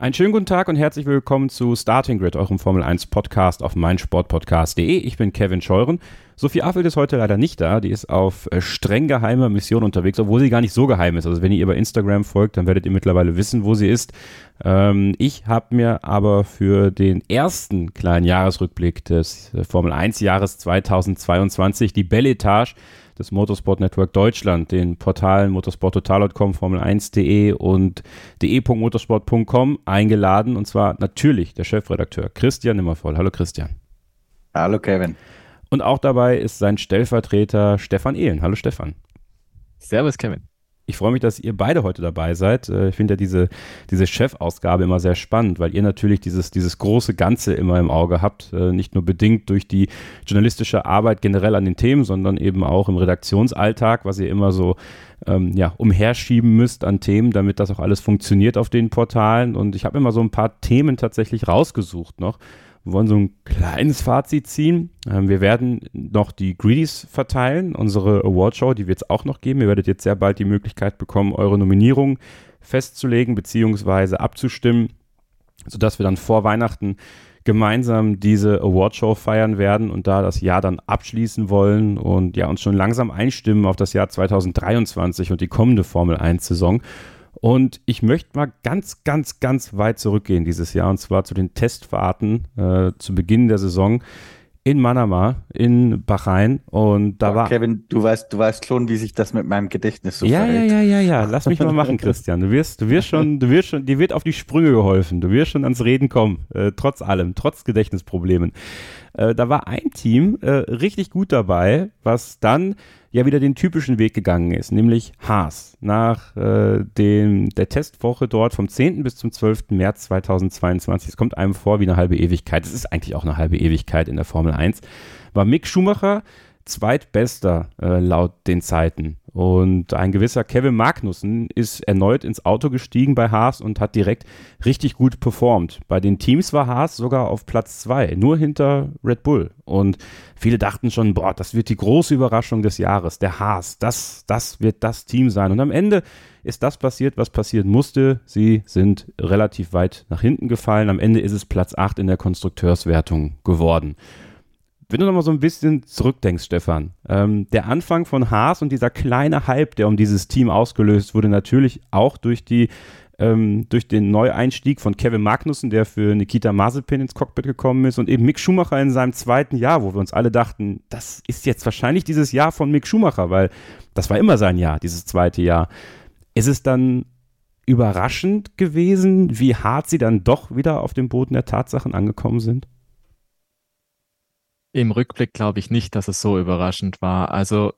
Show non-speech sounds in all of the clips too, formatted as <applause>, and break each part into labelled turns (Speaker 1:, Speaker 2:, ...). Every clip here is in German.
Speaker 1: Einen schönen guten Tag und herzlich willkommen zu Starting Grid, eurem Formel 1 Podcast auf meinsportpodcast.de. Ich bin Kevin Scheuren. Sophie Affelt ist heute leider nicht da. Die ist auf äh, streng geheimer Mission unterwegs, obwohl sie gar nicht so geheim ist. Also wenn ihr ihr bei Instagram folgt, dann werdet ihr mittlerweile wissen, wo sie ist. Ähm, ich habe mir aber für den ersten kleinen Jahresrückblick des äh, Formel 1 Jahres 2022 die Belle Etage des Motorsport Network Deutschland, den Portalen motorsporttotal.com, formel1.de und de.motorsport.com eingeladen. Und zwar natürlich der Chefredakteur Christian Nimmervoll. Hallo Christian.
Speaker 2: Hallo Kevin.
Speaker 1: Und auch dabei ist sein Stellvertreter Stefan Ehlen. Hallo Stefan.
Speaker 3: Servus Kevin.
Speaker 1: Ich freue mich, dass ihr beide heute dabei seid. Äh, ich finde ja diese, diese Chefausgabe immer sehr spannend, weil ihr natürlich dieses, dieses große Ganze immer im Auge habt. Äh, nicht nur bedingt durch die journalistische Arbeit generell an den Themen, sondern eben auch im Redaktionsalltag, was ihr immer so ähm, ja, umherschieben müsst an Themen, damit das auch alles funktioniert auf den Portalen. Und ich habe immer so ein paar Themen tatsächlich rausgesucht noch wollen so ein kleines Fazit ziehen. Ähm, wir werden noch die Greedies verteilen, unsere Awardshow, die wird es auch noch geben. Ihr werdet jetzt sehr bald die Möglichkeit bekommen, eure Nominierung festzulegen bzw. abzustimmen, sodass wir dann vor Weihnachten gemeinsam diese Awardshow feiern werden und da das Jahr dann abschließen wollen und ja uns schon langsam einstimmen auf das Jahr 2023 und die kommende Formel 1 Saison. Und ich möchte mal ganz, ganz, ganz weit zurückgehen dieses Jahr und zwar zu den Testfahrten äh, zu Beginn der Saison in Manama, in Bahrain und da
Speaker 2: oh,
Speaker 1: war
Speaker 2: Kevin, du weißt, du weißt schon, wie sich das mit meinem Gedächtnis so
Speaker 1: ja,
Speaker 2: verhält.
Speaker 1: Ja, ja, ja, ja, lass mich mal machen, Christian. Du wirst, du wirst schon, du wirst schon, dir wird auf die Sprünge geholfen. Du wirst schon ans Reden kommen, äh, trotz allem, trotz Gedächtnisproblemen. Äh, da war ein Team äh, richtig gut dabei, was dann ja wieder den typischen Weg gegangen ist, nämlich Haas. Nach äh, dem, der Testwoche dort vom 10. bis zum 12. März 2022, es kommt einem vor wie eine halbe Ewigkeit, es ist eigentlich auch eine halbe Ewigkeit in der Formel 1, war Mick Schumacher zweitbester äh, laut den Zeiten. Und ein gewisser Kevin Magnussen ist erneut ins Auto gestiegen bei Haas und hat direkt richtig gut performt. Bei den Teams war Haas sogar auf Platz zwei, nur hinter Red Bull. Und viele dachten schon, boah, das wird die große Überraschung des Jahres, der Haas, das, das wird das Team sein. Und am Ende ist das passiert, was passieren musste. Sie sind relativ weit nach hinten gefallen. Am Ende ist es Platz 8 in der Konstrukteurswertung geworden. Wenn du nochmal so ein bisschen zurückdenkst, Stefan, ähm, der Anfang von Haas und dieser kleine Hype, der um dieses Team ausgelöst wurde, natürlich auch durch die ähm, durch den Neueinstieg von Kevin Magnussen, der für Nikita Mazepin ins Cockpit gekommen ist und eben Mick Schumacher in seinem zweiten Jahr, wo wir uns alle dachten, das ist jetzt wahrscheinlich dieses Jahr von Mick Schumacher, weil das war immer sein Jahr, dieses zweite Jahr. Ist es dann überraschend gewesen, wie hart sie dann doch wieder auf dem Boden der Tatsachen angekommen sind?
Speaker 3: Im Rückblick glaube ich nicht, dass es so überraschend war. Also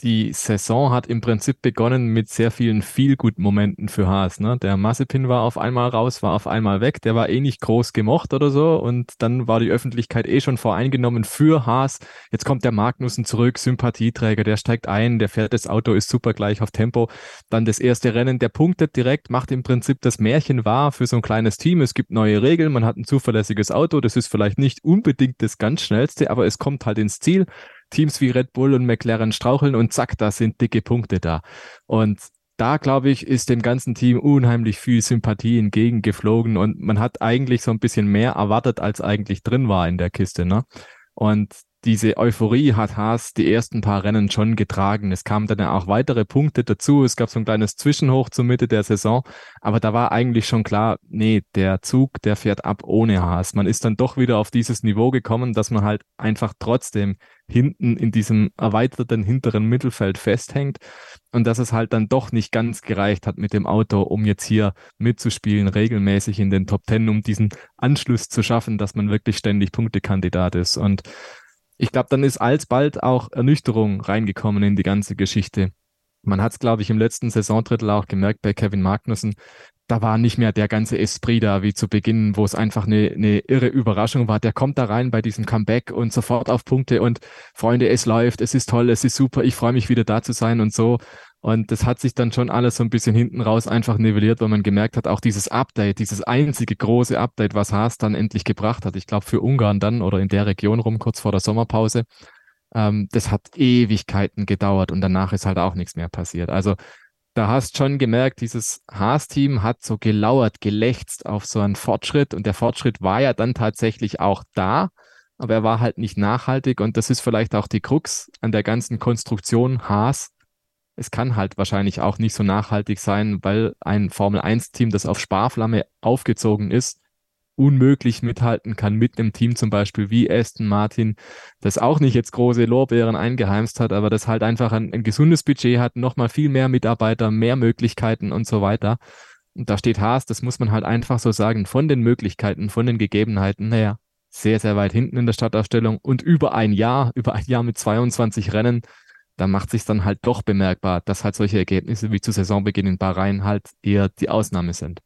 Speaker 3: die Saison hat im Prinzip begonnen mit sehr vielen Feel-Good-Momenten für Haas. Ne? Der Massepin war auf einmal raus, war auf einmal weg, der war eh nicht groß gemocht oder so und dann war die Öffentlichkeit eh schon voreingenommen für Haas. Jetzt kommt der Magnussen zurück, Sympathieträger, der steigt ein, der fährt das Auto, ist super gleich auf Tempo. Dann das erste Rennen, der punktet direkt, macht im Prinzip das Märchen wahr für so ein kleines Team. Es gibt neue Regeln, man hat ein zuverlässiges Auto, das ist vielleicht nicht unbedingt das ganz schnellste, aber es kommt halt ins Ziel. Teams wie Red Bull und McLaren straucheln und zack, da sind dicke Punkte da. Und da, glaube ich, ist dem ganzen Team unheimlich viel Sympathie entgegengeflogen und man hat eigentlich so ein bisschen mehr erwartet, als eigentlich drin war in der Kiste. Ne? Und diese Euphorie hat Haas die ersten paar Rennen schon getragen. Es kamen dann ja auch weitere Punkte dazu. Es gab so ein kleines Zwischenhoch zur Mitte der Saison. Aber da war eigentlich schon klar, nee, der Zug, der fährt ab ohne Haas. Man ist dann doch wieder auf dieses Niveau gekommen, dass man halt einfach trotzdem hinten in diesem erweiterten hinteren Mittelfeld festhängt und dass es halt dann doch nicht ganz gereicht hat mit dem Auto, um jetzt hier mitzuspielen, regelmäßig in den Top Ten, um diesen Anschluss zu schaffen, dass man wirklich ständig Punktekandidat ist. Und ich glaube, dann ist alsbald auch Ernüchterung reingekommen in die ganze Geschichte. Man hat es, glaube ich, im letzten Saisondrittel auch gemerkt bei Kevin Magnussen. Da war nicht mehr der ganze Esprit da wie zu Beginn, wo es einfach eine, eine irre Überraschung war. Der kommt da rein bei diesem Comeback und sofort auf Punkte und Freunde, es läuft, es ist toll, es ist super, ich freue mich wieder da zu sein und so. Und das hat sich dann schon alles so ein bisschen hinten raus einfach nivelliert, weil man gemerkt hat, auch dieses Update, dieses einzige große Update, was Haas dann endlich gebracht hat, ich glaube für Ungarn dann oder in der Region rum, kurz vor der Sommerpause, ähm, das hat Ewigkeiten gedauert und danach ist halt auch nichts mehr passiert. Also da hast schon gemerkt, dieses Haas-Team hat so gelauert, gelächzt auf so einen Fortschritt und der Fortschritt war ja dann tatsächlich auch da, aber er war halt nicht nachhaltig und das ist vielleicht auch die Krux an der ganzen Konstruktion Haas. Es kann halt wahrscheinlich auch nicht so nachhaltig sein, weil ein Formel-1-Team, das auf Sparflamme aufgezogen ist, unmöglich mithalten kann mit einem Team zum Beispiel wie Aston Martin, das auch nicht jetzt große Lorbeeren eingeheimst hat, aber das halt einfach ein, ein gesundes Budget hat, nochmal viel mehr Mitarbeiter, mehr Möglichkeiten und so weiter. Und da steht Haas, das muss man halt einfach so sagen, von den Möglichkeiten, von den Gegebenheiten, naja, sehr, sehr weit hinten in der Startaufstellung und über ein Jahr, über ein Jahr mit 22 Rennen, da macht sich dann halt doch bemerkbar, dass halt solche Ergebnisse wie zu Saisonbeginn in Bahrain halt eher die Ausnahme sind.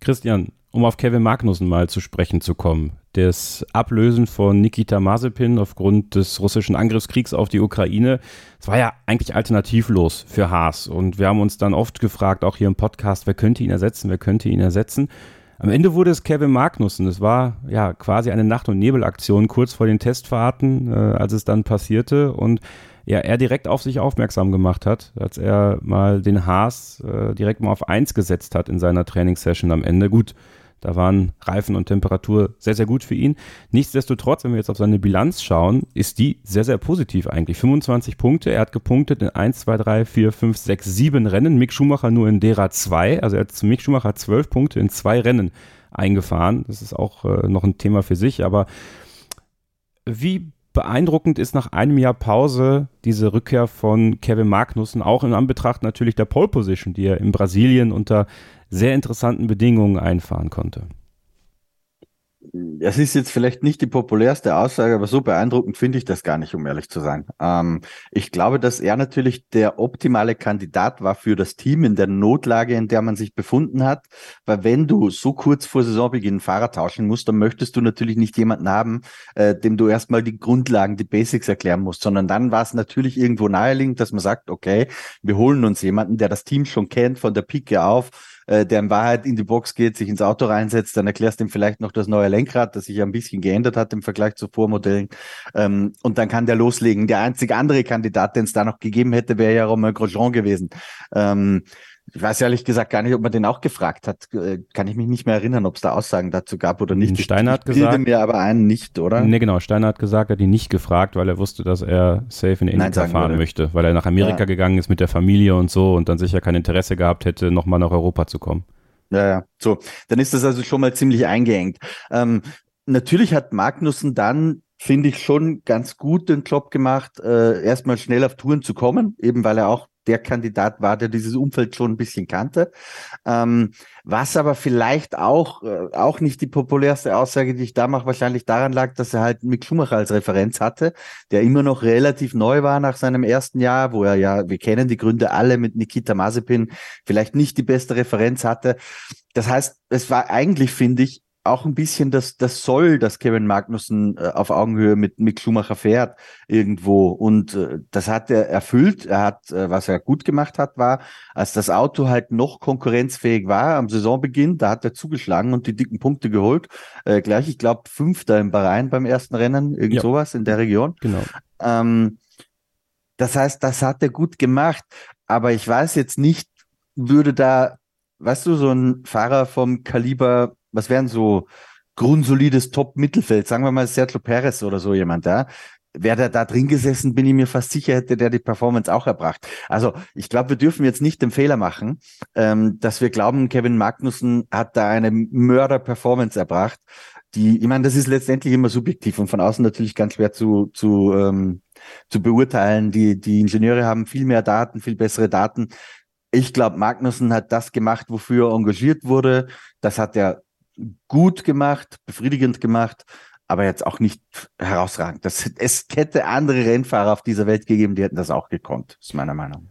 Speaker 1: Christian, um auf Kevin Magnussen mal zu sprechen zu kommen. Das Ablösen von Nikita Mazepin aufgrund des russischen Angriffskriegs auf die Ukraine, das war ja eigentlich alternativlos für Haas. Und wir haben uns dann oft gefragt, auch hier im Podcast, wer könnte ihn ersetzen, wer könnte ihn ersetzen. Am Ende wurde es Kevin Magnussen. Es war ja quasi eine Nacht- und Nebelaktion kurz vor den Testfahrten, äh, als es dann passierte. Und ja, er direkt auf sich aufmerksam gemacht hat, als er mal den Haas äh, direkt mal auf eins gesetzt hat in seiner Trainingssession am Ende. Gut, da waren Reifen und Temperatur sehr, sehr gut für ihn. Nichtsdestotrotz, wenn wir jetzt auf seine Bilanz schauen, ist die sehr, sehr positiv eigentlich. 25 Punkte. Er hat gepunktet in 1, 2, 3, 4, 5, 6, 7 Rennen. Mick Schumacher nur in derer 2. Also er hat zu Mick Schumacher 12 Punkte in zwei Rennen eingefahren. Das ist auch äh, noch ein Thema für sich. Aber wie beeindruckend ist nach einem Jahr Pause diese Rückkehr von Kevin Magnussen, auch in Anbetracht natürlich der Pole Position, die er in Brasilien unter sehr interessanten Bedingungen einfahren konnte.
Speaker 2: Es ist jetzt vielleicht nicht die populärste Aussage, aber so beeindruckend finde ich das gar nicht, um ehrlich zu sein. Ähm, ich glaube, dass er natürlich der optimale Kandidat war für das Team in der Notlage, in der man sich befunden hat. Weil wenn du so kurz vor Saisonbeginn Fahrer tauschen musst, dann möchtest du natürlich nicht jemanden haben, äh, dem du erstmal die Grundlagen, die Basics erklären musst, sondern dann war es natürlich irgendwo naheliegend, dass man sagt, okay, wir holen uns jemanden, der das Team schon kennt, von der Pike auf, äh, der in Wahrheit in die Box geht, sich ins Auto reinsetzt, dann erklärst du ihm vielleicht noch das neue Lenkrad, das sich ein bisschen geändert hat im Vergleich zu Vormodellen. Ähm, und dann kann der loslegen. Der einzige andere Kandidat, den es da noch gegeben hätte, wäre ja Romain Grosjean gewesen. Ähm, ich weiß ehrlich gesagt gar nicht, ob man den auch gefragt hat. Äh, kann ich mich nicht mehr erinnern, ob es da Aussagen dazu gab oder nicht.
Speaker 1: Steiner hat gesagt.
Speaker 2: mir aber einen nicht, oder?
Speaker 1: Nee, genau. Steiner hat gesagt, er hat ihn nicht gefragt, weil er wusste, dass er safe in India fahren würde. möchte, weil er nach Amerika ja. gegangen ist mit der Familie und so und dann sicher kein Interesse gehabt hätte, nochmal nach Europa zu kommen.
Speaker 2: Ja, ja. So, dann ist das also schon mal ziemlich eingeengt. Ähm, natürlich hat Magnussen dann finde ich schon ganz gut den Job gemacht, äh, erstmal schnell auf Touren zu kommen, eben weil er auch der Kandidat war, der dieses Umfeld schon ein bisschen kannte. Ähm, was aber vielleicht auch, äh, auch nicht die populärste Aussage, die ich da mache, wahrscheinlich daran lag, dass er halt Mick Schumacher als Referenz hatte, der immer noch relativ neu war nach seinem ersten Jahr, wo er ja, wir kennen die Gründe alle mit Nikita Mazepin, vielleicht nicht die beste Referenz hatte. Das heißt, es war eigentlich, finde ich, auch ein bisschen das, das Soll, dass Kevin Magnussen äh, auf Augenhöhe mit Mick Schumacher fährt irgendwo. Und äh, das hat er erfüllt. Er hat, äh, was er gut gemacht hat, war, als das Auto halt noch konkurrenzfähig war am Saisonbeginn, da hat er zugeschlagen und die dicken Punkte geholt. Äh, gleich, ich glaube, Fünfter im Bahrain beim ersten Rennen, irgend ja. sowas in der Region.
Speaker 1: Genau.
Speaker 2: Ähm, das heißt, das hat er gut gemacht. Aber ich weiß jetzt nicht, würde da, weißt du, so ein Fahrer vom Kaliber was wären so grundsolides Top-Mittelfeld, sagen wir mal Sergio Perez oder so jemand, ja, wäre der da drin gesessen, bin ich mir fast sicher, hätte der die Performance auch erbracht. Also ich glaube, wir dürfen jetzt nicht den Fehler machen, ähm, dass wir glauben, Kevin Magnussen hat da eine Mörder-Performance erbracht. Die, ich meine, das ist letztendlich immer subjektiv und von außen natürlich ganz schwer zu, zu, ähm, zu beurteilen. Die, die Ingenieure haben viel mehr Daten, viel bessere Daten. Ich glaube, Magnussen hat das gemacht, wofür er engagiert wurde. Das hat er gut gemacht, befriedigend gemacht, aber jetzt auch nicht herausragend. Das, es hätte andere Rennfahrer auf dieser Welt gegeben, die hätten das auch gekonnt, ist meiner Meinung.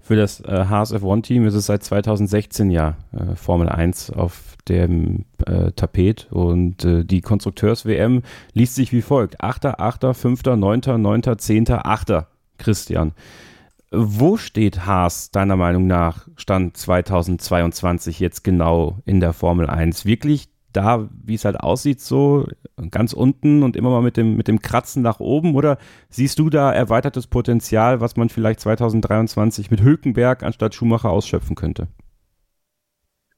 Speaker 1: Für das äh, Haas F1-Team ist es seit 2016 ja äh, Formel 1 auf dem äh, Tapet und äh, die Konstrukteurs-WM liest sich wie folgt. 8., 8., 5., 9., 9., 10., 8. Christian. Wo steht Haas deiner Meinung nach Stand 2022 jetzt genau in der Formel 1? Wirklich da, wie es halt aussieht, so ganz unten und immer mal mit dem, mit dem Kratzen nach oben? Oder siehst du da erweitertes Potenzial, was man vielleicht 2023 mit Hülkenberg anstatt Schumacher ausschöpfen könnte?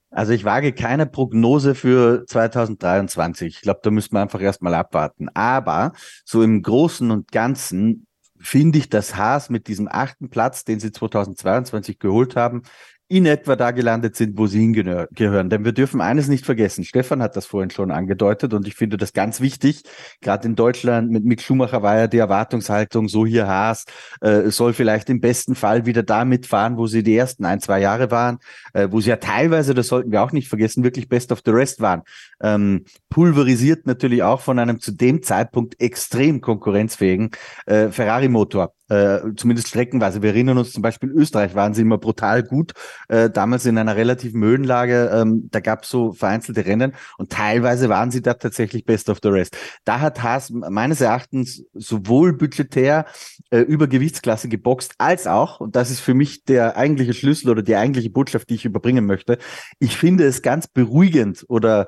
Speaker 2: Also ich wage keine Prognose für 2023. Ich glaube, da müssen wir einfach erstmal abwarten. Aber so im Großen und Ganzen finde ich, dass Haas mit diesem achten Platz, den sie 2022 geholt haben, in etwa da gelandet sind, wo sie hingehören. Denn wir dürfen eines nicht vergessen. Stefan hat das vorhin schon angedeutet und ich finde das ganz wichtig. Gerade in Deutschland mit Mick Schumacher war ja die Erwartungshaltung, so hier Haas äh, soll vielleicht im besten Fall wieder da mitfahren, wo sie die ersten ein, zwei Jahre waren, äh, wo sie ja teilweise, das sollten wir auch nicht vergessen, wirklich best of the rest waren. Ähm, pulverisiert natürlich auch von einem zu dem Zeitpunkt extrem konkurrenzfähigen äh, Ferrari-Motor äh, zumindest streckenweise. Wir erinnern uns zum Beispiel, Österreich waren sie immer brutal gut, äh, damals in einer relativen Höhenlage. Ähm, da gab es so vereinzelte Rennen und teilweise waren sie da tatsächlich best of the rest. Da hat Haas meines Erachtens sowohl budgetär äh, über Gewichtsklasse geboxt, als auch, und das ist für mich der eigentliche Schlüssel oder die eigentliche Botschaft, die ich überbringen möchte, ich finde es ganz beruhigend oder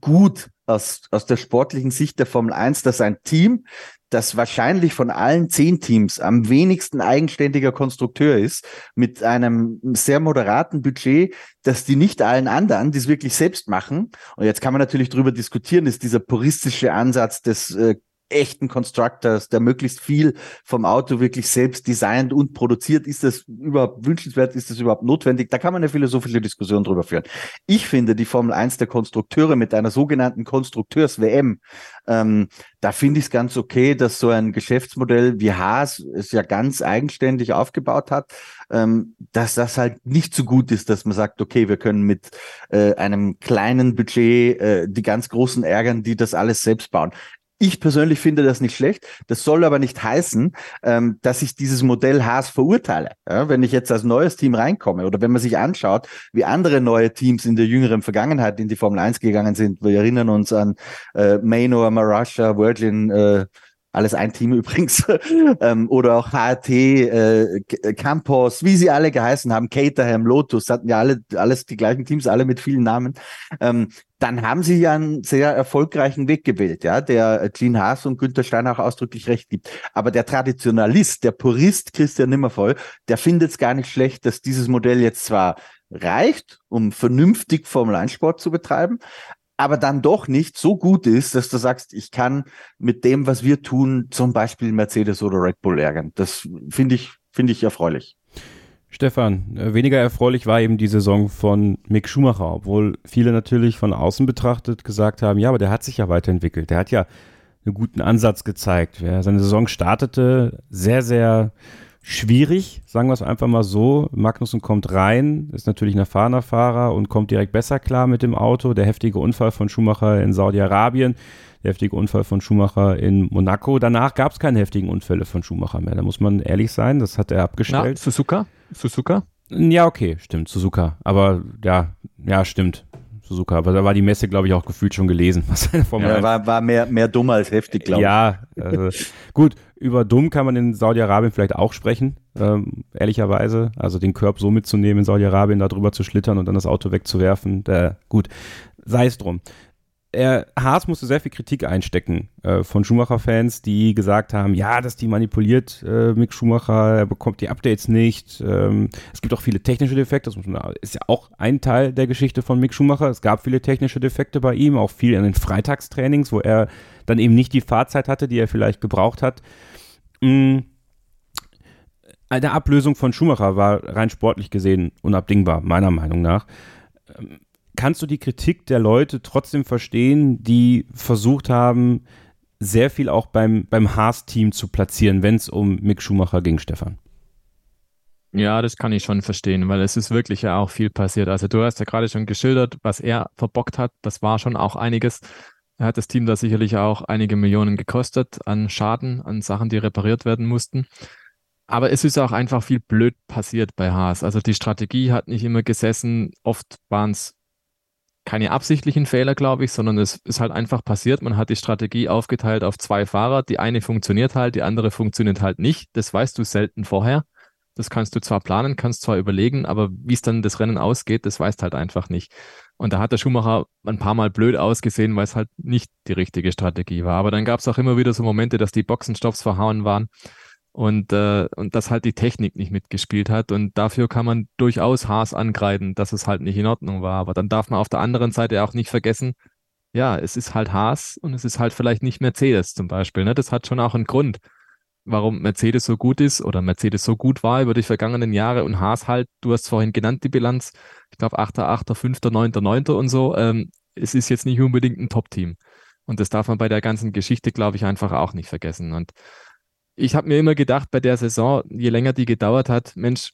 Speaker 2: gut aus, aus der sportlichen Sicht der Formel 1, dass ein Team, das wahrscheinlich von allen zehn Teams am wenigsten eigenständiger Konstrukteur ist, mit einem sehr moderaten Budget, dass die nicht allen anderen, die es wirklich selbst machen, und jetzt kann man natürlich darüber diskutieren, ist dieser puristische Ansatz des äh, echten Constructors, der möglichst viel vom Auto wirklich selbst designt und produziert. Ist das überhaupt wünschenswert? Ist das überhaupt notwendig? Da kann man eine philosophische Diskussion drüber führen. Ich finde die Formel 1 der Konstrukteure mit einer sogenannten Konstrukteurs-WM, ähm, da finde ich es ganz okay, dass so ein Geschäftsmodell wie Haas es ja ganz eigenständig aufgebaut hat, ähm, dass das halt nicht so gut ist, dass man sagt, okay, wir können mit äh, einem kleinen Budget äh, die ganz großen ärgern, die das alles selbst bauen. Ich persönlich finde das nicht schlecht. Das soll aber nicht heißen, ähm, dass ich dieses Modell Haas verurteile. Ja, wenn ich jetzt als neues Team reinkomme oder wenn man sich anschaut, wie andere neue Teams in der jüngeren Vergangenheit in die Formel 1 gegangen sind. Wir erinnern uns an äh, Manor, Marussia, Virgin, äh, alles ein Team <laughs> übrigens, ähm, oder auch HRT, äh, Campos, wie sie alle geheißen haben, Caterham, Lotus, hatten ja alle alles die gleichen Teams, alle mit vielen Namen. Ähm, dann haben sie ja einen sehr erfolgreichen Weg gewählt, ja, der Gene Haas und Günther Steiner auch ausdrücklich recht gibt. Aber der Traditionalist, der Purist Christian Nimmervoll, der findet es gar nicht schlecht, dass dieses Modell jetzt zwar reicht, um vernünftig Formel 1 Sport zu betreiben, aber dann doch nicht so gut ist, dass du sagst, ich kann mit dem, was wir tun, zum Beispiel Mercedes oder Red Bull ärgern. Das finde ich, finde ich erfreulich.
Speaker 1: Stefan, äh, weniger erfreulich war eben die Saison von Mick Schumacher, obwohl viele natürlich von außen betrachtet gesagt haben, ja, aber der hat sich ja weiterentwickelt. Der hat ja einen guten Ansatz gezeigt. Ja, seine Saison startete sehr, sehr schwierig, sagen wir es einfach mal so. Magnussen kommt rein, ist natürlich ein erfahrener Fahrer und kommt direkt besser klar mit dem Auto. Der heftige Unfall von Schumacher in Saudi-Arabien, der heftige Unfall von Schumacher in Monaco. Danach gab es keine heftigen Unfälle von Schumacher mehr. Da muss man ehrlich sein, das hat er abgestellt.
Speaker 3: Na, Suzuka? Suzuka?
Speaker 1: Ja, okay, stimmt, Suzuka. Aber ja, ja, stimmt. Suzuka. Aber da war die Messe, glaube ich, auch gefühlt schon gelesen. <laughs>
Speaker 2: Was Formel ja, war, war mehr, mehr dumm als heftig, glaube
Speaker 1: ich. Ja, äh, gut. Über dumm kann man in Saudi-Arabien vielleicht auch sprechen, ähm, ehrlicherweise. Also den Körb so mitzunehmen in Saudi-Arabien, da drüber zu schlittern und dann das Auto wegzuwerfen. Da, gut, sei es drum er, Haas musste sehr viel Kritik einstecken äh, von Schumacher-Fans, die gesagt haben, ja, dass die manipuliert äh, Mick Schumacher, er bekommt die Updates nicht. Ähm, es gibt auch viele technische Defekte, das ist ja auch ein Teil der Geschichte von Mick Schumacher. Es gab viele technische Defekte bei ihm, auch viel in den Freitagstrainings, wo er dann eben nicht die Fahrzeit hatte, die er vielleicht gebraucht hat. Mhm. Eine Ablösung von Schumacher war rein sportlich gesehen unabdingbar, meiner Meinung nach. Ähm, kannst du die Kritik der Leute trotzdem verstehen, die versucht haben, sehr viel auch beim, beim Haas-Team zu platzieren, wenn es um Mick Schumacher ging, Stefan?
Speaker 3: Ja, das kann ich schon verstehen, weil es ist wirklich ja auch viel passiert. Also du hast ja gerade schon geschildert, was er verbockt hat. Das war schon auch einiges. Er hat das Team da sicherlich auch einige Millionen gekostet an Schaden, an Sachen, die repariert werden mussten. Aber es ist auch einfach viel blöd passiert bei Haas. Also die Strategie hat nicht immer gesessen. Oft waren es keine absichtlichen Fehler, glaube ich, sondern es ist halt einfach passiert. Man hat die Strategie aufgeteilt auf zwei Fahrer. Die eine funktioniert halt, die andere funktioniert halt nicht. Das weißt du selten vorher. Das kannst du zwar planen, kannst zwar überlegen, aber wie es dann das Rennen ausgeht, das weißt halt einfach nicht. Und da hat der Schumacher ein paar Mal blöd ausgesehen, weil es halt nicht die richtige Strategie war. Aber dann gab es auch immer wieder so Momente, dass die Boxenstops verhauen waren und, äh, und dass halt die Technik nicht mitgespielt hat. Und dafür kann man durchaus Haas angreifen, dass es halt nicht in Ordnung war. Aber dann darf man auf der anderen Seite auch nicht vergessen, ja, es ist halt Haas und es ist halt vielleicht nicht Mercedes zum Beispiel. Ne? Das hat schon auch einen Grund, warum Mercedes so gut ist oder Mercedes so gut war über die vergangenen Jahre und Haas halt, du hast vorhin genannt die Bilanz, ich glaube 8., 8., 5., 9., 9. und so. Ähm, es ist jetzt nicht unbedingt ein Top-Team. Und das darf man bei der ganzen Geschichte, glaube ich, einfach auch nicht vergessen. Und ich habe mir immer gedacht, bei der Saison, je länger die gedauert hat, Mensch,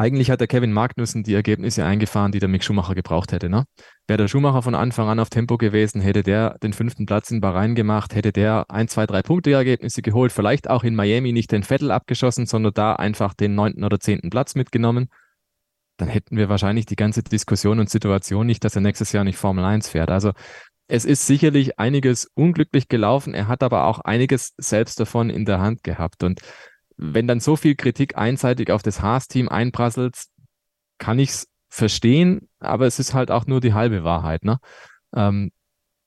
Speaker 3: eigentlich hat der Kevin Magnussen die Ergebnisse eingefahren, die der Mick Schumacher gebraucht hätte. Ne? Wäre der Schumacher von Anfang an auf Tempo gewesen, hätte der den fünften Platz in Bahrain gemacht, hätte der ein, zwei, drei Punkte Ergebnisse geholt, vielleicht auch in Miami nicht den Vettel abgeschossen, sondern da einfach den neunten oder zehnten Platz mitgenommen, dann hätten wir wahrscheinlich die ganze Diskussion und Situation nicht, dass er nächstes Jahr nicht Formel 1 fährt. Also es ist sicherlich einiges unglücklich gelaufen. Er hat aber auch einiges selbst davon in der Hand gehabt. Und wenn dann so viel Kritik einseitig auf das Haas-Team einprasselt, kann ich es verstehen, aber es ist halt auch nur die halbe Wahrheit. Ne? Ähm,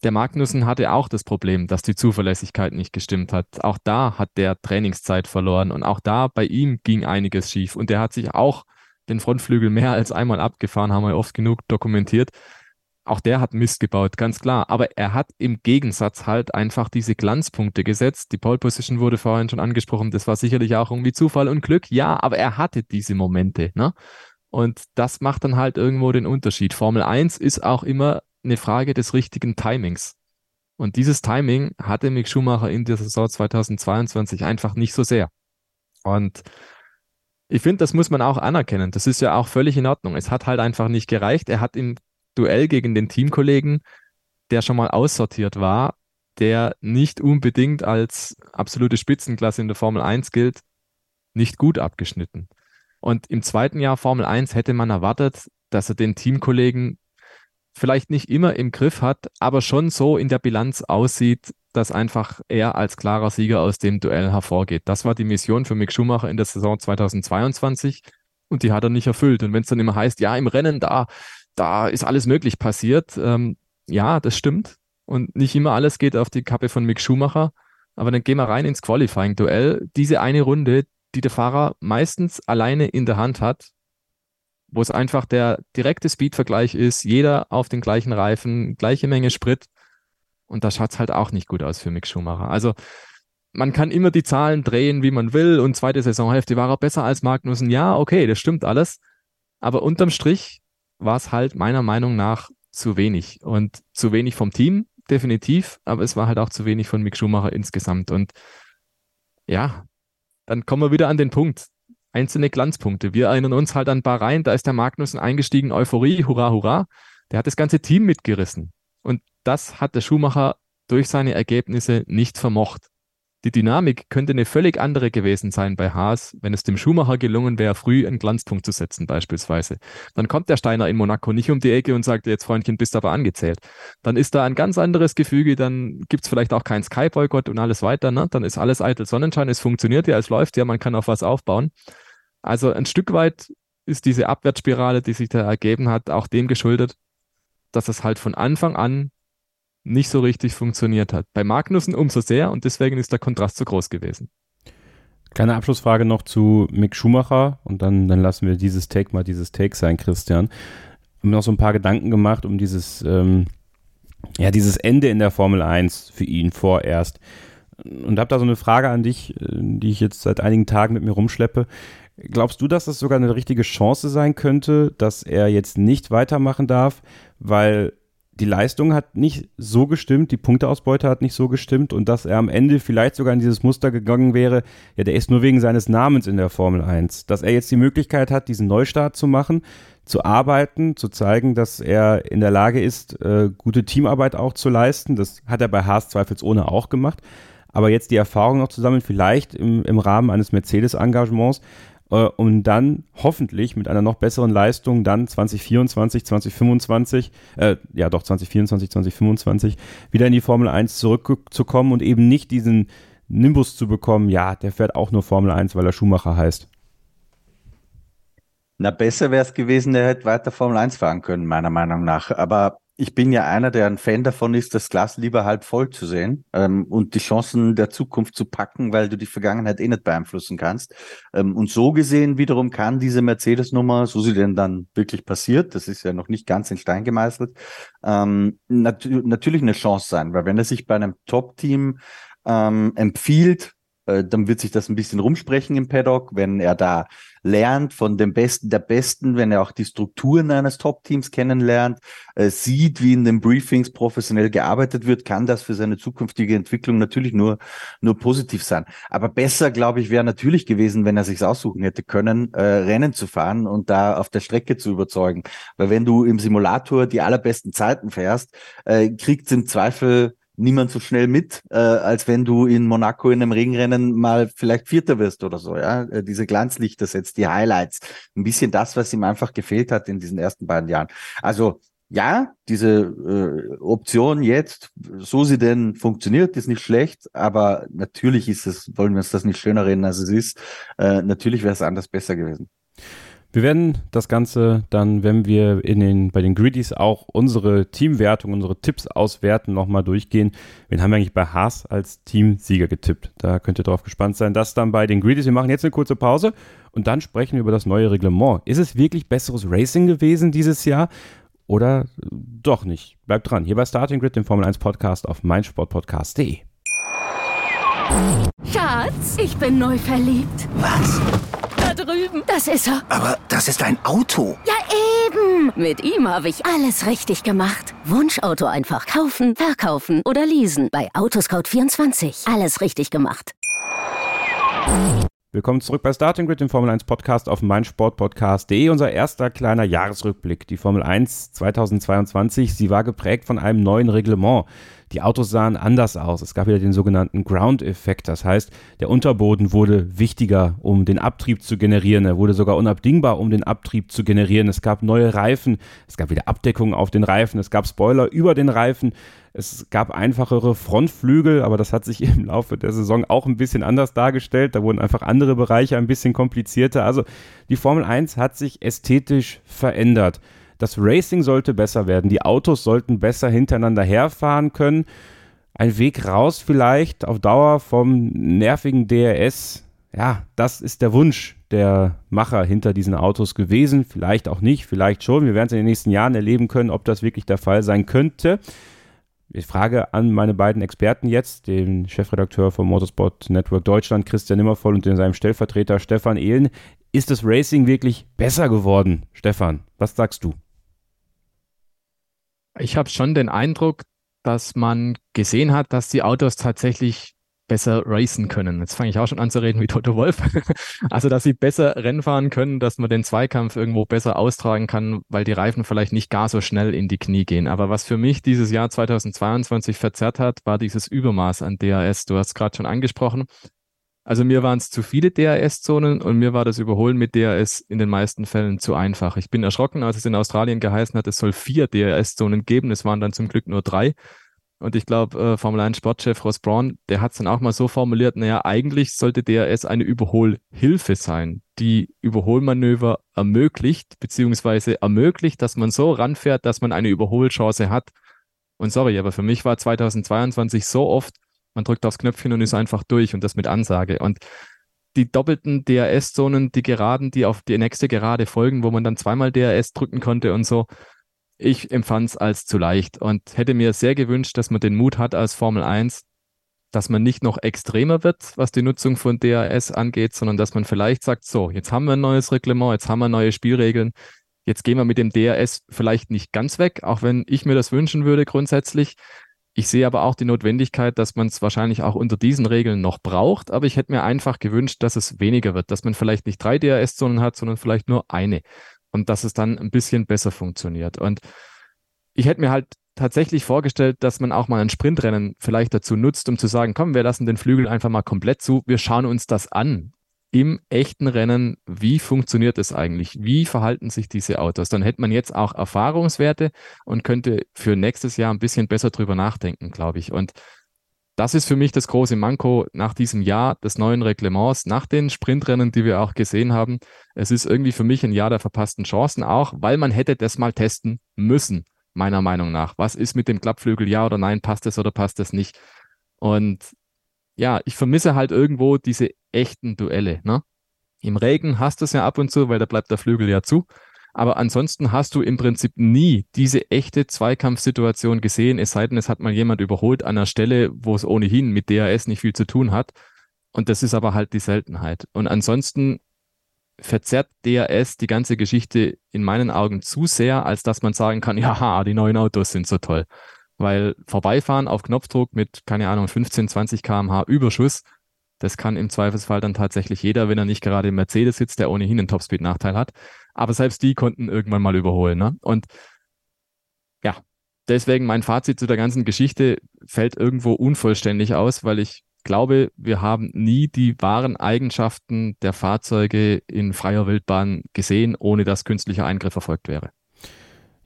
Speaker 3: der Magnussen hatte auch das Problem, dass die Zuverlässigkeit nicht gestimmt hat. Auch da hat der Trainingszeit verloren und auch da bei ihm ging einiges schief. Und der hat sich auch den Frontflügel mehr als einmal abgefahren, haben wir oft genug dokumentiert auch der hat Mist gebaut, ganz klar. Aber er hat im Gegensatz halt einfach diese Glanzpunkte gesetzt. Die Pole Position wurde vorhin schon angesprochen. Das war sicherlich auch irgendwie Zufall und Glück. Ja, aber er hatte diese Momente, ne? Und das macht dann halt irgendwo den Unterschied. Formel 1 ist auch immer eine Frage des richtigen Timings. Und dieses Timing hatte Mick Schumacher in der Saison 2022 einfach nicht so sehr. Und ich finde, das muss man auch anerkennen. Das ist ja auch völlig in Ordnung. Es hat halt einfach nicht gereicht. Er hat im Duell gegen den Teamkollegen, der schon mal aussortiert war, der nicht unbedingt als absolute Spitzenklasse in der Formel 1 gilt, nicht gut abgeschnitten. Und im zweiten Jahr Formel 1 hätte man erwartet, dass er den Teamkollegen vielleicht nicht immer im Griff hat, aber schon so in der Bilanz aussieht, dass einfach er als klarer Sieger aus dem Duell hervorgeht. Das war die Mission für Mick Schumacher in der Saison 2022 und die hat er nicht erfüllt. Und wenn es dann immer heißt, ja, im Rennen da, da ist alles möglich passiert. Ähm, ja, das stimmt. Und nicht immer alles geht auf die Kappe von Mick Schumacher. Aber dann gehen wir rein ins Qualifying-Duell. Diese eine Runde, die der Fahrer meistens alleine in der Hand hat, wo es einfach der direkte Speed-Vergleich ist, jeder auf den gleichen Reifen, gleiche Menge Sprit. Und da schaut es halt auch nicht gut aus für Mick Schumacher. Also man kann immer die Zahlen drehen, wie man will. Und zweite Saisonhälfte war er besser als Magnussen. Ja, okay, das stimmt alles. Aber unterm Strich war es halt meiner Meinung nach zu wenig. Und zu wenig vom Team, definitiv, aber es war halt auch zu wenig von Mick Schumacher insgesamt. Und ja, dann kommen wir wieder an den Punkt. Einzelne Glanzpunkte. Wir erinnern uns halt an Bahrain, da ist der Magnussen eingestiegen, Euphorie, hurra, hurra. Der hat das ganze Team mitgerissen. Und das hat der Schumacher durch seine Ergebnisse nicht vermocht. Die Dynamik könnte eine völlig andere gewesen sein bei Haas, wenn es dem Schumacher gelungen wäre, früh einen Glanzpunkt zu setzen beispielsweise. Dann kommt der Steiner in Monaco nicht um die Ecke und sagt, jetzt Freundchen, bist aber angezählt. Dann ist da ein ganz anderes Gefüge, dann gibt es vielleicht auch keinen Sky-Boykott und alles weiter. Ne? Dann ist alles eitel Sonnenschein, es funktioniert ja, es läuft ja, man kann auf was aufbauen. Also ein Stück weit ist diese Abwärtsspirale, die sich da ergeben hat, auch dem geschuldet, dass es halt von Anfang an nicht so richtig funktioniert hat. Bei Magnussen umso sehr und deswegen ist der Kontrast so groß gewesen.
Speaker 1: Kleine Abschlussfrage noch zu Mick Schumacher und dann, dann lassen wir dieses Take mal dieses Take sein, Christian. Ich habe noch so ein paar Gedanken gemacht um dieses, ähm, ja, dieses Ende in der Formel 1 für ihn vorerst. Und habe da so eine Frage an dich, äh, die ich jetzt seit einigen Tagen mit mir rumschleppe. Glaubst du, dass das sogar eine richtige Chance sein könnte, dass er jetzt nicht weitermachen darf, weil die Leistung hat nicht so gestimmt, die Punkteausbeute hat nicht so gestimmt und dass er am Ende vielleicht sogar in dieses Muster gegangen wäre, ja, der ist nur wegen seines Namens in der Formel 1. Dass er jetzt die Möglichkeit hat, diesen Neustart zu machen, zu arbeiten, zu zeigen, dass er in der Lage ist, äh, gute Teamarbeit auch zu leisten. Das hat er bei Haas zweifelsohne auch gemacht. Aber jetzt die Erfahrung noch zu sammeln, vielleicht im, im Rahmen eines Mercedes-Engagements, äh, um dann hoffentlich mit einer noch besseren Leistung dann 2024, 2025, äh, ja doch 2024, 2025 wieder in die Formel 1 zurückzukommen und eben nicht diesen Nimbus zu bekommen, ja, der fährt auch nur Formel 1, weil er Schumacher heißt.
Speaker 2: Na, besser wäre es gewesen, der hätte weiter Formel 1 fahren können, meiner Meinung nach. Aber ich bin ja einer, der ein Fan davon ist, das Glas lieber halb voll zu sehen ähm, und die Chancen der Zukunft zu packen, weil du die Vergangenheit eh nicht beeinflussen kannst. Ähm, und so gesehen wiederum kann diese Mercedes-Nummer, so sie denn dann wirklich passiert, das ist ja noch nicht ganz in Stein gemeißelt, ähm, nat natürlich eine Chance sein, weil wenn er sich bei einem Top-Team ähm, empfiehlt, äh, dann wird sich das ein bisschen rumsprechen im Paddock, wenn er da lernt von dem Besten der Besten, wenn er auch die Strukturen eines Top-Teams kennenlernt, äh, sieht, wie in den Briefings professionell gearbeitet wird, kann das für seine zukünftige Entwicklung natürlich nur, nur positiv sein. Aber besser, glaube ich, wäre natürlich gewesen, wenn er sich aussuchen hätte können, äh, Rennen zu fahren und da auf der Strecke zu überzeugen. Weil wenn du im Simulator die allerbesten Zeiten fährst, äh, kriegt im Zweifel niemand so schnell mit, äh, als wenn du in Monaco in einem Regenrennen mal vielleicht Vierter wirst oder so. Ja, äh, diese Glanzlichter setzt die Highlights, ein bisschen das, was ihm einfach gefehlt hat in diesen ersten beiden Jahren. Also ja, diese äh, Option jetzt, so sie denn funktioniert, ist nicht schlecht, aber natürlich ist es, wollen wir uns das nicht schöner reden, als es ist. Äh, natürlich wäre es anders besser gewesen.
Speaker 1: Wir werden das Ganze dann, wenn wir in den, bei den Griddies auch unsere Teamwertung, unsere Tipps auswerten, nochmal durchgehen. Wen haben wir eigentlich bei Haas als Teamsieger getippt? Da könnt ihr drauf gespannt sein. Das dann bei den Griddies. Wir machen jetzt eine kurze Pause und dann sprechen wir über das neue Reglement. Ist es wirklich besseres Racing gewesen dieses Jahr? Oder doch nicht? Bleibt dran. Hier bei Starting Grid, dem Formel 1 Podcast auf meinsportpodcast.de.
Speaker 4: Schatz, ich bin neu verliebt.
Speaker 5: Was?
Speaker 4: Da drüben. Das ist er.
Speaker 5: Aber das ist ein Auto.
Speaker 4: Ja, eben. Mit ihm habe ich alles richtig gemacht. Wunschauto einfach kaufen, verkaufen oder leasen. Bei Autoscout24. Alles richtig gemacht.
Speaker 1: Willkommen zurück bei Starting Grid, dem Formel 1 Podcast auf meinsportpodcast.de. Unser erster kleiner Jahresrückblick. Die Formel 1 2022, sie war geprägt von einem neuen Reglement. Die Autos sahen anders aus. Es gab wieder den sogenannten Ground-Effekt. Das heißt, der Unterboden wurde wichtiger, um den Abtrieb zu generieren. Er wurde sogar unabdingbar, um den Abtrieb zu generieren. Es gab neue Reifen. Es gab wieder Abdeckungen auf den Reifen. Es gab Spoiler über den Reifen. Es gab einfachere Frontflügel, aber das hat sich <laughs> im Laufe der Saison auch ein bisschen anders dargestellt. Da wurden einfach andere Bereiche ein bisschen komplizierter. Also die Formel 1 hat sich ästhetisch verändert. Das Racing sollte besser werden. Die Autos sollten besser hintereinander herfahren können. Ein Weg raus vielleicht auf Dauer vom nervigen DRS. Ja, das ist der Wunsch der Macher hinter diesen Autos gewesen. Vielleicht auch nicht, vielleicht schon. Wir werden es in den nächsten Jahren erleben können, ob das wirklich der Fall sein könnte. Ich frage an meine beiden Experten jetzt, den Chefredakteur vom Motorsport Network Deutschland, Christian Nimmervoll, und seinem Stellvertreter Stefan Ehlen. Ist das Racing wirklich besser geworden? Stefan, was sagst du?
Speaker 3: Ich habe schon den Eindruck, dass man gesehen hat, dass die Autos tatsächlich besser racen können. Jetzt fange ich auch schon an zu reden wie Toto Wolf. <laughs> also, dass sie besser Rennen fahren können, dass man den Zweikampf irgendwo besser austragen kann, weil die Reifen vielleicht nicht gar so schnell in die Knie gehen. Aber was für mich dieses Jahr 2022 verzerrt hat, war dieses Übermaß an DRS. Du hast gerade schon angesprochen. Also mir waren es zu viele DRS-Zonen und mir war das Überholen mit DRS in den meisten Fällen zu einfach. Ich bin erschrocken, als es in Australien geheißen hat, es soll vier DRS-Zonen geben. Es waren dann zum Glück nur drei. Und ich glaube, äh, Formel 1 Sportchef Ross Braun, der hat es dann auch mal so formuliert, naja, eigentlich sollte DRS eine Überholhilfe sein, die Überholmanöver ermöglicht, beziehungsweise ermöglicht, dass man so ranfährt, dass man eine Überholchance hat. Und sorry, aber für mich war 2022 so oft man drückt aufs Knöpfchen und ist einfach durch und das mit Ansage. Und die doppelten DRS-Zonen, die Geraden, die auf die nächste Gerade folgen, wo man dann zweimal DRS drücken konnte und so. Ich empfand es als zu leicht und hätte mir sehr gewünscht, dass man den Mut hat als Formel 1, dass man nicht noch extremer wird, was die Nutzung von DRS angeht, sondern dass man vielleicht sagt, so, jetzt haben wir ein neues Reglement, jetzt haben wir neue Spielregeln, jetzt gehen wir mit dem DRS vielleicht nicht ganz weg, auch wenn ich mir das wünschen würde grundsätzlich, ich sehe aber auch die Notwendigkeit, dass man es wahrscheinlich auch unter diesen Regeln noch braucht, aber ich hätte mir einfach gewünscht, dass es weniger wird, dass man vielleicht nicht drei DRS-Zonen hat, sondern vielleicht nur eine und dass es dann ein bisschen besser funktioniert. Und ich hätte mir halt tatsächlich vorgestellt, dass man auch mal ein Sprintrennen vielleicht dazu nutzt, um zu sagen, komm, wir lassen den Flügel einfach mal komplett zu, wir schauen uns das an im echten Rennen, wie funktioniert es eigentlich? Wie verhalten sich diese Autos? Dann hätte man jetzt auch Erfahrungswerte und könnte für nächstes Jahr ein bisschen besser drüber nachdenken, glaube ich. Und das ist für mich das große Manko nach diesem Jahr des neuen Reglements, nach den Sprintrennen, die wir auch gesehen haben. Es ist irgendwie für mich ein Jahr der verpassten Chancen, auch weil man hätte das mal testen müssen, meiner Meinung nach. Was ist mit dem Klappflügel, ja oder nein, passt es oder passt es nicht? Und ja, ich vermisse halt irgendwo diese echten Duelle. Ne? Im Regen hast du es ja ab und zu, weil da bleibt der Flügel ja zu. Aber ansonsten hast du im Prinzip nie diese echte Zweikampfsituation gesehen, es sei denn, es hat mal jemand überholt an einer Stelle, wo es ohnehin mit DRS nicht viel zu tun hat. Und das ist aber halt die Seltenheit. Und ansonsten verzerrt DRS die ganze Geschichte in meinen Augen zu sehr, als dass man sagen kann, <laughs> ja, die neuen Autos sind so toll. Weil vorbeifahren auf Knopfdruck mit, keine Ahnung, 15, 20 kmh Überschuss, das kann im Zweifelsfall dann tatsächlich jeder, wenn er nicht gerade im Mercedes sitzt, der ohnehin einen Topspeed-Nachteil hat. Aber selbst die konnten irgendwann mal überholen. Ne? Und ja, deswegen mein Fazit zu der ganzen Geschichte fällt irgendwo unvollständig aus, weil ich glaube, wir haben nie die wahren Eigenschaften der Fahrzeuge in freier Wildbahn gesehen, ohne dass künstlicher Eingriff erfolgt wäre.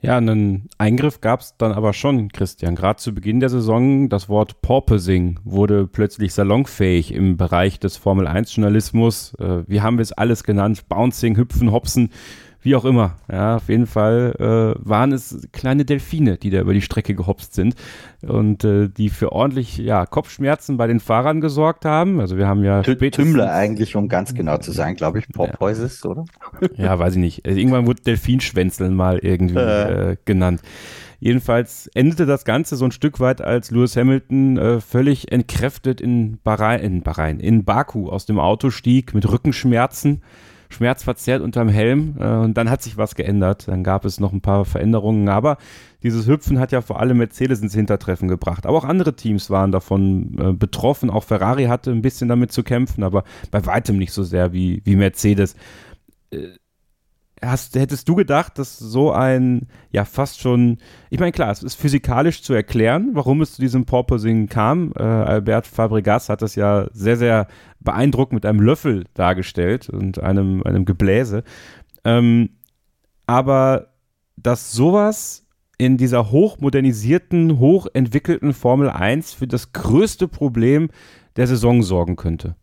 Speaker 1: Ja, einen Eingriff gab es dann aber schon, Christian. Gerade zu Beginn der Saison, das Wort Porpoising wurde plötzlich salonfähig im Bereich des Formel-1-Journalismus. Äh, wie haben wir es alles genannt? Bouncing, Hüpfen, Hopsen wie auch immer. Ja, auf jeden Fall äh, waren es kleine Delfine, die da über die Strecke gehopst sind und äh, die für ordentlich ja, Kopfschmerzen bei den Fahrern gesorgt haben. Also wir haben ja
Speaker 2: Tümmler eigentlich, um ganz genau zu sein, glaube ich, Porpoises, ja. oder?
Speaker 1: Ja, weiß ich nicht. Also irgendwann wurde Delfinschwänzeln mal irgendwie äh. äh. genannt. Jedenfalls endete das Ganze so ein Stück weit, als Lewis Hamilton äh, völlig entkräftet in Bahrain, in Bahrain, in Baku aus dem Auto stieg mit Rückenschmerzen schmerzverzerrt unterm Helm äh, und dann hat sich was geändert. Dann gab es noch ein paar Veränderungen, aber dieses Hüpfen hat ja vor allem Mercedes ins Hintertreffen gebracht. Aber auch andere Teams waren davon äh, betroffen. Auch Ferrari hatte ein bisschen damit zu kämpfen, aber bei weitem nicht so sehr wie, wie Mercedes. Äh, hast, hättest du gedacht, dass so ein, ja, fast schon, ich meine, klar, es ist physikalisch zu erklären, warum es zu diesem Porpoising kam. Äh, Albert Fabregas hat das ja sehr, sehr beeindruckend mit einem Löffel dargestellt und einem, einem Gebläse. Ähm, aber dass sowas in dieser hochmodernisierten, hochentwickelten Formel 1 für das größte Problem der Saison sorgen könnte.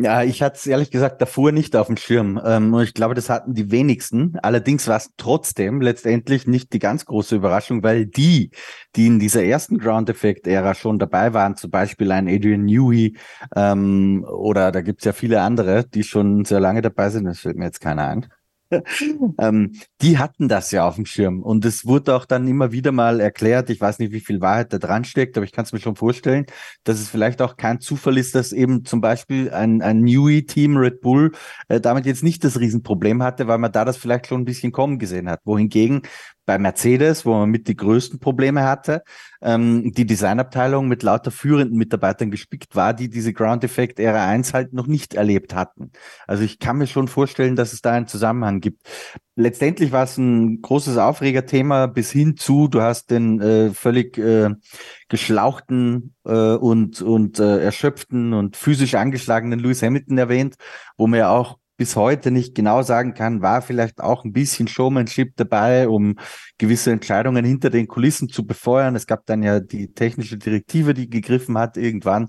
Speaker 2: Ja, ich hatte es ehrlich gesagt davor nicht auf dem Schirm. Ähm, und ich glaube, das hatten die wenigsten. Allerdings war es trotzdem letztendlich nicht die ganz große Überraschung, weil die, die in dieser ersten Ground Effect-Ära schon dabei waren, zum Beispiel ein Adrian Newey ähm, oder da gibt's ja viele andere, die schon sehr lange dabei sind, das fällt mir jetzt keiner ein. <laughs> ähm, die hatten das ja auf dem Schirm und es wurde auch dann immer wieder mal erklärt. Ich weiß nicht, wie viel Wahrheit da dran steckt, aber ich kann es mir schon vorstellen, dass es vielleicht auch kein Zufall ist, dass eben zum Beispiel ein, ein Newey-Team Red Bull äh, damit jetzt nicht das Riesenproblem hatte, weil man da das vielleicht schon ein bisschen kommen gesehen hat. Wohingegen bei Mercedes, wo man mit die größten Probleme hatte, ähm, die Designabteilung mit lauter führenden Mitarbeitern gespickt war, die diese Ground Effect Ära 1 halt noch nicht erlebt hatten. Also ich kann mir schon vorstellen, dass es da einen Zusammenhang gibt. Letztendlich war es ein großes Aufregerthema bis hin zu, du hast den äh, völlig äh, geschlauchten äh, und, und äh, erschöpften und physisch angeschlagenen Lewis Hamilton erwähnt, wo mir auch bis heute nicht genau sagen kann, war vielleicht auch ein bisschen Showmanship dabei, um gewisse Entscheidungen hinter den Kulissen zu befeuern. Es gab dann ja die technische Direktive, die gegriffen hat irgendwann.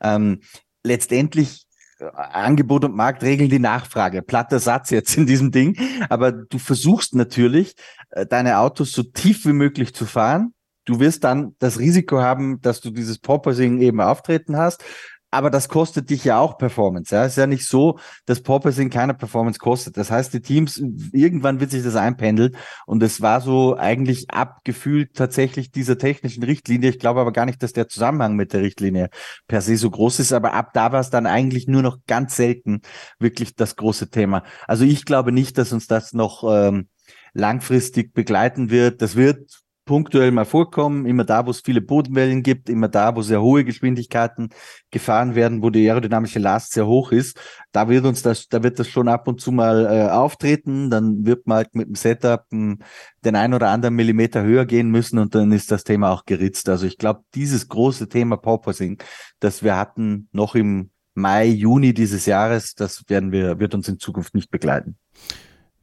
Speaker 2: Ähm, letztendlich äh, Angebot und Markt regeln die Nachfrage. Platter Satz jetzt in diesem Ding. Aber du versuchst natürlich, äh, deine Autos so tief wie möglich zu fahren. Du wirst dann das Risiko haben, dass du dieses Porpoising eben auftreten hast aber das kostet dich ja auch Performance. Ja, es ist ja nicht so, dass Porpoising keine Performance kostet. Das heißt, die Teams, irgendwann wird sich das einpendeln. Und es war so eigentlich abgefühlt tatsächlich dieser technischen Richtlinie. Ich glaube aber gar nicht, dass der Zusammenhang mit der Richtlinie per se so groß ist. Aber ab da war es dann eigentlich nur noch ganz selten wirklich das große Thema. Also ich glaube nicht, dass uns das noch ähm, langfristig begleiten wird. Das wird punktuell mal vorkommen, immer da, wo es viele Bodenwellen gibt, immer da, wo sehr hohe Geschwindigkeiten gefahren werden, wo die aerodynamische Last sehr hoch ist. Da wird uns das, da wird das schon ab und zu mal äh, auftreten. Dann wird man halt mit dem Setup m, hm, den ein oder anderen Millimeter höher gehen müssen und dann ist das Thema auch geritzt. Also ich glaube, dieses große Thema Porpoising, das wir hatten noch im Mai, Juni dieses Jahres, das werden wir, wird uns in Zukunft nicht begleiten.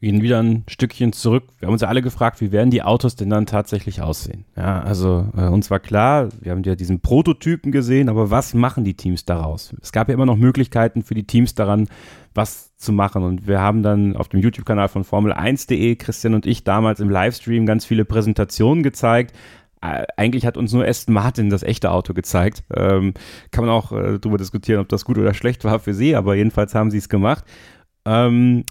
Speaker 1: Gehen wieder ein Stückchen zurück. Wir haben uns ja alle gefragt, wie werden die Autos denn dann tatsächlich aussehen? Ja, also äh, uns war klar, wir haben ja diesen Prototypen gesehen, aber was machen die Teams daraus? Es gab ja immer noch Möglichkeiten für die Teams daran, was zu machen. Und wir haben dann auf dem YouTube-Kanal von Formel1.de, Christian und ich, damals im Livestream ganz viele Präsentationen gezeigt. Äh, eigentlich hat uns nur Aston Martin das echte Auto gezeigt. Ähm, kann man auch äh, darüber diskutieren, ob das gut oder schlecht war für sie, aber jedenfalls haben sie es gemacht. Ähm,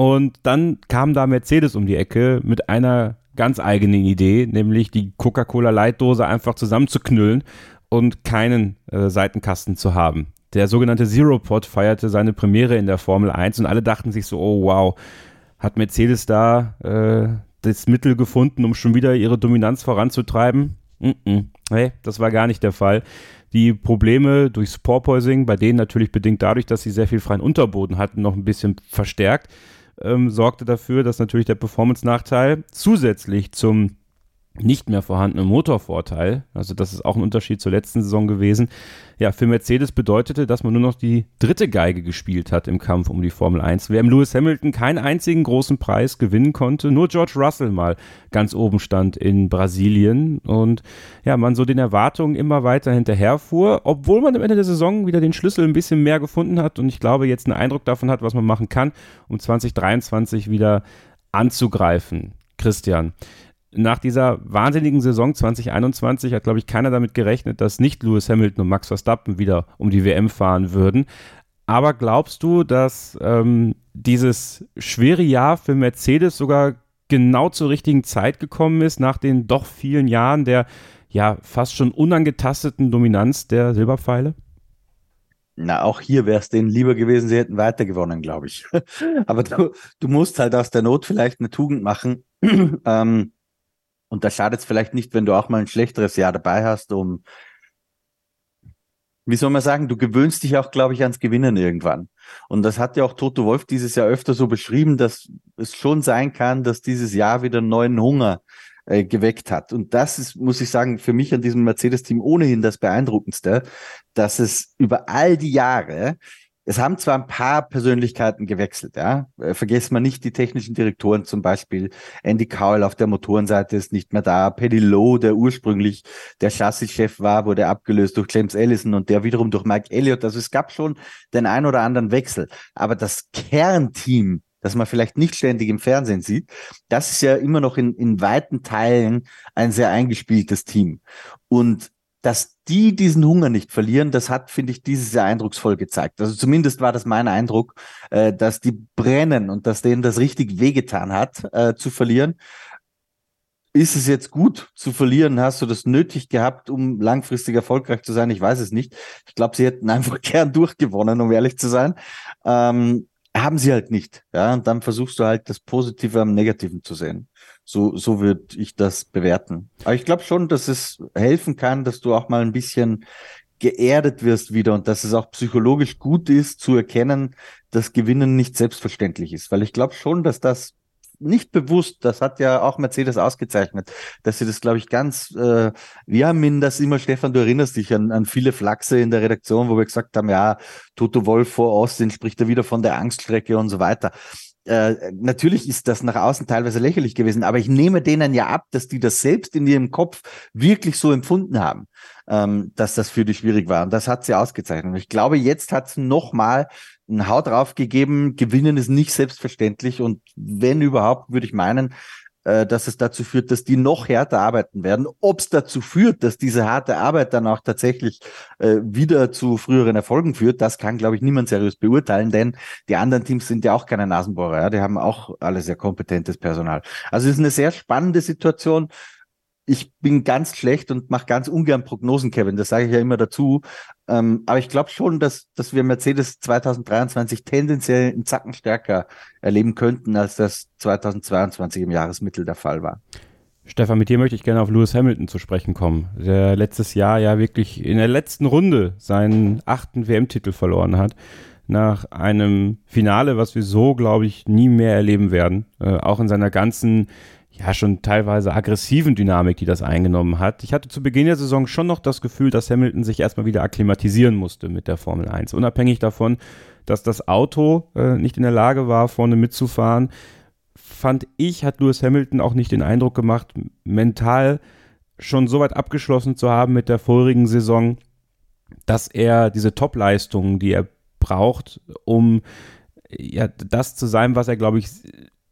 Speaker 1: und dann kam da Mercedes um die Ecke mit einer ganz eigenen Idee, nämlich die Coca-Cola-Leitdose einfach zusammenzuknüllen und keinen äh, Seitenkasten zu haben. Der sogenannte Zero Pod feierte seine Premiere in der Formel 1 und alle dachten sich so, oh wow, hat Mercedes da äh, das Mittel gefunden, um schon wieder ihre Dominanz voranzutreiben? Mm -mm. Hey, das war gar nicht der Fall. Die Probleme durch Porpoising, bei denen natürlich bedingt dadurch, dass sie sehr viel freien Unterboden hatten, noch ein bisschen verstärkt ähm, sorgte dafür, dass natürlich der Performance-Nachteil zusätzlich zum nicht mehr vorhandenen Motorvorteil, also das ist auch ein Unterschied zur letzten Saison gewesen, ja, für Mercedes bedeutete, dass man nur noch die dritte Geige gespielt hat im Kampf um die Formel 1. Wer im Lewis Hamilton keinen einzigen großen Preis gewinnen konnte, nur George Russell mal ganz oben stand in Brasilien und ja, man so den Erwartungen immer weiter hinterherfuhr, obwohl man am Ende der Saison wieder den Schlüssel ein bisschen mehr gefunden hat und ich glaube jetzt einen Eindruck davon hat, was man machen kann, um 2023 wieder anzugreifen. Christian, nach dieser wahnsinnigen Saison 2021 hat, glaube ich, keiner damit gerechnet, dass nicht Lewis Hamilton und Max Verstappen wieder um die WM fahren würden. Aber glaubst du, dass ähm, dieses schwere Jahr für Mercedes sogar genau zur richtigen Zeit gekommen ist, nach den doch vielen Jahren der ja fast schon unangetasteten Dominanz der Silberpfeile?
Speaker 2: Na, auch hier wäre es denen lieber gewesen, sie hätten weiter gewonnen, glaube ich. <laughs> Aber du, du musst halt aus der Not vielleicht eine Tugend machen. <clears throat> ähm, und da schadet es vielleicht nicht, wenn du auch mal ein schlechteres Jahr dabei hast, um, wie soll man sagen, du gewöhnst dich auch, glaube ich, ans Gewinnen irgendwann. Und das hat ja auch Toto Wolf dieses Jahr öfter so beschrieben, dass es schon sein kann, dass dieses Jahr wieder neuen Hunger äh, geweckt hat. Und das ist, muss ich sagen, für mich an diesem Mercedes-Team ohnehin das Beeindruckendste, dass es über all die Jahre es haben zwar ein paar Persönlichkeiten gewechselt, ja. Äh, vergessen wir nicht die technischen Direktoren zum Beispiel. Andy Cowell auf der Motorenseite ist nicht mehr da. Paddy Lowe, der ursprünglich der Chassis-Chef war, wurde abgelöst durch James Ellison und der wiederum durch Mike Elliott. Also es gab schon den ein oder anderen Wechsel. Aber das Kernteam, das man vielleicht nicht ständig im Fernsehen sieht, das ist ja immer noch in, in weiten Teilen ein sehr eingespieltes Team. Und dass die diesen Hunger nicht verlieren, das hat, finde ich, dieses Jahr eindrucksvoll gezeigt. Also zumindest war das mein Eindruck, äh, dass die brennen und dass denen das richtig wehgetan hat, äh, zu verlieren. Ist es jetzt gut zu verlieren? Hast du das nötig gehabt, um langfristig erfolgreich zu sein? Ich weiß es nicht. Ich glaube, sie hätten <laughs> einfach gern durchgewonnen, um ehrlich zu sein. Ähm, haben sie halt nicht. Ja, und dann versuchst du halt das Positive am Negativen zu sehen. So, so würde ich das bewerten. Aber ich glaube schon, dass es helfen kann, dass du auch mal ein bisschen geerdet wirst wieder und dass es auch psychologisch gut ist zu erkennen, dass Gewinnen nicht selbstverständlich ist. Weil ich glaube schon, dass das nicht bewusst, das hat ja auch Mercedes ausgezeichnet, dass sie das, glaube ich, ganz, äh, wir haben ihn das immer, Stefan, du erinnerst dich an, an viele Flachse in der Redaktion, wo wir gesagt haben, ja, Toto Wolf vor Austin spricht er wieder von der Angststrecke und so weiter äh, natürlich ist das nach außen teilweise lächerlich gewesen, aber ich nehme denen ja ab, dass die das selbst in ihrem Kopf wirklich so empfunden haben, ähm, dass das für die schwierig war. Und das hat sie ausgezeichnet. Und ich glaube, jetzt hat es nochmal einen Haut drauf gegeben. Gewinnen ist nicht selbstverständlich. Und wenn überhaupt, würde ich meinen, äh, dass es dazu führt, dass die noch härter arbeiten werden. Ob es dazu führt, dass diese harte Arbeit dann auch tatsächlich äh, wieder zu früheren Erfolgen führt, das kann, glaube ich, niemand seriös beurteilen, denn die anderen Teams sind ja auch keine Nasenbohrer, ja? die haben auch alle sehr kompetentes Personal. Also es ist eine sehr spannende Situation ich bin ganz schlecht und mache ganz ungern Prognosen, Kevin. Das sage ich ja immer dazu. Ähm, aber ich glaube schon, dass, dass wir Mercedes 2023 tendenziell einen Zacken stärker erleben könnten, als das 2022 im Jahresmittel der Fall war.
Speaker 1: Stefan, mit dir möchte ich gerne auf Lewis Hamilton zu sprechen kommen, der letztes Jahr ja wirklich in der letzten Runde seinen achten WM-Titel verloren hat. Nach einem Finale, was wir so, glaube ich, nie mehr erleben werden. Äh, auch in seiner ganzen ja schon teilweise aggressiven Dynamik, die das eingenommen hat. Ich hatte zu Beginn der Saison schon noch das Gefühl, dass Hamilton sich erstmal wieder akklimatisieren musste mit der Formel 1. Unabhängig davon, dass das Auto äh, nicht in der Lage war, vorne mitzufahren, fand ich, hat Lewis Hamilton auch nicht den Eindruck gemacht, mental schon so weit abgeschlossen zu haben mit der vorigen Saison, dass er diese Top-Leistungen, die er braucht, um ja, das zu sein, was er, glaube ich,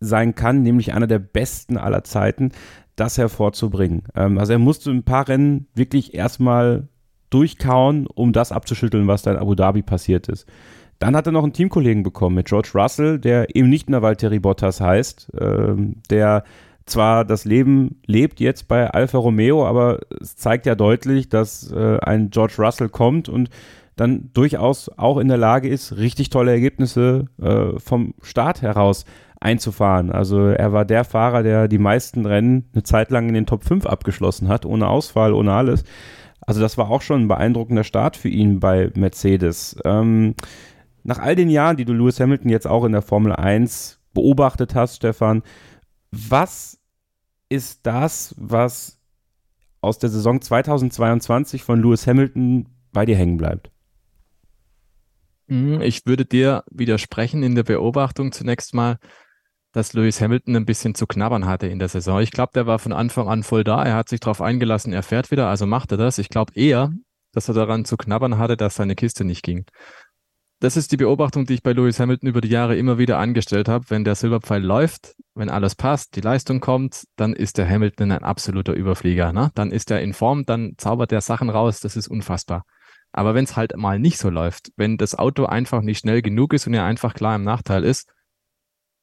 Speaker 1: sein kann, nämlich einer der besten aller Zeiten, das hervorzubringen. Ähm, also er musste ein paar Rennen wirklich erstmal durchkauen, um das abzuschütteln, was da in Abu Dhabi passiert ist. Dann hat er noch einen Teamkollegen bekommen mit George Russell, der eben nicht mehr Valtteri Bottas heißt, ähm, der zwar das Leben lebt jetzt bei Alfa Romeo, aber es zeigt ja deutlich, dass äh, ein George Russell kommt und dann durchaus auch in der Lage ist, richtig tolle Ergebnisse äh, vom Start heraus einzufahren. Also er war der Fahrer, der die meisten Rennen eine Zeit lang in den Top 5 abgeschlossen hat, ohne Ausfall, ohne alles. Also das war auch schon ein beeindruckender Start für ihn bei Mercedes. Ähm, nach all den Jahren, die du Lewis Hamilton jetzt auch in der Formel 1 beobachtet hast, Stefan, was ist das, was aus der Saison 2022 von Lewis Hamilton bei dir hängen bleibt?
Speaker 3: Mhm, ich würde dir widersprechen in der Beobachtung zunächst mal, dass Lewis Hamilton ein bisschen zu knabbern hatte in der Saison. Ich glaube, der war von Anfang an voll da. Er hat sich darauf eingelassen, er fährt wieder, also macht er das. Ich glaube eher, dass er daran zu knabbern hatte, dass seine Kiste nicht ging. Das ist die Beobachtung, die ich bei Lewis Hamilton über die Jahre immer wieder angestellt habe. Wenn der Silberpfeil läuft, wenn alles passt, die Leistung kommt, dann ist der Hamilton ein absoluter Überflieger. Ne? Dann ist er in Form, dann zaubert er Sachen raus, das ist unfassbar. Aber wenn es halt mal nicht so läuft, wenn das Auto einfach nicht schnell genug ist und er einfach klar im Nachteil ist,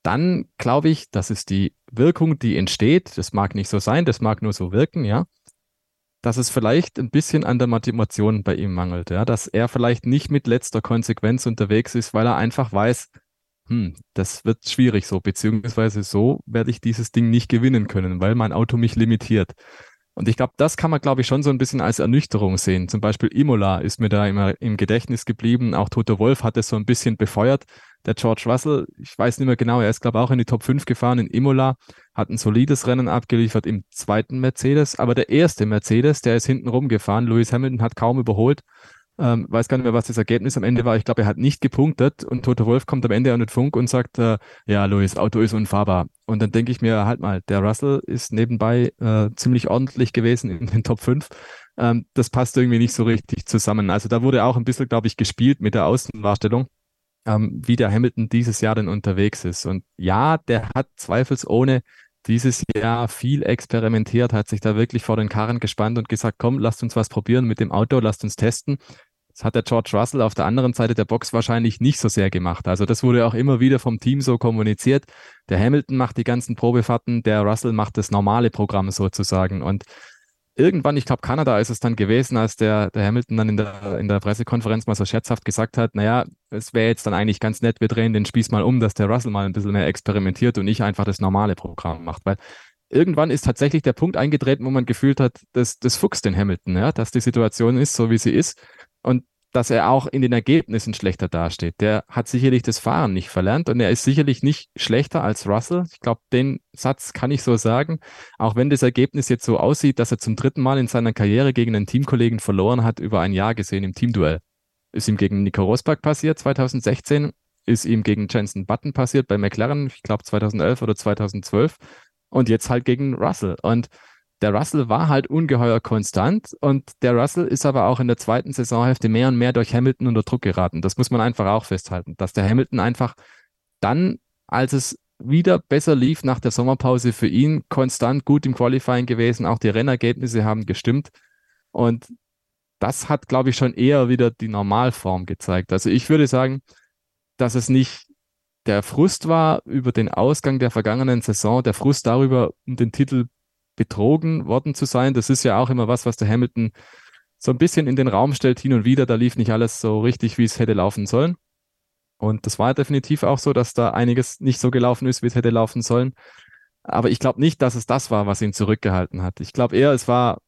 Speaker 3: dann glaube ich, das ist die Wirkung, die entsteht. Das mag nicht so sein, das mag nur so wirken, ja. Dass es vielleicht ein bisschen an der Motivation bei ihm mangelt, ja. Dass er vielleicht nicht mit letzter Konsequenz unterwegs ist, weil er einfach weiß, hm, das wird schwierig so, beziehungsweise so werde ich dieses Ding nicht gewinnen können, weil mein Auto mich limitiert. Und ich glaube, das kann man, glaube ich, schon so ein bisschen als Ernüchterung sehen. Zum Beispiel Imola ist mir da immer im Gedächtnis geblieben. Auch Toto Wolf hat es so ein bisschen befeuert. Der George Russell, ich weiß nicht mehr genau, er ist, glaube ich, auch in die Top 5 gefahren in Imola, hat ein solides Rennen abgeliefert im zweiten Mercedes. Aber der erste Mercedes, der ist hinten rumgefahren. Lewis Hamilton hat kaum überholt. Ähm, weiß gar nicht mehr, was das Ergebnis am Ende war. Ich glaube, er hat nicht gepunktet und Toto Wolf kommt am Ende an den Funk und sagt, äh, ja, Louis, Auto ist unfahrbar. Und dann denke ich mir, halt mal, der Russell ist nebenbei äh, ziemlich ordentlich gewesen in den Top 5. Ähm, das passt irgendwie nicht so richtig zusammen. Also da wurde auch ein bisschen, glaube ich, gespielt mit der Außendarstellung, ähm, wie der Hamilton dieses Jahr denn unterwegs ist. Und ja, der hat zweifelsohne dieses Jahr viel experimentiert, hat sich da wirklich vor den Karren gespannt und gesagt, komm, lasst uns was probieren mit dem Auto, lasst uns testen. Das hat der George Russell auf der anderen Seite der Box wahrscheinlich nicht so sehr gemacht. Also das wurde auch immer wieder vom Team so kommuniziert. Der Hamilton macht die ganzen Probefahrten, der Russell macht das normale Programm sozusagen. Und irgendwann, ich glaube, Kanada ist es dann gewesen, als der, der Hamilton dann in der, in der Pressekonferenz mal so scherzhaft gesagt hat, naja, es wäre jetzt dann eigentlich ganz nett, wir drehen den Spieß mal um, dass der Russell mal ein bisschen mehr experimentiert und nicht einfach das normale Programm macht, weil irgendwann ist tatsächlich der Punkt eingetreten, wo man gefühlt hat, das, das fuchst den Hamilton, ja, dass die Situation ist, so wie sie ist und dass er auch in den Ergebnissen schlechter dasteht. Der hat sicherlich das Fahren nicht verlernt und er ist sicherlich nicht schlechter als Russell. Ich glaube, den Satz kann ich so sagen. Auch wenn das Ergebnis jetzt so aussieht, dass er zum dritten Mal in seiner Karriere gegen einen Teamkollegen verloren hat, über ein Jahr gesehen im Teamduell. Ist ihm gegen Nico Rosberg passiert 2016, ist ihm gegen Jensen Button passiert bei McLaren, ich glaube 2011 oder 2012 und jetzt halt gegen Russell. Und der Russell war halt ungeheuer konstant und der Russell ist aber auch in der zweiten Saisonhälfte mehr und mehr durch Hamilton unter Druck geraten. Das muss man einfach auch festhalten, dass der Hamilton einfach dann, als es wieder besser lief nach der Sommerpause für ihn, konstant gut im Qualifying gewesen. Auch die Rennergebnisse haben gestimmt. Und das hat, glaube ich, schon eher wieder die Normalform gezeigt. Also ich würde sagen, dass es nicht der Frust war über den Ausgang der vergangenen Saison, der Frust darüber, um den Titel betrogen worden zu sein. Das ist ja auch immer was, was der Hamilton so ein bisschen in den Raum stellt, hin und wieder. Da lief nicht alles so richtig, wie es hätte laufen sollen. Und das war definitiv auch so, dass da einiges nicht so gelaufen ist, wie es hätte laufen sollen. Aber ich glaube nicht, dass es das war, was ihn zurückgehalten hat. Ich glaube eher, es war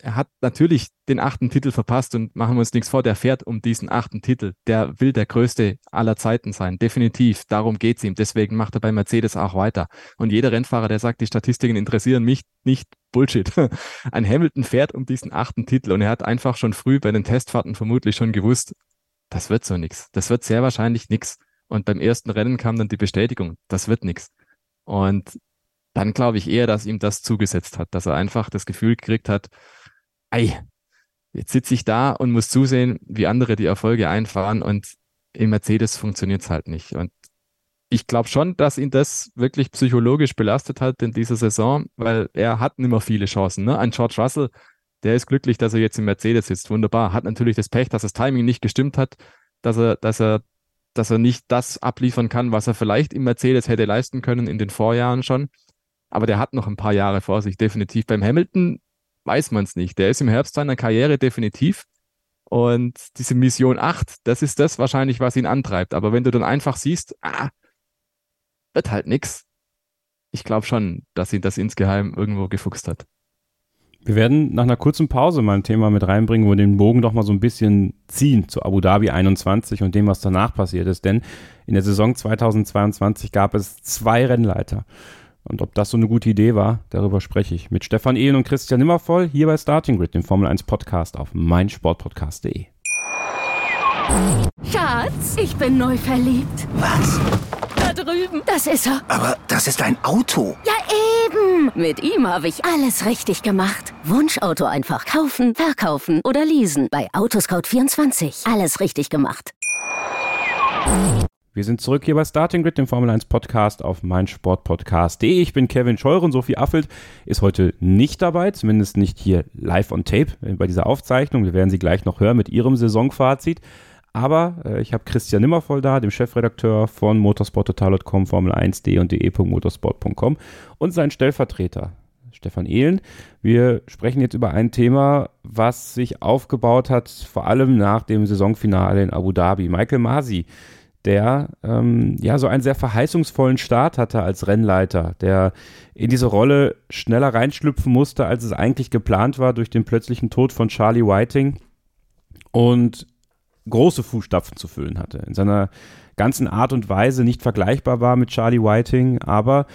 Speaker 3: er hat natürlich den achten Titel verpasst und machen wir uns nichts vor, der fährt um diesen achten Titel. Der will der größte aller Zeiten sein, definitiv. Darum geht's ihm. Deswegen macht er bei Mercedes auch weiter. Und jeder Rennfahrer, der sagt, die Statistiken interessieren mich nicht, Bullshit. <laughs> Ein Hamilton fährt um diesen achten Titel und er hat einfach schon früh bei den Testfahrten vermutlich schon gewusst, das wird so nix. Das wird sehr wahrscheinlich nix. Und beim ersten Rennen kam dann die Bestätigung, das wird nix. Und dann glaube ich eher, dass ihm das zugesetzt hat, dass er einfach das Gefühl gekriegt hat, ei, jetzt sitze ich da und muss zusehen, wie andere die Erfolge einfahren und im Mercedes funktioniert es halt nicht. Und ich glaube schon, dass ihn das wirklich psychologisch belastet hat in dieser Saison, weil er hat nicht mehr viele Chancen. Ne? Ein George Russell, der ist glücklich, dass er jetzt im Mercedes sitzt. Wunderbar. Hat natürlich das Pech, dass das Timing nicht gestimmt hat, dass er, dass er, dass er nicht das abliefern kann, was er vielleicht im Mercedes hätte leisten können in den Vorjahren schon. Aber der hat noch ein paar Jahre vor sich, definitiv. Beim Hamilton weiß man es nicht. Der ist im Herbst seiner Karriere definitiv. Und diese Mission 8, das ist das wahrscheinlich, was ihn antreibt. Aber wenn du dann einfach siehst, ah, wird halt nix. Ich glaube schon, dass ihn das insgeheim irgendwo gefuchst hat.
Speaker 1: Wir werden nach einer kurzen Pause mal ein Thema mit reinbringen, wo wir den Bogen doch mal so ein bisschen ziehen zu Abu Dhabi 21 und dem, was danach passiert ist. Denn in der Saison 2022 gab es zwei Rennleiter. Und ob das so eine gute Idee war, darüber spreche ich mit Stefan Ehlen und Christian Nimmervoll hier bei Starting Grid, dem Formel 1 Podcast auf meinsportpodcast.de.
Speaker 4: Schatz, ich bin neu verliebt.
Speaker 5: Was?
Speaker 4: Da drüben. Das ist er.
Speaker 5: Aber das ist ein Auto.
Speaker 4: Ja, eben. Mit ihm habe ich alles richtig gemacht. Wunschauto einfach kaufen, verkaufen oder leasen. Bei Autoscout24. Alles richtig gemacht.
Speaker 1: Wir sind zurück hier bei Starting Grid, dem Formel 1 Podcast auf meinsportpodcast.de. Ich bin Kevin Scheuren. Sophie Affelt ist heute nicht dabei, zumindest nicht hier live on tape bei dieser Aufzeichnung. Wir werden sie gleich noch hören mit ihrem Saisonfazit. Aber äh, ich habe Christian Nimmervoll da, dem Chefredakteur von motorsporttotal.com, Formel1.de und de.motorsport.com und sein Stellvertreter, Stefan Ehlen. Wir sprechen jetzt über ein Thema, was sich aufgebaut hat, vor allem nach dem Saisonfinale in Abu Dhabi. Michael Masi der ähm, ja so einen sehr verheißungsvollen Start hatte als Rennleiter, der in diese Rolle schneller reinschlüpfen musste, als es eigentlich geplant war durch den plötzlichen Tod von Charlie Whiting und große Fußstapfen zu füllen hatte. In seiner ganzen Art und Weise nicht vergleichbar war mit Charlie Whiting, aber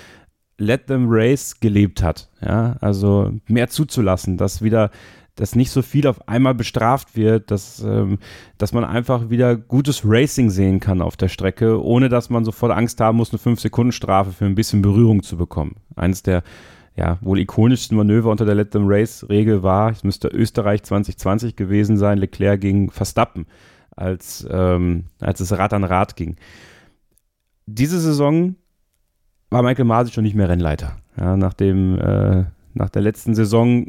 Speaker 1: Let Them Race gelebt hat. Ja, also mehr zuzulassen, dass wieder dass nicht so viel auf einmal bestraft wird, dass, ähm, dass man einfach wieder gutes Racing sehen kann auf der Strecke, ohne dass man sofort Angst haben muss, eine 5-Sekunden-Strafe für ein bisschen Berührung zu bekommen. Eines der ja, wohl ikonischsten Manöver unter der Let Them Race-Regel war, es müsste Österreich 2020 gewesen sein, Leclerc gegen Verstappen, als, ähm, als es Rad an Rad ging. Diese Saison war Michael Masi schon nicht mehr Rennleiter. Ja, nach, dem, äh, nach der letzten Saison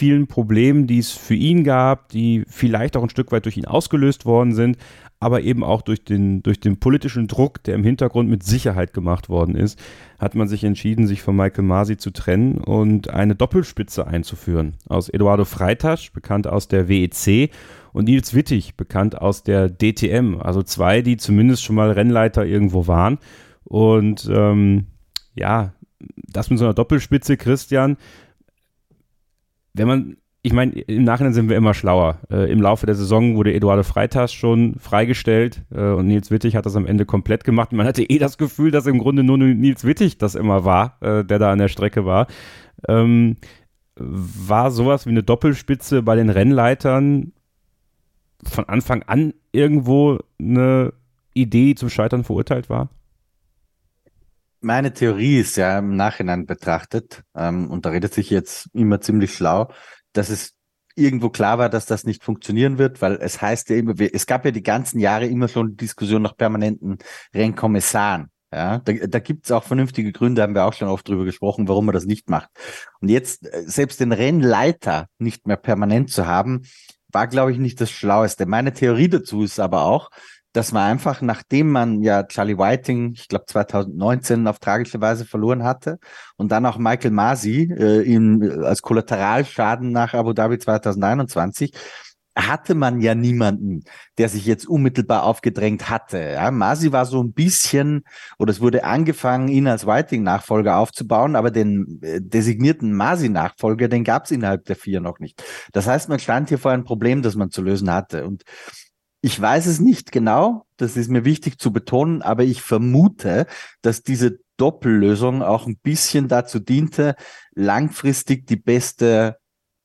Speaker 1: vielen Problemen, die es für ihn gab, die vielleicht auch ein Stück weit durch ihn ausgelöst worden sind, aber eben auch durch den, durch den politischen Druck, der im Hintergrund mit Sicherheit gemacht worden ist, hat man sich entschieden, sich von Michael Masi zu trennen und eine Doppelspitze einzuführen. Aus Eduardo Freitasch, bekannt aus der WEC, und Nils Wittig, bekannt aus der DTM. Also zwei, die zumindest schon mal Rennleiter irgendwo waren. Und ähm, ja, das mit so einer Doppelspitze, Christian, wenn man, ich meine, im Nachhinein sind wir immer schlauer. Äh, Im Laufe der Saison wurde Eduardo Freitas schon freigestellt äh, und Nils Wittig hat das am Ende komplett gemacht. Man hatte eh das Gefühl, dass im Grunde nur Nils Wittig das immer war, äh, der da an der Strecke war. Ähm, war sowas wie eine Doppelspitze bei den Rennleitern von Anfang an irgendwo eine Idee, die zum Scheitern verurteilt war?
Speaker 2: Meine Theorie ist ja im Nachhinein betrachtet, ähm, und da redet sich jetzt immer ziemlich schlau, dass es irgendwo klar war, dass das nicht funktionieren wird, weil es heißt ja immer, es gab ja die ganzen Jahre immer schon Diskussion nach permanenten Rennkommissaren. Ja, da, da gibt es auch vernünftige Gründe, haben wir auch schon oft drüber gesprochen, warum man das nicht macht. Und jetzt äh, selbst den Rennleiter nicht mehr permanent zu haben, war, glaube ich, nicht das Schlaueste. Meine Theorie dazu ist aber auch, dass man einfach, nachdem man ja Charlie Whiting, ich glaube 2019 auf tragische Weise verloren hatte und dann auch Michael Masi äh, in, äh, als Kollateralschaden nach Abu Dhabi 2021, hatte man ja niemanden, der sich jetzt unmittelbar aufgedrängt hatte. Ja, Masi war so ein bisschen, oder es wurde angefangen, ihn als Whiting-Nachfolger aufzubauen, aber den äh, designierten Masi-Nachfolger, den gab es innerhalb der vier noch nicht. Das heißt, man stand hier vor einem Problem, das man zu lösen hatte. Und ich weiß es nicht genau, das ist mir wichtig zu betonen, aber ich vermute, dass diese Doppellösung auch ein bisschen dazu diente, langfristig die beste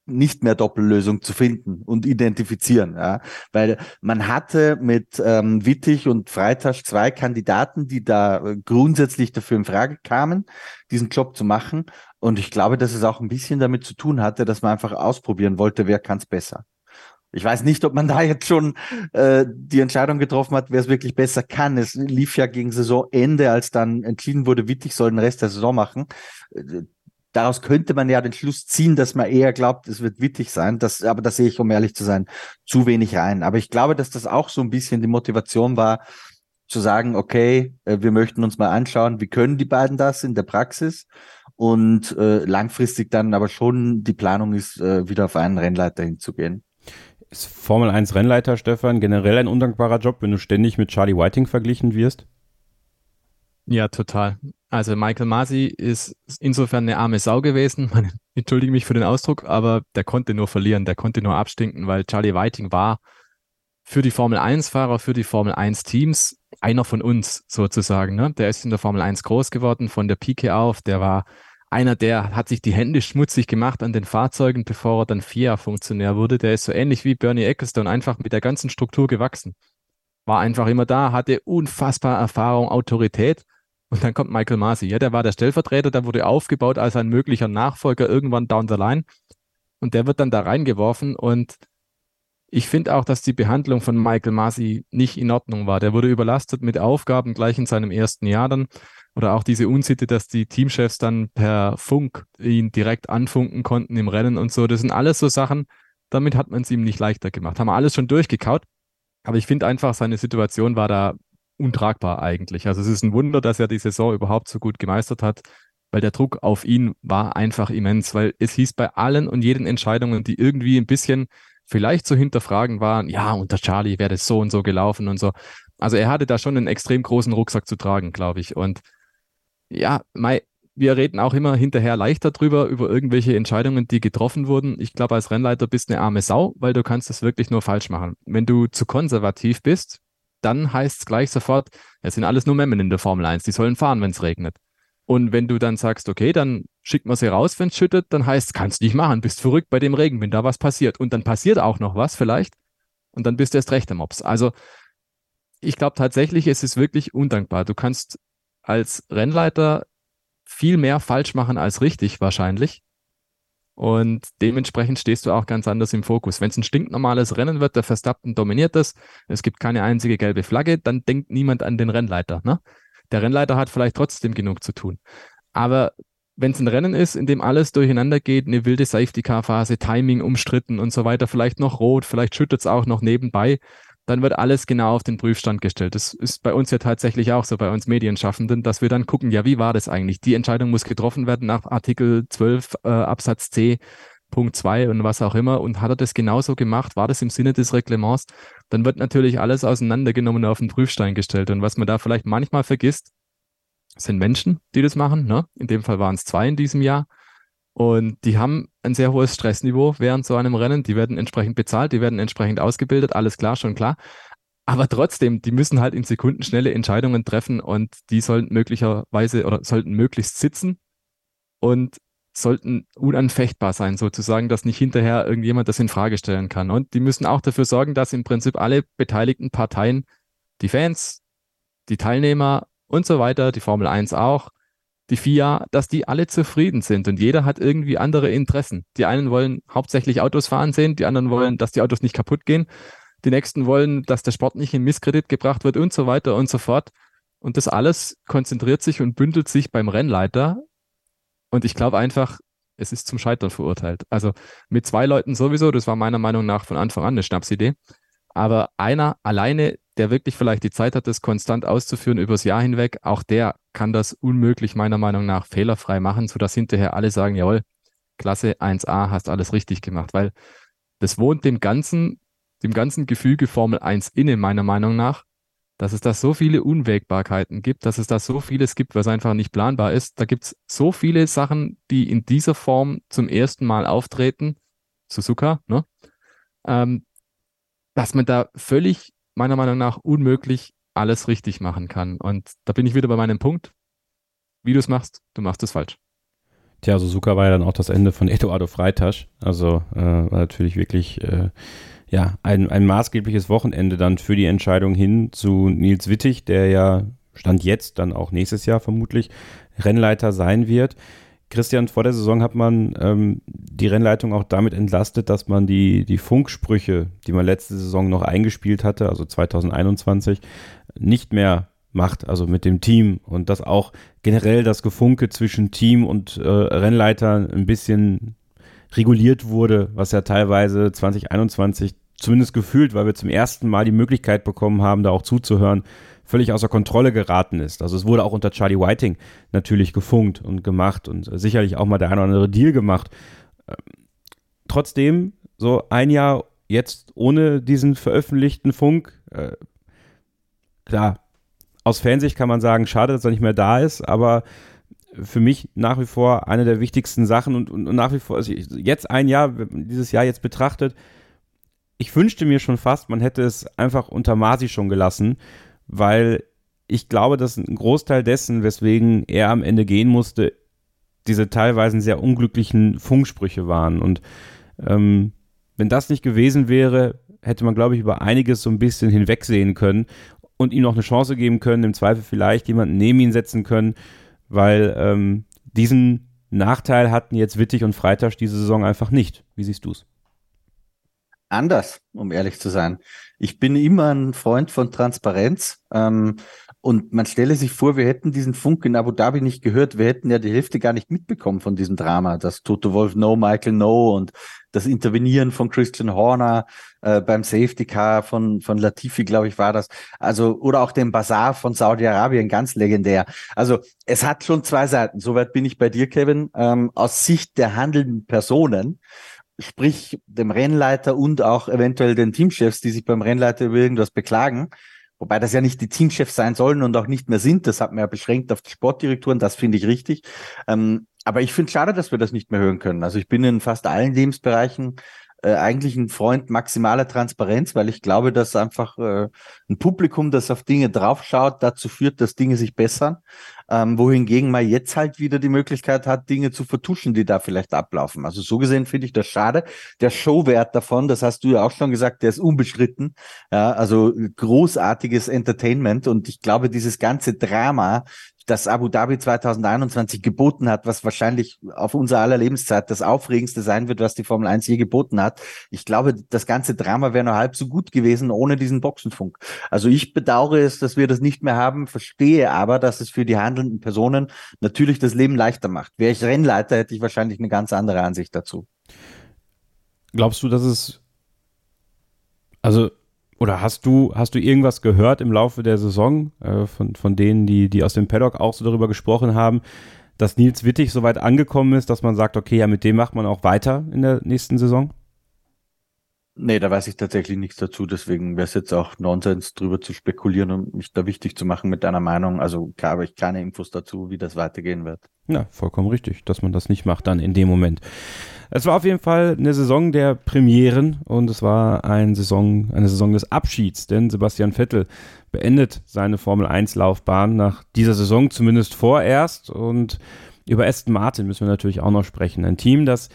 Speaker 2: nicht mehr Doppellösung zu finden und identifizieren, ja, weil man hatte mit ähm, Wittig und Freitasch zwei Kandidaten, die da äh, grundsätzlich dafür in Frage kamen, diesen Job zu machen. Und ich glaube, dass es auch ein bisschen damit zu tun hatte, dass man einfach ausprobieren wollte, wer kann es besser. Ich weiß nicht, ob man da jetzt schon äh, die Entscheidung getroffen hat, wer es wirklich besser kann. Es lief ja gegen Saisonende, als dann entschieden wurde, Wittig soll den Rest der Saison machen. Daraus könnte man ja den Schluss ziehen, dass man eher glaubt, es wird wittig sein. Das, aber da sehe ich, um ehrlich zu sein, zu wenig rein. Aber ich glaube, dass das auch so ein bisschen die Motivation war, zu sagen, okay, äh, wir möchten uns mal anschauen, wie können die beiden das in der Praxis und äh, langfristig dann aber schon die Planung ist, äh, wieder auf einen Rennleiter hinzugehen.
Speaker 1: Ist Formel 1 Rennleiter, Stefan, generell ein undankbarer Job, wenn du ständig mit Charlie Whiting verglichen wirst?
Speaker 3: Ja, total. Also Michael Masi ist insofern eine arme Sau gewesen. <laughs> Man, entschuldige mich für den Ausdruck, aber der konnte nur verlieren, der konnte nur abstinken, weil Charlie Whiting war für die Formel 1-Fahrer, für die Formel 1-Teams einer von uns sozusagen. Ne? Der ist in der Formel 1 groß geworden, von der Pike auf. Der war einer, der hat sich die Hände schmutzig gemacht an den Fahrzeugen, bevor er dann FIA-Funktionär wurde. Der ist so ähnlich wie Bernie Ecclestone, einfach mit der ganzen Struktur gewachsen. War einfach immer da, hatte unfassbar Erfahrung, Autorität und dann kommt Michael Masi. Ja, der war der Stellvertreter, der wurde aufgebaut als ein möglicher Nachfolger irgendwann down the line. Und der wird dann da reingeworfen. Und ich finde auch, dass die Behandlung von Michael Masi nicht in Ordnung war. Der wurde überlastet mit Aufgaben gleich in seinem ersten Jahr dann. Oder auch diese Unsitte, dass die Teamchefs dann per Funk ihn direkt anfunken konnten im Rennen und so. Das sind alles so Sachen, damit hat man es ihm nicht leichter gemacht. Haben wir alles schon durchgekaut. Aber ich finde einfach, seine Situation war da untragbar eigentlich. Also es ist ein Wunder, dass er die Saison überhaupt so gut gemeistert hat, weil der Druck auf ihn war einfach immens, weil es hieß bei allen und jeden Entscheidungen, die irgendwie ein bisschen vielleicht zu hinterfragen waren, ja, unter Charlie wäre das so und so gelaufen und so. Also er hatte da schon einen extrem großen Rucksack zu tragen, glaube ich. Und ja, Mai, wir reden auch immer hinterher leichter drüber, über irgendwelche Entscheidungen, die getroffen wurden. Ich glaube, als Rennleiter bist du eine arme Sau, weil du kannst das wirklich nur falsch machen. Wenn du zu konservativ bist, dann heißt es gleich sofort, es sind alles nur Memmen in der Formel 1, die sollen fahren, wenn es regnet. Und wenn du dann sagst, okay, dann schickt man sie raus, wenn es schüttet, dann heißt es, kannst du nicht machen, bist verrückt bei dem Regen, wenn da was passiert. Und dann passiert auch noch was vielleicht. Und dann bist du erst recht am Mops. Also ich glaube tatsächlich, es ist wirklich undankbar. Du kannst als Rennleiter viel mehr falsch machen als richtig wahrscheinlich. Und dementsprechend stehst du auch ganz anders im Fokus. Wenn es ein stinknormales Rennen wird, der Verstappen dominiert das, es gibt keine einzige gelbe Flagge, dann denkt niemand an den Rennleiter. Ne? Der Rennleiter hat vielleicht trotzdem genug zu tun. Aber wenn es ein Rennen ist, in dem alles durcheinander geht, eine wilde Safety-Car-Phase, Timing umstritten und so weiter, vielleicht noch rot, vielleicht schüttet es auch noch nebenbei, dann wird alles genau auf den Prüfstand gestellt. Das ist bei uns ja tatsächlich auch so, bei uns Medienschaffenden, dass wir dann gucken, ja, wie war das eigentlich? Die Entscheidung muss getroffen werden nach Artikel 12 äh, Absatz C. Punkt 2 und was auch immer. Und hat er das genauso gemacht? War das im Sinne des Reglements? Dann wird natürlich alles auseinandergenommen und auf den Prüfstein gestellt. Und was man da vielleicht manchmal vergisst, sind Menschen, die das machen. Ne? In dem Fall waren es zwei in diesem Jahr. Und die haben ein sehr hohes Stressniveau während so einem Rennen. Die werden entsprechend bezahlt, die werden entsprechend ausgebildet, alles klar, schon klar. Aber trotzdem, die müssen halt in Sekunden schnelle Entscheidungen treffen und die sollten möglicherweise oder sollten möglichst sitzen und sollten unanfechtbar sein, sozusagen, dass nicht hinterher irgendjemand das in Frage stellen kann. Und die müssen auch dafür sorgen, dass im Prinzip alle beteiligten Parteien, die Fans, die Teilnehmer und so weiter, die Formel 1 auch, die FIA, dass die alle zufrieden sind und jeder hat irgendwie andere Interessen. Die einen wollen hauptsächlich Autos fahren sehen, die anderen wollen, dass die Autos nicht kaputt gehen, die nächsten wollen, dass der Sport nicht in Misskredit gebracht wird und so weiter und so fort. Und das alles konzentriert sich und bündelt sich beim Rennleiter. Und ich glaube einfach, es ist zum Scheitern verurteilt. Also mit zwei Leuten sowieso, das war meiner Meinung nach von Anfang an eine Schnapsidee. Aber einer alleine, der wirklich vielleicht die Zeit hat, das konstant auszuführen übers Jahr hinweg, auch der kann das unmöglich meiner Meinung nach fehlerfrei machen, sodass hinterher alle sagen, jawohl, Klasse 1a, hast alles richtig gemacht, weil das wohnt dem ganzen, dem ganzen Gefüge Formel 1 inne, meiner Meinung nach, dass es da so viele Unwägbarkeiten gibt, dass es da so vieles gibt, was einfach nicht planbar ist. Da gibt es so viele Sachen, die in dieser Form zum ersten Mal auftreten, Suzuka, ne? Ähm, dass man da völlig, meiner Meinung nach, unmöglich alles richtig machen kann. Und da bin ich wieder bei meinem Punkt. Wie du es machst, du machst es falsch.
Speaker 1: Tja, Suzuka war ja dann auch das Ende von <laughs> Eduardo Freitasch. Also äh, war natürlich wirklich äh, ja, ein, ein maßgebliches Wochenende dann für die Entscheidung hin zu Nils Wittig, der ja Stand jetzt dann auch nächstes Jahr vermutlich Rennleiter sein wird. Christian, vor der Saison hat man ähm, die Rennleitung auch damit entlastet, dass man die, die Funksprüche, die man letzte Saison noch eingespielt hatte, also 2021, nicht mehr macht, also mit dem Team. Und dass auch generell das Gefunke zwischen Team und äh, Rennleiter ein bisschen reguliert wurde, was ja teilweise 2021 zumindest gefühlt, weil wir zum ersten Mal die Möglichkeit bekommen haben, da auch zuzuhören, völlig außer Kontrolle geraten ist. Also es wurde auch unter Charlie Whiting natürlich gefunkt und gemacht und sicherlich auch mal der eine oder andere Deal gemacht. Ähm, trotzdem, so ein Jahr jetzt ohne diesen veröffentlichten Funk, äh, klar, aus Fansicht kann man sagen, schade, dass er nicht mehr da ist, aber für mich nach wie vor eine der wichtigsten Sachen und, und, und nach wie vor, also jetzt ein Jahr, dieses Jahr jetzt betrachtet, ich wünschte mir schon fast, man hätte es einfach unter Masi schon gelassen, weil ich glaube, dass ein Großteil dessen, weswegen er am Ende gehen musste, diese teilweise sehr unglücklichen Funksprüche waren. Und ähm, wenn das nicht gewesen wäre, hätte man, glaube ich, über einiges so ein bisschen hinwegsehen können und ihm noch eine Chance geben können, im Zweifel vielleicht jemanden neben ihn setzen können, weil ähm, diesen Nachteil hatten jetzt Wittig und Freitag diese Saison einfach nicht. Wie siehst du es?
Speaker 2: Anders, um ehrlich zu sein. Ich bin immer ein Freund von Transparenz. Ähm, und man stelle sich vor, wir hätten diesen Funk in Abu Dhabi nicht gehört. Wir hätten ja die Hälfte gar nicht mitbekommen von diesem Drama. Das Toto Wolf No, Michael No und das Intervenieren von Christian Horner äh, beim Safety Car von, von Latifi, glaube ich, war das. Also, oder auch den Bazar von Saudi-Arabien, ganz legendär. Also, es hat schon zwei Seiten. Soweit bin ich bei dir, Kevin. Ähm, aus Sicht der handelnden Personen sprich dem Rennleiter und auch eventuell den Teamchefs, die sich beim Rennleiter über irgendwas beklagen, Wobei das ja nicht die Teamchefs sein sollen und auch nicht mehr sind. Das hat man ja beschränkt auf die Sportdirektoren. Das finde ich richtig. Ähm, aber ich finde es schade, dass wir das nicht mehr hören können. Also ich bin in fast allen Lebensbereichen äh, eigentlich ein Freund maximaler Transparenz, weil ich glaube, dass einfach äh, ein Publikum, das auf Dinge draufschaut, dazu führt, dass Dinge sich bessern. Ähm, wohingegen man jetzt halt wieder die Möglichkeit hat, Dinge zu vertuschen, die da vielleicht ablaufen. Also so gesehen finde ich das schade. Der Showwert davon, das hast du ja auch schon gesagt, der ist unbestritten. Ja, also großartiges Entertainment und ich glaube, dieses ganze Drama das Abu Dhabi 2021 geboten hat, was wahrscheinlich auf unser aller Lebenszeit das Aufregendste sein wird, was die Formel 1 je geboten hat. Ich glaube, das ganze Drama wäre nur halb so gut gewesen ohne diesen Boxenfunk. Also ich bedauere es, dass wir das nicht mehr haben, verstehe aber, dass es für die handelnden Personen natürlich das Leben leichter macht. Wäre ich Rennleiter, hätte ich wahrscheinlich eine ganz andere Ansicht dazu.
Speaker 1: Glaubst du, dass es also oder hast du, hast du irgendwas gehört im Laufe der Saison äh, von, von denen, die, die aus dem Paddock auch so darüber gesprochen haben, dass Nils Wittig so weit angekommen ist, dass man sagt, okay, ja, mit dem macht man auch weiter in der nächsten Saison?
Speaker 2: Nee, da weiß ich tatsächlich nichts dazu. Deswegen wäre es jetzt auch Nonsens, drüber zu spekulieren und mich da wichtig zu machen mit deiner Meinung. Also klar habe ich keine Infos dazu, wie das weitergehen wird.
Speaker 1: Ja, vollkommen richtig, dass man das nicht macht dann in dem Moment. Es war auf jeden Fall eine Saison der Premieren und es war eine Saison, eine Saison des Abschieds, denn Sebastian Vettel beendet seine Formel 1 Laufbahn nach dieser Saison zumindest vorerst und über Aston Martin müssen wir natürlich auch noch sprechen. Ein Team, das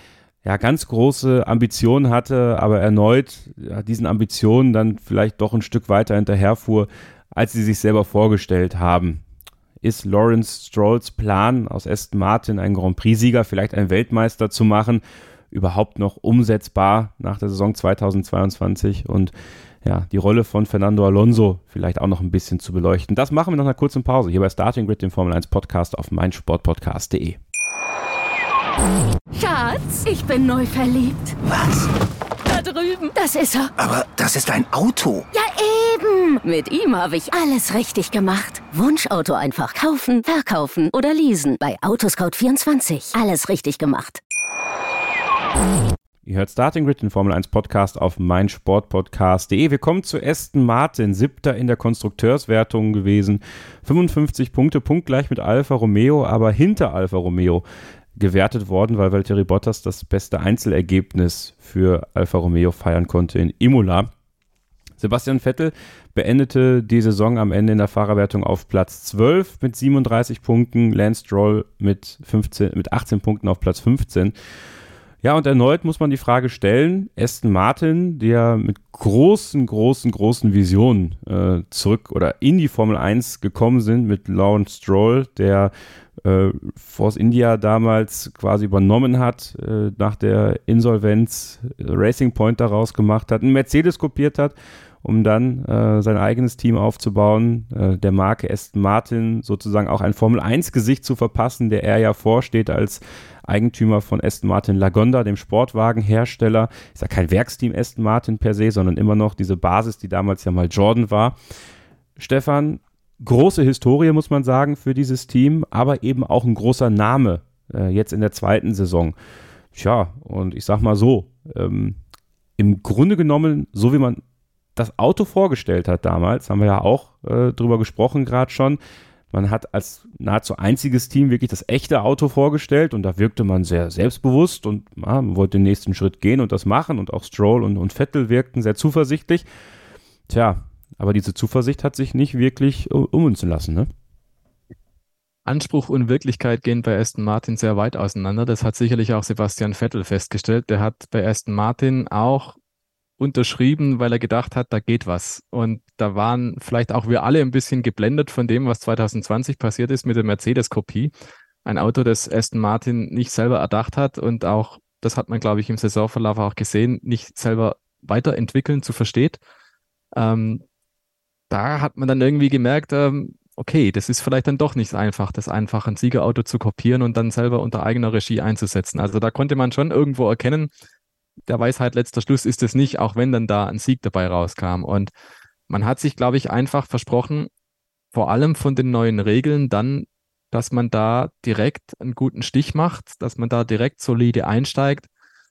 Speaker 1: ja, ganz große Ambitionen hatte, aber erneut ja, diesen Ambitionen dann vielleicht doch ein Stück weiter hinterherfuhr, als sie sich selber vorgestellt haben. Ist Lawrence Strolls Plan, aus Aston Martin einen Grand Prix-Sieger, vielleicht einen Weltmeister zu machen, überhaupt noch umsetzbar nach der Saison 2022 und ja, die Rolle von Fernando Alonso vielleicht auch noch ein bisschen zu beleuchten. Das machen wir nach einer kurzen Pause hier bei Starting Grid, dem Formel 1 Podcast auf meinsportpodcast.de.
Speaker 4: Schatz, ich bin neu verliebt.
Speaker 5: Was?
Speaker 4: Da drüben. Das ist er.
Speaker 5: Aber das ist ein Auto.
Speaker 4: Ja, eben. Mit ihm habe ich alles richtig gemacht. Wunschauto einfach kaufen, verkaufen oder leasen. Bei Autoscout24. Alles richtig gemacht.
Speaker 1: Ihr hört Starting Grid, den Formel 1 Podcast auf meinsportpodcast.de. Wir kommen zu Aston Martin, siebter in der Konstrukteurswertung gewesen. 55 Punkte, punktgleich mit Alfa Romeo, aber hinter Alfa Romeo gewertet worden, weil Valtteri Bottas das beste Einzelergebnis für Alfa Romeo feiern konnte in Imola. Sebastian Vettel beendete die Saison am Ende in der Fahrerwertung auf Platz 12 mit 37 Punkten, Lance Stroll mit, 15, mit 18 Punkten auf Platz 15. Ja, und erneut muss man die Frage stellen, Aston Martin, der mit großen, großen, großen Visionen äh, zurück oder in die Formel 1 gekommen sind mit Lawrence Stroll, der äh, Force India damals quasi übernommen hat, äh, nach der Insolvenz Racing Point daraus gemacht hat, einen Mercedes kopiert hat um dann äh, sein eigenes Team aufzubauen, äh, der Marke Aston Martin sozusagen auch ein Formel-1-Gesicht zu verpassen, der er ja vorsteht als Eigentümer von Aston Martin Lagonda, dem Sportwagenhersteller. Ist ja kein Werksteam Aston Martin per se, sondern immer noch diese Basis, die damals ja mal Jordan war. Stefan, große Historie, muss man sagen, für dieses Team, aber eben auch ein großer Name äh, jetzt in der zweiten Saison. Tja, und ich sag mal so, ähm, im Grunde genommen, so wie man das Auto vorgestellt hat damals, haben wir ja auch äh, drüber gesprochen gerade schon. Man hat als nahezu einziges Team wirklich das echte Auto vorgestellt und da wirkte man sehr selbstbewusst und ja, man wollte den nächsten Schritt gehen und das machen und auch Stroll und, und Vettel wirkten sehr zuversichtlich. Tja, aber diese Zuversicht hat sich nicht wirklich ummünzen lassen, ne?
Speaker 3: Anspruch und Wirklichkeit gehen bei Aston Martin sehr weit auseinander. Das hat sicherlich auch Sebastian Vettel festgestellt. Der hat bei Aston Martin auch unterschrieben, weil er gedacht hat, da geht was. Und da waren vielleicht auch wir alle ein bisschen geblendet von dem, was 2020 passiert ist mit der Mercedes-Kopie. Ein Auto, das Aston Martin nicht selber erdacht hat und auch, das hat man, glaube ich, im Saisonverlauf auch gesehen, nicht selber weiterentwickeln zu versteht. Ähm, da hat man dann irgendwie gemerkt, ähm, okay, das ist vielleicht dann doch nicht einfach, das einfach ein Siegerauto zu kopieren und dann selber unter eigener Regie einzusetzen. Also da konnte man schon irgendwo erkennen, der Weisheit letzter Schluss ist es nicht, auch wenn dann da ein Sieg dabei rauskam. Und man hat sich, glaube ich, einfach versprochen, vor allem von den neuen Regeln dann, dass man da direkt einen guten Stich macht, dass man da direkt solide einsteigt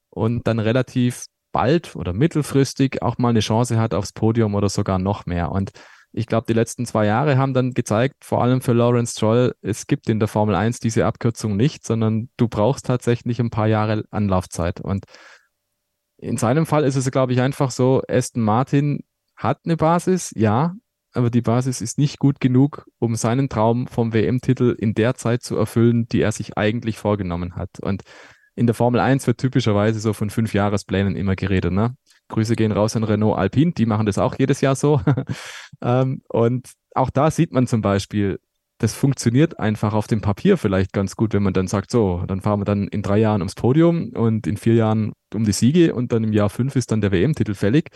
Speaker 3: und dann relativ bald oder mittelfristig auch mal eine Chance hat aufs Podium oder sogar noch mehr. Und ich glaube, die letzten zwei Jahre haben dann gezeigt, vor allem für Lawrence Stroll, es gibt in der Formel 1 diese Abkürzung nicht, sondern du brauchst tatsächlich ein paar Jahre Anlaufzeit. Und in seinem Fall ist es, glaube ich, einfach so, Aston Martin hat eine Basis, ja, aber die Basis ist nicht gut genug, um seinen Traum vom WM-Titel in der Zeit zu erfüllen, die er sich eigentlich vorgenommen hat. Und in der Formel 1 wird typischerweise so von fünf Jahresplänen immer geredet. Ne? Grüße gehen raus an Renault Alpine, die machen das auch jedes Jahr so. <laughs> ähm, und auch da sieht man zum Beispiel, das funktioniert einfach auf dem Papier vielleicht ganz gut, wenn man dann sagt, so, dann fahren wir dann in drei Jahren ums Podium und in vier Jahren um die Siege und dann im Jahr fünf ist dann der WM-Titel fällig.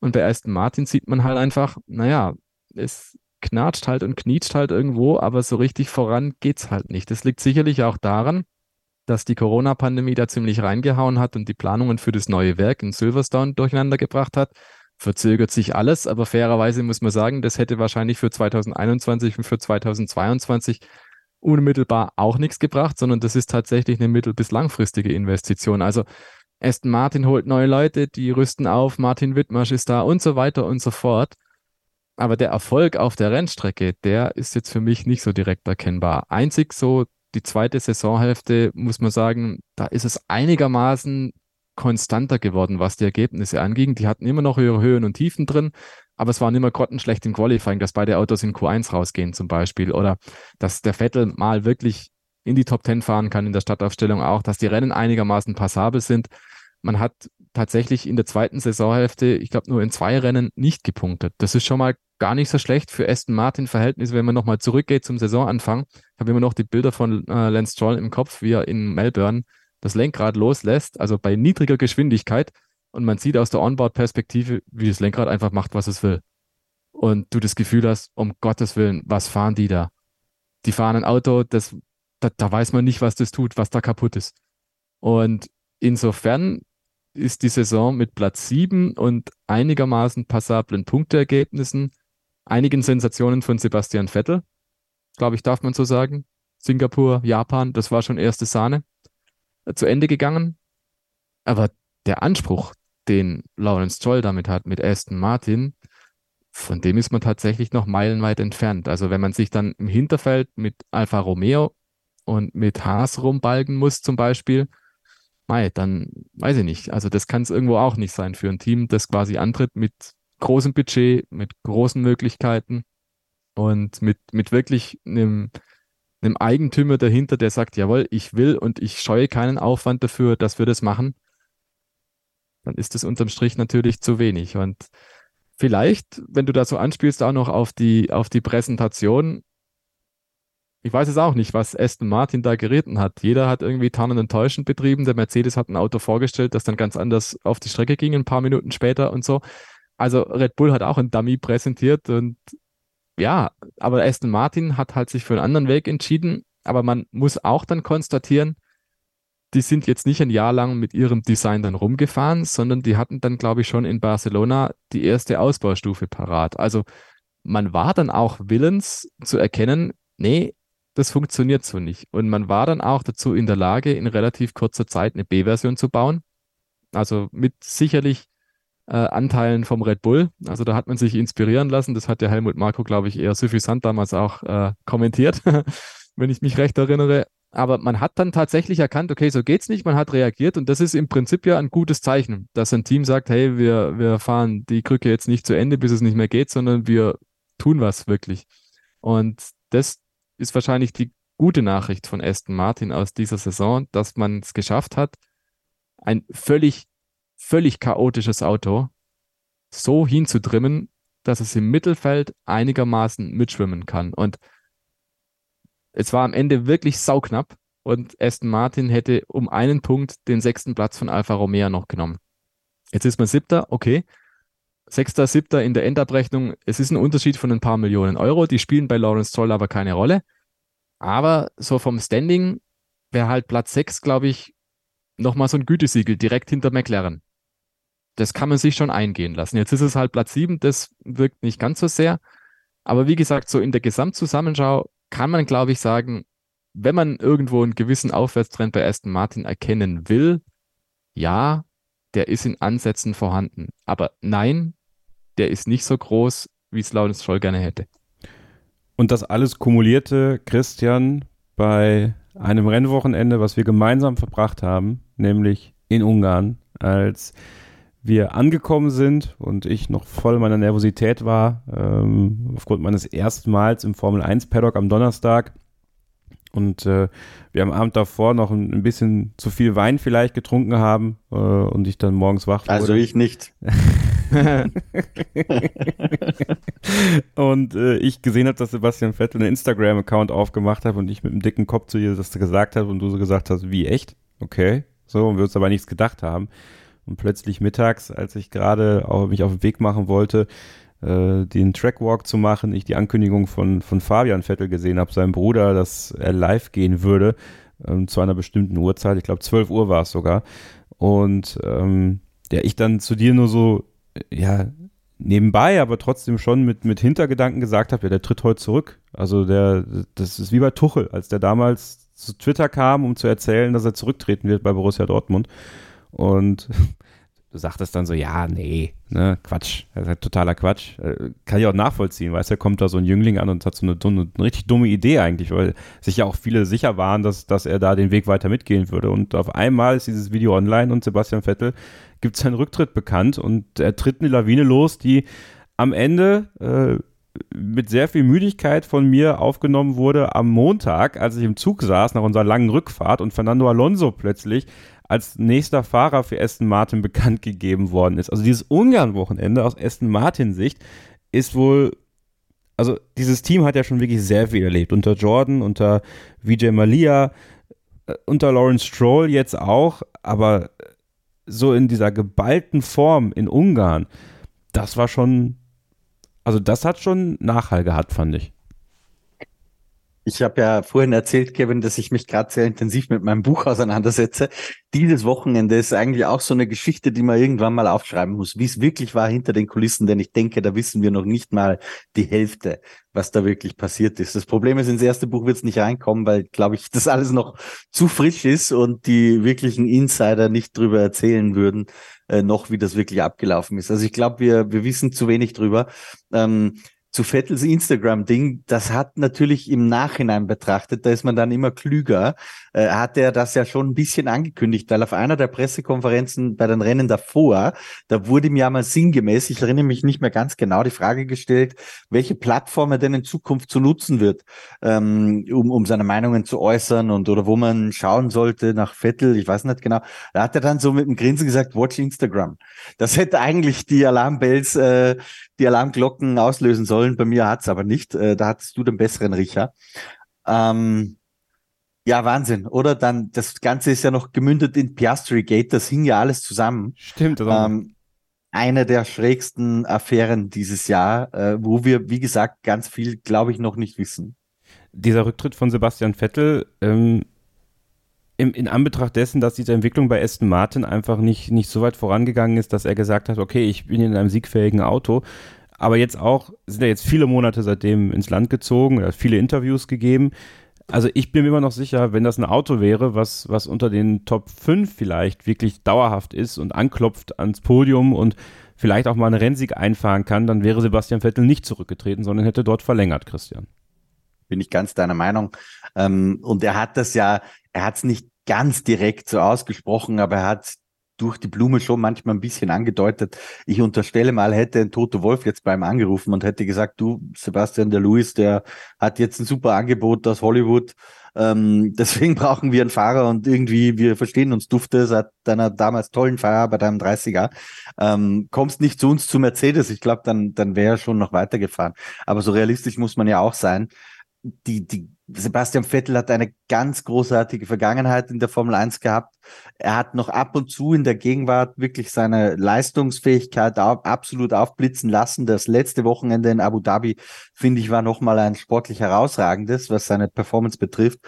Speaker 3: Und bei Aston Martin sieht man halt einfach, naja, es knatscht halt und knietscht halt irgendwo, aber so richtig voran geht's halt nicht. Das liegt sicherlich auch daran, dass die Corona-Pandemie da ziemlich reingehauen hat und die Planungen für das neue Werk in Silverstone durcheinander gebracht hat verzögert sich alles, aber fairerweise muss man sagen, das hätte wahrscheinlich für 2021 und für 2022 unmittelbar auch nichts gebracht, sondern das ist tatsächlich eine mittel- bis langfristige Investition. Also Aston Martin holt neue Leute, die rüsten auf, Martin Wittmarsch ist da und so weiter und so fort. Aber der Erfolg auf der Rennstrecke, der ist jetzt für mich nicht so direkt erkennbar. Einzig so die zweite Saisonhälfte, muss man sagen, da ist es einigermaßen konstanter geworden, was die Ergebnisse anging. Die hatten immer noch ihre Höhen und Tiefen drin, aber es waren immer grottenschlecht im Qualifying, dass beide Autos in Q1 rausgehen zum Beispiel oder dass der Vettel mal wirklich in die Top 10 fahren kann in der Stadtaufstellung auch, dass die Rennen einigermaßen passabel sind. Man hat tatsächlich in der zweiten Saisonhälfte, ich glaube, nur in zwei Rennen nicht gepunktet. Das ist schon mal gar nicht so schlecht für Aston Martin Verhältnis, wenn man nochmal zurückgeht zum Saisonanfang. Ich habe immer noch die Bilder von äh, Lance Stroll im Kopf, wie er in Melbourne das Lenkrad loslässt, also bei niedriger Geschwindigkeit, und man sieht aus der Onboard-Perspektive, wie das Lenkrad einfach macht, was es will. Und du das Gefühl hast, um Gottes Willen, was fahren die da? Die fahren ein Auto, das, da, da weiß man nicht, was das tut, was da kaputt ist. Und insofern ist die Saison mit Platz 7 und einigermaßen passablen Punkteergebnissen, einigen Sensationen von Sebastian Vettel, glaube ich, darf man so sagen. Singapur, Japan, das war schon erste Sahne zu Ende gegangen. Aber der Anspruch, den Lawrence Stroll damit hat, mit Aston Martin, von dem ist man tatsächlich noch meilenweit entfernt. Also wenn man sich dann im Hinterfeld mit Alfa Romeo und mit Haas rumbalgen muss zum Beispiel, mei, dann weiß ich nicht. Also das kann es irgendwo auch nicht sein für ein Team, das quasi antritt mit großem Budget, mit großen Möglichkeiten und mit, mit wirklich einem, einem Eigentümer dahinter, der sagt, jawohl, ich will und ich scheue keinen Aufwand dafür, dass wir das machen, dann ist das unterm Strich natürlich zu wenig. Und vielleicht, wenn du da so anspielst, auch noch auf die, auf die Präsentation, ich weiß es auch nicht, was Aston Martin da geritten hat. Jeder hat irgendwie tarnend und täuschend betrieben. Der Mercedes hat ein Auto vorgestellt, das dann ganz anders auf die Strecke ging, ein paar Minuten später und so. Also Red Bull hat auch ein Dummy präsentiert und ja, aber Aston Martin hat halt sich für einen anderen Weg entschieden. Aber man muss auch dann konstatieren, die sind jetzt nicht ein Jahr lang mit ihrem Design dann rumgefahren, sondern die hatten dann, glaube ich, schon in Barcelona die erste Ausbaustufe parat. Also man war dann auch willens zu erkennen, nee, das funktioniert so nicht. Und man war dann auch dazu in der Lage, in relativ kurzer Zeit eine B-Version zu bauen. Also mit sicherlich äh, Anteilen vom Red Bull. Also da hat man sich inspirieren lassen. Das hat der Helmut Marko, glaube ich, eher suffisant damals auch äh, kommentiert, <laughs> wenn ich mich recht erinnere. Aber man hat dann tatsächlich erkannt, okay, so geht's nicht. Man hat reagiert und das ist im Prinzip ja ein gutes Zeichen, dass ein Team sagt, hey, wir, wir fahren die Krücke jetzt nicht zu Ende, bis es nicht mehr geht, sondern wir tun was wirklich. Und das ist wahrscheinlich die gute Nachricht von Aston Martin aus dieser Saison, dass man es geschafft hat, ein völlig, völlig chaotisches Auto so hinzutrimmen, dass es im Mittelfeld einigermaßen mitschwimmen kann. Und es war am Ende wirklich sauknapp und Aston Martin hätte um einen Punkt den sechsten Platz von Alfa Romeo noch genommen. Jetzt ist man siebter, okay. Sechster, siebter in der Endabrechnung. Es ist ein Unterschied von ein paar Millionen Euro. Die spielen bei Lawrence Stroll aber keine Rolle. Aber so vom Standing wäre halt Platz sechs, glaube ich, nochmal so ein Gütesiegel direkt hinter McLaren. Das kann man sich schon eingehen lassen. Jetzt ist es halt Platz sieben, das wirkt nicht ganz so sehr. Aber wie gesagt, so in der Gesamtzusammenschau kann man, glaube ich, sagen, wenn man irgendwo einen gewissen Aufwärtstrend bei Aston Martin erkennen will, ja, der ist in Ansätzen vorhanden. Aber nein, der ist nicht so groß, wie es Lawrence Scholl gerne hätte.
Speaker 1: Und das alles kumulierte Christian bei einem Rennwochenende, was wir gemeinsam verbracht haben, nämlich in Ungarn, als wir angekommen sind und ich noch voll meiner Nervosität war, ähm, aufgrund meines ersten Mals im Formel 1 Paddock am Donnerstag. Und äh, wir am Abend davor noch ein, ein, bisschen zu viel Wein vielleicht getrunken haben äh, und ich dann morgens wach
Speaker 2: wurde. Also ich nicht. <laughs>
Speaker 1: und äh, ich gesehen habe, dass Sebastian Vettel einen Instagram-Account aufgemacht hat und ich mit einem dicken Kopf zu ihr das gesagt habe und du so gesagt hast, wie echt? Okay. So, und wir uns aber nichts gedacht haben. Und plötzlich mittags, als ich gerade mich auf den Weg machen wollte, äh, den Trackwalk zu machen, ich die Ankündigung von, von Fabian Vettel gesehen habe, seinem Bruder, dass er live gehen würde, ähm, zu einer bestimmten Uhrzeit, ich glaube 12 Uhr war es sogar. Und ähm, ja, ich dann zu dir nur so, ja, nebenbei, aber trotzdem schon mit, mit Hintergedanken gesagt habe, ja, der tritt heute zurück. Also der, das ist wie bei Tuchel, als der damals zu Twitter kam, um zu erzählen, dass er zurücktreten wird bei Borussia Dortmund. Und <laughs> du sagtest dann so, ja, nee, ne, Quatsch, das ist halt totaler Quatsch. Äh, kann ich auch nachvollziehen, weißt du, kommt da so ein Jüngling an und hat so eine, eine, eine, richtig dumme Idee eigentlich, weil sich ja auch viele sicher waren, dass, dass er da den Weg weiter mitgehen würde. Und auf einmal ist dieses Video online und Sebastian Vettel gibt seinen Rücktritt bekannt und er tritt eine Lawine los, die am Ende äh, mit sehr viel Müdigkeit von mir aufgenommen wurde am Montag, als ich im Zug saß nach unserer langen Rückfahrt und Fernando Alonso plötzlich als nächster Fahrer für Aston Martin bekannt gegeben worden ist. Also dieses Ungarn-Wochenende aus Aston Martin Sicht ist wohl, also dieses Team hat ja schon wirklich sehr viel erlebt. Unter Jordan, unter Vijay Malia, äh, unter Lawrence Stroll jetzt auch, aber so in dieser geballten Form in Ungarn, das war schon, also das hat schon Nachhall gehabt, fand ich.
Speaker 2: Ich habe ja vorhin erzählt, Kevin, dass ich mich gerade sehr intensiv mit meinem Buch auseinandersetze. Dieses Wochenende ist eigentlich auch so eine Geschichte, die man irgendwann mal aufschreiben muss, wie es wirklich war hinter den Kulissen, denn ich denke, da wissen wir noch nicht mal die Hälfte, was da wirklich passiert ist. Das Problem ist, ins erste Buch wird es nicht reinkommen, weil, glaube ich, <laughs> das alles noch zu frisch ist und die wirklichen Insider nicht drüber erzählen würden, äh, noch wie das wirklich abgelaufen ist. Also ich glaube, wir, wir wissen zu wenig drüber. Ähm, zu Vettels Instagram-Ding, das hat natürlich im Nachhinein betrachtet, da ist man dann immer klüger, äh, hat er das ja schon ein bisschen angekündigt, weil auf einer der Pressekonferenzen bei den Rennen davor, da wurde ihm ja mal sinngemäß, ich erinnere mich nicht mehr ganz genau, die Frage gestellt, welche Plattform er denn in Zukunft zu nutzen wird, ähm, um, um seine Meinungen zu äußern und oder wo man schauen sollte nach Vettel, ich weiß nicht genau. Da hat er dann so mit dem Grinsen gesagt, watch Instagram. Das hätte eigentlich die Alarmbells, äh, die Alarmglocken auslösen sollen. Bei mir hat's aber nicht. Äh, da hattest du den besseren Riecher. Ähm, ja, Wahnsinn, oder? Dann, das Ganze ist ja noch gemündet in Piastri Gate, das hing ja alles zusammen.
Speaker 1: Stimmt,
Speaker 2: oder? Ähm, eine der schrägsten Affären dieses Jahr, äh, wo wir, wie gesagt, ganz viel, glaube ich, noch nicht wissen.
Speaker 1: Dieser Rücktritt von Sebastian Vettel, ähm, in, in Anbetracht dessen, dass diese Entwicklung bei Aston Martin einfach nicht, nicht so weit vorangegangen ist, dass er gesagt hat, okay, ich bin in einem siegfähigen Auto, aber jetzt auch, sind ja jetzt viele Monate seitdem ins Land gezogen, er hat viele Interviews gegeben. Also ich bin mir immer noch sicher, wenn das ein Auto wäre, was, was unter den Top 5 vielleicht wirklich dauerhaft ist und anklopft ans Podium und vielleicht auch mal einen Rennsieg einfahren kann, dann wäre Sebastian Vettel nicht zurückgetreten, sondern hätte dort verlängert, Christian.
Speaker 2: Bin ich ganz deiner Meinung. Ähm, und er hat das ja, er hat es nicht ganz direkt so ausgesprochen, aber er hat durch die Blume schon manchmal ein bisschen angedeutet. Ich unterstelle mal, hätte ein Toto Wolf jetzt beim angerufen und hätte gesagt, du, Sebastian der Louis, der hat jetzt ein super Angebot aus Hollywood. Ähm, <laughs> deswegen brauchen wir einen Fahrer und irgendwie, wir verstehen uns dufte seit deiner damals tollen Fahrer bei deinem 30er. Ähm, kommst nicht zu uns zu Mercedes. Ich glaube, dann, dann wäre er schon noch weitergefahren. Aber so realistisch muss man ja auch sein. Die, die Sebastian Vettel hat eine ganz großartige Vergangenheit in der Formel 1 gehabt. Er hat noch ab und zu in der Gegenwart wirklich seine Leistungsfähigkeit absolut aufblitzen lassen. Das letzte Wochenende in Abu Dhabi, finde ich, war nochmal ein sportlich herausragendes, was seine Performance betrifft.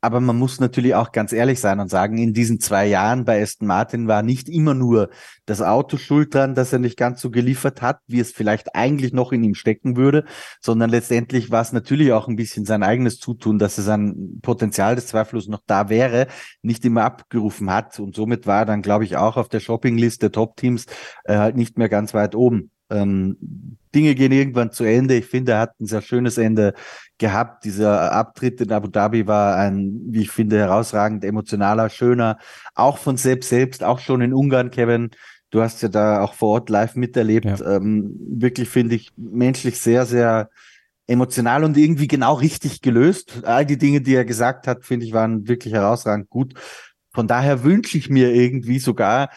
Speaker 2: Aber man muss natürlich auch ganz ehrlich sein und sagen, in diesen zwei Jahren bei Aston Martin war nicht immer nur das Auto schuld dran, dass er nicht ganz so geliefert hat, wie es vielleicht eigentlich noch in ihm stecken würde, sondern letztendlich war es natürlich auch ein bisschen sein eigenes Zutun, dass er sein Potenzial des Zweifellos noch da wäre, nicht immer abgerufen hat. Und somit war er dann, glaube ich, auch auf der Shoppingliste der Top-Teams äh, halt nicht mehr ganz weit oben. Ähm, Dinge gehen irgendwann zu Ende. Ich finde, er hat ein sehr schönes Ende gehabt. Dieser Abtritt in Abu Dhabi war ein, wie ich finde, herausragend emotionaler, schöner. Auch von selbst selbst, auch schon in Ungarn, Kevin. Du hast ja da auch vor Ort live miterlebt. Ja. Ähm, wirklich finde ich menschlich sehr, sehr emotional und irgendwie genau richtig gelöst. All die Dinge, die er gesagt hat, finde ich, waren wirklich herausragend gut. Von daher wünsche ich mir irgendwie sogar,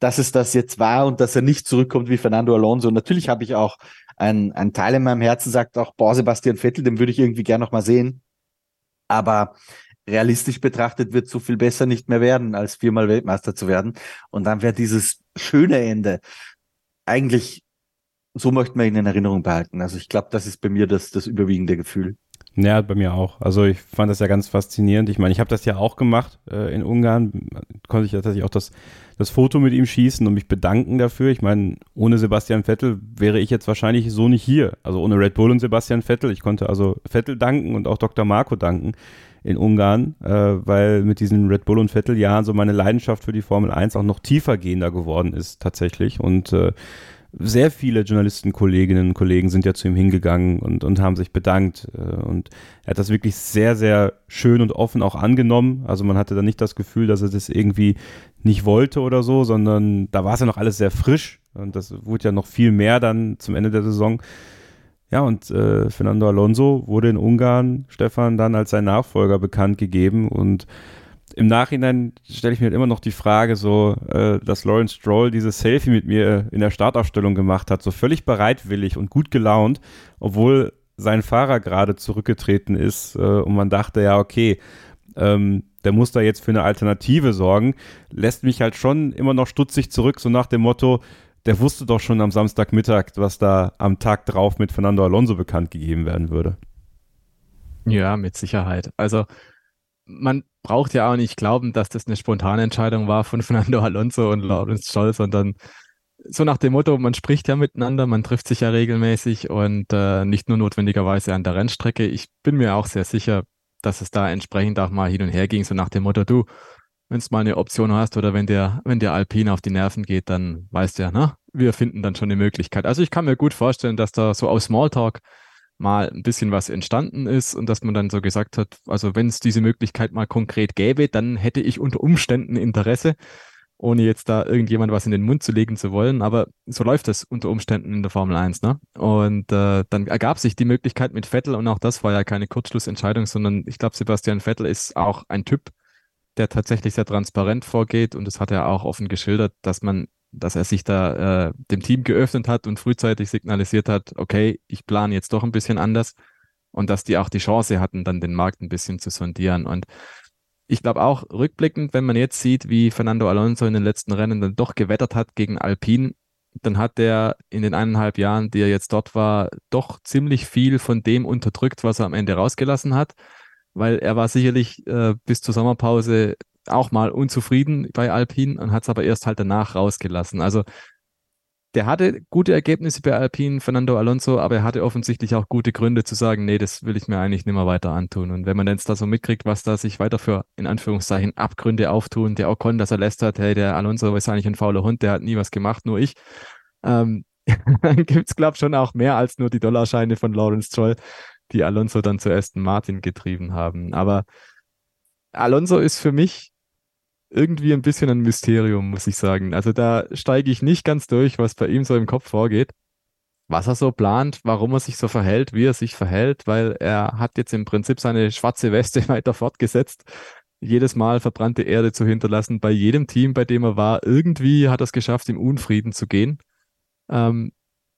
Speaker 2: dass es das jetzt war und dass er nicht zurückkommt wie Fernando Alonso. natürlich habe ich auch ein, ein Teil in meinem Herzen sagt auch, boah, Sebastian Vettel, den würde ich irgendwie gerne noch mal sehen. Aber realistisch betrachtet wird so viel besser nicht mehr werden, als viermal Weltmeister zu werden. Und dann wäre dieses schöne Ende eigentlich, so möchte man ihn in Erinnerung behalten. Also ich glaube, das ist bei mir das, das überwiegende Gefühl.
Speaker 1: Ja, bei mir auch. Also ich fand das ja ganz faszinierend. Ich meine, ich habe das ja auch gemacht äh, in Ungarn. Konnte ich tatsächlich auch das, das Foto mit ihm schießen und mich bedanken dafür. Ich meine, ohne Sebastian Vettel wäre ich jetzt wahrscheinlich so nicht hier. Also ohne Red Bull und Sebastian Vettel. Ich konnte also Vettel danken und auch Dr. Marco danken in Ungarn, äh, weil mit diesen Red Bull und Vettel Jahren so meine Leidenschaft für die Formel 1 auch noch tiefer gehender geworden ist tatsächlich. Und äh, sehr viele Journalistenkolleginnen und Kollegen sind ja zu ihm hingegangen und, und haben sich bedankt. Äh, und er hat das wirklich sehr, sehr schön und offen auch angenommen. Also man hatte da nicht das Gefühl, dass er das irgendwie nicht wollte oder so, sondern da war es ja noch alles sehr frisch. Und das wurde ja noch viel mehr dann zum Ende der Saison. Ja, und äh, Fernando Alonso wurde in Ungarn, Stefan, dann als sein Nachfolger bekannt gegeben und im Nachhinein stelle ich mir halt immer noch die Frage, so, äh, dass Lawrence Stroll dieses Selfie mit mir in der Startaufstellung gemacht hat, so völlig bereitwillig und gut gelaunt, obwohl sein Fahrer gerade zurückgetreten ist äh, und man dachte, ja, okay, ähm, der muss da jetzt für eine Alternative sorgen, lässt mich halt schon immer noch stutzig zurück, so nach dem Motto, der wusste doch schon am Samstagmittag, was da am Tag drauf mit Fernando Alonso bekannt gegeben werden würde.
Speaker 3: Ja, mit Sicherheit. Also man braucht ja auch nicht glauben, dass das eine spontane Entscheidung war von <laughs> Fernando Alonso und Lawrence Scholl, sondern so nach dem Motto, man spricht ja miteinander, man trifft sich ja regelmäßig und äh, nicht nur notwendigerweise an der Rennstrecke. Ich bin mir auch sehr sicher, dass es da entsprechend auch mal hin und her ging, so nach dem Motto, du, wenn du mal eine Option hast oder wenn der, wenn der Alpine auf die Nerven geht, dann weißt du ja, ne? wir finden dann schon eine Möglichkeit. Also ich kann mir gut vorstellen, dass da so aus Smalltalk mal ein bisschen was entstanden ist und dass man dann so gesagt hat, also wenn es diese Möglichkeit mal konkret gäbe, dann hätte ich unter Umständen Interesse, ohne jetzt da irgendjemand was in den Mund zu legen zu wollen. Aber so läuft das unter Umständen in der Formel 1, ne? Und äh, dann ergab sich die Möglichkeit mit Vettel und auch das war ja keine Kurzschlussentscheidung, sondern ich glaube, Sebastian Vettel ist auch ein Typ, der tatsächlich sehr transparent vorgeht und das hat er auch offen geschildert, dass man dass er sich da äh, dem Team geöffnet hat und frühzeitig signalisiert hat, okay, ich plane jetzt doch ein bisschen anders und dass die auch die Chance hatten, dann den Markt ein bisschen zu sondieren. Und ich glaube auch rückblickend, wenn man jetzt sieht, wie Fernando Alonso in den letzten Rennen dann doch gewettert hat gegen Alpine, dann hat er in den eineinhalb Jahren, die er jetzt dort war, doch ziemlich viel von dem unterdrückt, was er am Ende rausgelassen hat, weil er war sicherlich äh, bis zur Sommerpause auch mal unzufrieden bei Alpine und hat es aber erst halt danach rausgelassen. Also der hatte gute Ergebnisse bei Alpine, Fernando Alonso, aber er hatte offensichtlich auch gute Gründe zu sagen, nee, das will ich mir eigentlich nicht mehr weiter antun. Und wenn man jetzt da so mitkriegt, was da sich weiter für, in Anführungszeichen, Abgründe auftun, der Ocon, dass er lässt hat, hey, der Alonso ist eigentlich ein fauler Hund, der hat nie was gemacht, nur ich. Ähm, <laughs> dann gibt's glaube ich, schon auch mehr als nur die Dollarscheine von Lawrence Troll, die Alonso dann zu Aston Martin getrieben haben. Aber Alonso ist für mich irgendwie ein bisschen ein Mysterium, muss ich sagen. Also da steige ich nicht ganz durch, was bei ihm so im Kopf vorgeht, was er so plant, warum er sich so verhält, wie er sich verhält, weil er hat jetzt im Prinzip seine schwarze Weste <laughs> weiter fortgesetzt, jedes Mal verbrannte Erde zu hinterlassen. Bei jedem Team, bei dem er war, irgendwie hat er es geschafft, im Unfrieden zu gehen. Ähm,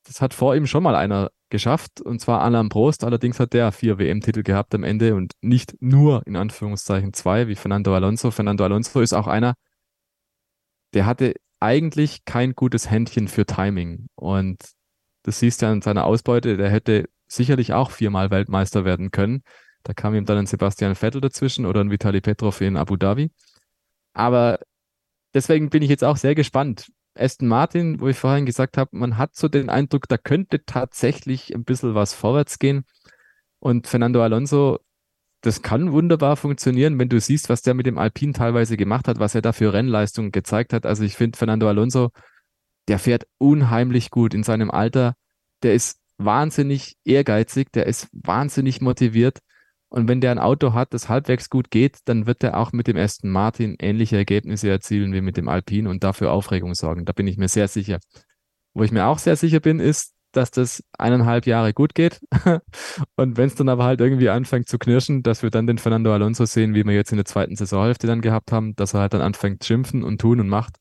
Speaker 3: das hat vor ihm schon mal einer geschafft, und zwar Alain Prost. Allerdings hat der vier WM-Titel gehabt am Ende und nicht nur in Anführungszeichen zwei, wie Fernando Alonso. Fernando Alonso ist auch einer, der hatte eigentlich kein gutes Händchen für Timing. Und das siehst du an seiner Ausbeute, der hätte sicherlich auch viermal Weltmeister werden können. Da kam ihm dann ein Sebastian Vettel dazwischen oder ein Vitali Petrov in Abu Dhabi. Aber deswegen bin ich jetzt auch sehr gespannt, Aston Martin, wo ich vorhin gesagt habe, man hat so den Eindruck, da könnte tatsächlich ein bisschen was vorwärts gehen. Und Fernando Alonso, das kann wunderbar funktionieren, wenn du siehst, was der mit dem Alpine teilweise gemacht hat, was er da für Rennleistungen gezeigt hat. Also ich finde Fernando Alonso, der fährt unheimlich gut in seinem Alter. Der ist wahnsinnig ehrgeizig, der ist wahnsinnig motiviert. Und wenn der ein Auto hat, das halbwegs gut geht, dann wird er auch mit dem Aston Martin ähnliche Ergebnisse erzielen wie mit dem Alpine und dafür Aufregung sorgen. Da bin ich mir sehr sicher. Wo ich mir auch sehr sicher bin, ist, dass das eineinhalb Jahre gut geht. <laughs> und wenn es dann aber halt irgendwie anfängt zu knirschen, dass wir dann den Fernando Alonso sehen, wie wir jetzt in der zweiten Saisonhälfte dann gehabt haben, dass er halt dann anfängt schimpfen und tun und macht.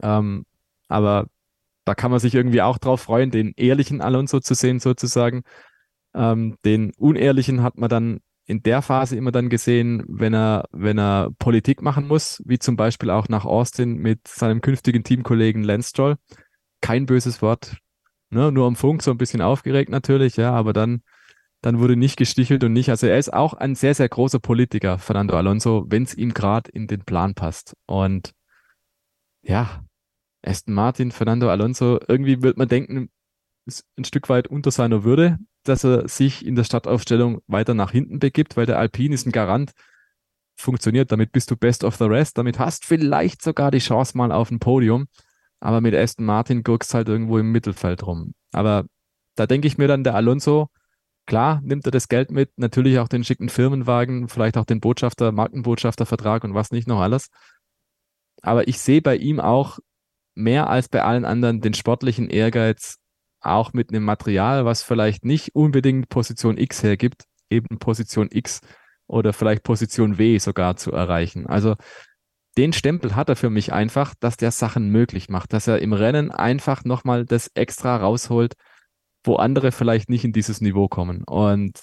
Speaker 3: Ähm, aber da kann man sich irgendwie auch drauf freuen, den ehrlichen Alonso zu sehen sozusagen. Ähm, den unehrlichen hat man dann in der Phase immer dann gesehen, wenn er, wenn er Politik machen muss, wie zum Beispiel auch nach Austin mit seinem künftigen Teamkollegen Lance Stroll. Kein böses Wort, ne? nur am Funk, so ein bisschen aufgeregt natürlich, ja, aber dann, dann wurde nicht gestichelt und nicht. Also er ist auch ein sehr, sehr großer Politiker, Fernando Alonso, wenn es ihm gerade in den Plan passt. Und ja, Aston Martin, Fernando Alonso, irgendwie wird man denken, ist ein Stück weit unter seiner Würde, dass er sich in der Startaufstellung weiter nach hinten begibt, weil der Alpine ist ein Garant. Funktioniert, damit bist du best of the rest, damit hast vielleicht sogar die Chance mal auf ein Podium. Aber mit Aston Martin gurkst halt irgendwo im Mittelfeld rum. Aber da denke ich mir dann, der Alonso, klar, nimmt er das Geld mit, natürlich auch den schicken Firmenwagen, vielleicht auch den Botschafter, Markenbotschaftervertrag und was nicht noch alles. Aber ich sehe bei ihm auch mehr als bei allen anderen den sportlichen Ehrgeiz, auch mit einem Material, was vielleicht nicht unbedingt Position X hergibt, eben Position X oder vielleicht Position W sogar zu erreichen. Also den Stempel hat er für mich einfach, dass der Sachen möglich macht, dass er im Rennen einfach nochmal das extra rausholt, wo andere vielleicht nicht in dieses Niveau kommen. Und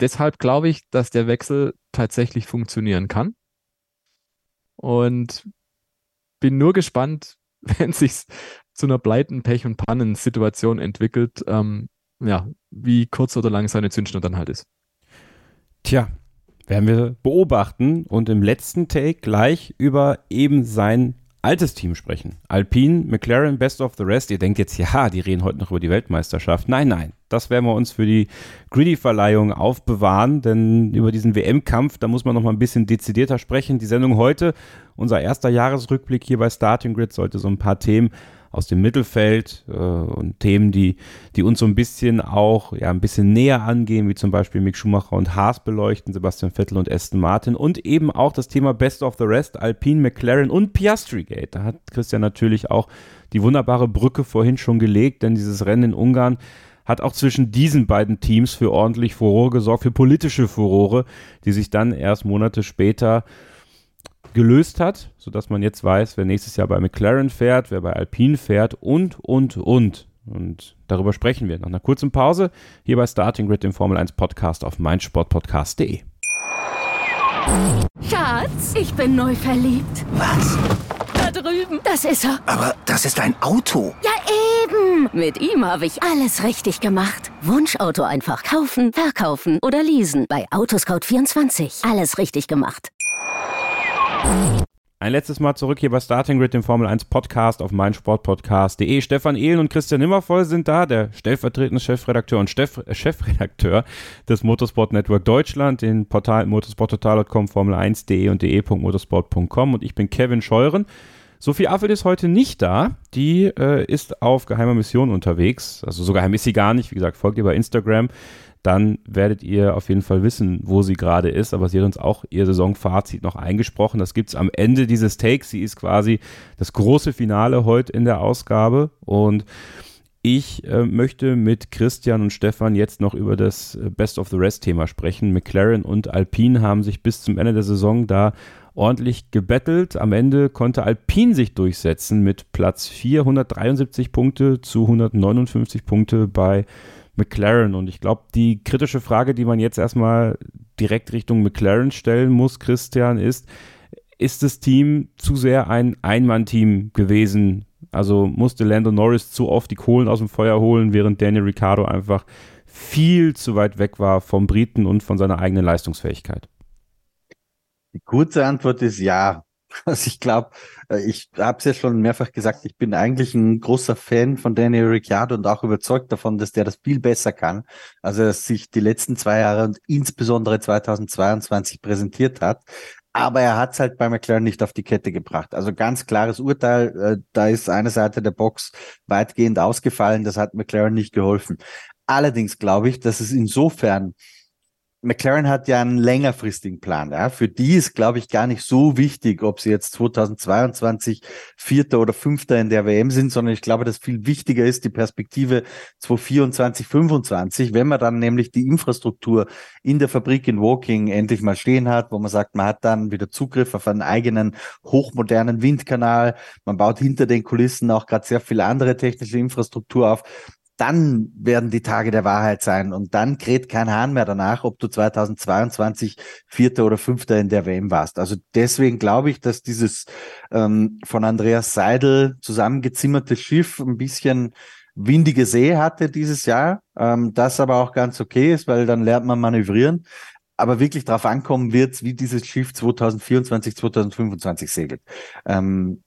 Speaker 3: deshalb glaube ich, dass der Wechsel tatsächlich funktionieren kann. Und bin nur gespannt, <laughs> wenn sich zu einer Pleiten, Pech und Pannen-Situation entwickelt, ähm, ja, wie kurz oder lang seine Zündschnur dann halt ist.
Speaker 1: Tja, werden wir beobachten und im letzten Take gleich über eben sein altes Team sprechen. Alpine, McLaren, Best of the Rest. Ihr denkt jetzt, ja, die reden heute noch über die Weltmeisterschaft. Nein, nein, das werden wir uns für die Greedy-Verleihung aufbewahren, denn über diesen WM-Kampf, da muss man noch mal ein bisschen dezidierter sprechen. Die Sendung heute, unser erster Jahresrückblick hier bei Starting Grid, sollte so ein paar Themen aus dem Mittelfeld äh, und Themen, die, die uns so ein bisschen auch ja ein bisschen näher angehen, wie zum Beispiel Mick Schumacher und Haas beleuchten, Sebastian Vettel und Aston Martin und eben auch das Thema Best of the Rest, Alpine, McLaren und Piastri Gate. Da hat Christian natürlich auch die wunderbare Brücke vorhin schon gelegt, denn dieses Rennen in Ungarn hat auch zwischen diesen beiden Teams für ordentlich Furore gesorgt, für politische Furore, die sich dann erst Monate später gelöst hat, sodass man jetzt weiß, wer nächstes Jahr bei McLaren fährt, wer bei Alpine fährt und, und, und. Und darüber sprechen wir nach einer kurzen Pause hier bei Starting Grid, dem Formel 1 Podcast auf meinsportpodcast.de.
Speaker 4: Schatz, ich bin neu verliebt.
Speaker 5: Was?
Speaker 4: Da drüben. Das ist er.
Speaker 5: Aber das ist ein Auto.
Speaker 4: Ja, eben. Mit ihm habe ich alles richtig gemacht. Wunschauto einfach kaufen, verkaufen oder leasen. Bei Autoscout24. Alles richtig gemacht.
Speaker 1: Ein letztes Mal zurück hier bei Starting Grid, dem Formel 1 Podcast auf meinsportpodcast.de. Stefan Ehlen und Christian Nimmervoll sind da, der stellvertretende Chefredakteur und Chef, äh, Chefredakteur des Motorsport Network Deutschland, den Portal motorsporttotal.com, Formel1.de und de.motorsport.com und ich bin Kevin Scheuren. Sophie Affelt ist heute nicht da. Die äh, ist auf geheimer Mission unterwegs. Also so geheim ist sie gar nicht. Wie gesagt, folgt ihr bei Instagram dann werdet ihr auf jeden Fall wissen, wo sie gerade ist. Aber sie hat uns auch ihr Saisonfazit noch eingesprochen. Das gibt es am Ende dieses Takes. Sie ist quasi das große Finale heute in der Ausgabe. Und ich äh, möchte mit Christian und Stefan jetzt noch über das äh, Best of the Rest Thema sprechen. McLaren und Alpine haben sich bis zum Ende der Saison da ordentlich gebettelt. Am Ende konnte Alpine sich durchsetzen mit Platz 4, 173 Punkte zu 159 Punkte bei McLaren. Und ich glaube, die kritische Frage, die man jetzt erstmal direkt Richtung McLaren stellen muss, Christian, ist, ist das Team zu sehr ein Einmann-Team gewesen? Also musste Lando Norris zu oft die Kohlen aus dem Feuer holen, während Daniel Ricciardo einfach viel zu weit weg war vom Briten und von seiner eigenen Leistungsfähigkeit?
Speaker 2: Die kurze Antwort ist ja. <laughs> Also ich glaube, äh, ich habe es ja schon mehrfach gesagt, ich bin eigentlich ein großer Fan von Daniel Ricciardo und auch überzeugt davon, dass der das viel besser kann, als er sich die letzten zwei Jahre und insbesondere 2022 präsentiert hat. Aber er hat es halt bei McLaren nicht auf die Kette gebracht. Also ganz klares Urteil, äh, da ist eine Seite der Box weitgehend ausgefallen, das hat McLaren nicht geholfen. Allerdings glaube ich, dass es insofern McLaren hat ja einen längerfristigen Plan. Ja. Für die ist, glaube ich, gar nicht so wichtig, ob sie jetzt 2022 Vierter oder Fünfter in der WM sind, sondern ich glaube, dass viel wichtiger ist die Perspektive 2024, 2025, wenn man dann nämlich die Infrastruktur in der Fabrik in Woking endlich mal stehen hat, wo man sagt, man hat dann wieder Zugriff auf einen eigenen hochmodernen Windkanal. Man baut hinter den Kulissen auch gerade sehr viel andere technische Infrastruktur auf dann werden die Tage der Wahrheit sein und dann kräht kein Hahn mehr danach, ob du 2022 Vierter oder Fünfter in der WM warst. Also deswegen glaube ich, dass dieses ähm, von Andreas Seidel zusammengezimmerte Schiff ein bisschen windige See hatte dieses Jahr, ähm, das aber auch ganz okay ist, weil dann lernt man manövrieren. Aber wirklich darauf ankommen wird, wie dieses Schiff 2024, 2025 segelt. Ähm,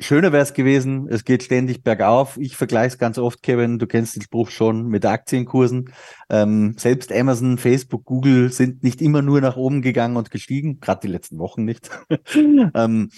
Speaker 2: Schöner wäre es gewesen, es geht ständig bergauf. Ich vergleiche es ganz oft, Kevin, du kennst den Spruch schon mit Aktienkursen. Ähm, selbst Amazon, Facebook, Google sind nicht immer nur nach oben gegangen und gestiegen, gerade die letzten Wochen nicht. <laughs> ähm,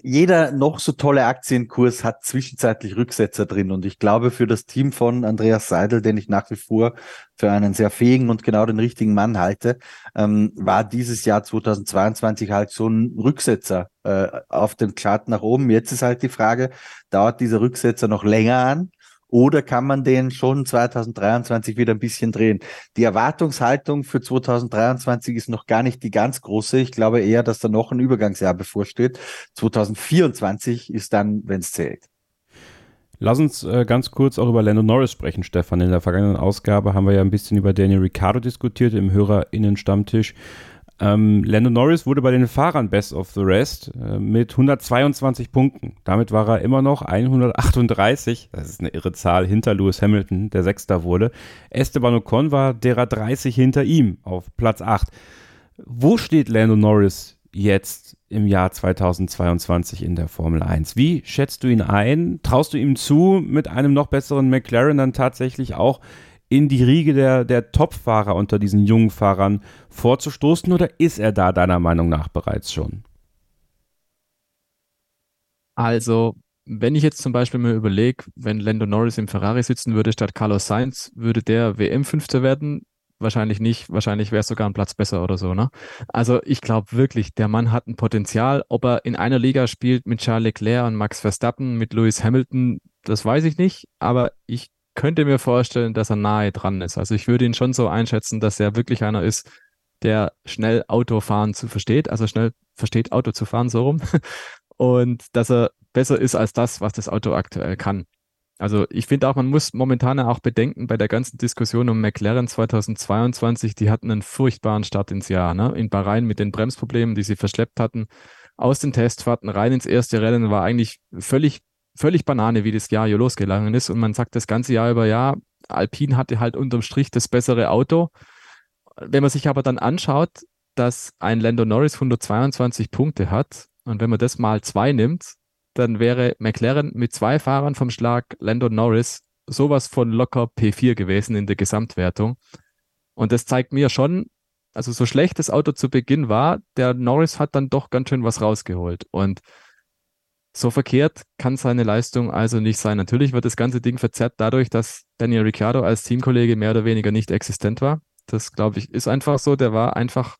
Speaker 2: jeder noch so tolle Aktienkurs hat zwischenzeitlich Rücksetzer drin. Und ich glaube, für das Team von Andreas Seidel, den ich nach wie vor für einen sehr fähigen und genau den richtigen Mann halte, ähm, war dieses Jahr 2022 halt so ein Rücksetzer äh, auf dem Chart nach oben. Jetzt ist halt die Frage, dauert dieser Rücksetzer noch länger an? Oder kann man den schon 2023 wieder ein bisschen drehen? Die Erwartungshaltung für 2023 ist noch gar nicht die ganz große. Ich glaube eher, dass da noch ein Übergangsjahr bevorsteht. 2024 ist dann, wenn es zählt.
Speaker 1: Lass uns äh, ganz kurz auch über Lando Norris sprechen, Stefan. In der vergangenen Ausgabe haben wir ja ein bisschen über Daniel Ricciardo diskutiert im HörerInnen-Stammtisch. Ähm, Lando Norris wurde bei den Fahrern Best of the Rest äh, mit 122 Punkten. Damit war er immer noch 138, das ist eine irre Zahl, hinter Lewis Hamilton, der Sechster wurde. Esteban Ocon war derer 30 hinter ihm auf Platz 8. Wo steht Lando Norris jetzt im Jahr 2022 in der Formel 1? Wie schätzt du ihn ein? Traust du ihm zu, mit einem noch besseren McLaren dann tatsächlich auch in die Riege der, der Top-Fahrer unter diesen jungen Fahrern vorzustoßen oder ist er da deiner Meinung nach bereits schon?
Speaker 3: Also, wenn ich jetzt zum Beispiel mir überlege, wenn Lando Norris im Ferrari sitzen würde statt Carlos Sainz, würde der WM-Fünfter werden? Wahrscheinlich nicht. Wahrscheinlich wäre es sogar ein Platz besser oder so, ne? Also ich glaube wirklich, der Mann hat ein Potenzial. Ob er in einer Liga spielt mit Charles Leclerc und Max Verstappen, mit Lewis Hamilton, das weiß ich nicht. Aber ich könnte mir vorstellen, dass er nahe dran ist. Also ich würde ihn schon so einschätzen, dass er wirklich einer ist, der schnell Autofahren zu versteht, also schnell versteht, Auto zu fahren, so rum. <laughs> Und dass er besser ist als das, was das Auto aktuell kann. Also ich finde auch, man muss momentan auch bedenken, bei der ganzen Diskussion um McLaren 2022, die hatten einen furchtbaren Start ins Jahr. Ne? In Bahrain mit den Bremsproblemen, die sie verschleppt hatten, aus den Testfahrten rein ins erste Rennen, war eigentlich völlig, völlig Banane, wie das Jahr hier losgegangen ist. Und man sagt das ganze Jahr über, ja, Alpine hatte halt unterm Strich das bessere Auto. Wenn man sich aber dann anschaut, dass ein Lando Norris 122 Punkte hat und wenn man das mal zwei nimmt, dann wäre McLaren mit zwei Fahrern vom Schlag Lando Norris sowas von locker P4 gewesen in der Gesamtwertung. Und das zeigt mir schon, also so schlecht das Auto zu Beginn war, der Norris hat dann doch ganz schön was rausgeholt. Und so verkehrt kann seine Leistung also nicht sein. Natürlich wird das ganze Ding verzerrt dadurch, dass Daniel Ricciardo als Teamkollege mehr oder weniger nicht existent war. Das, glaube ich, ist einfach so. Der war einfach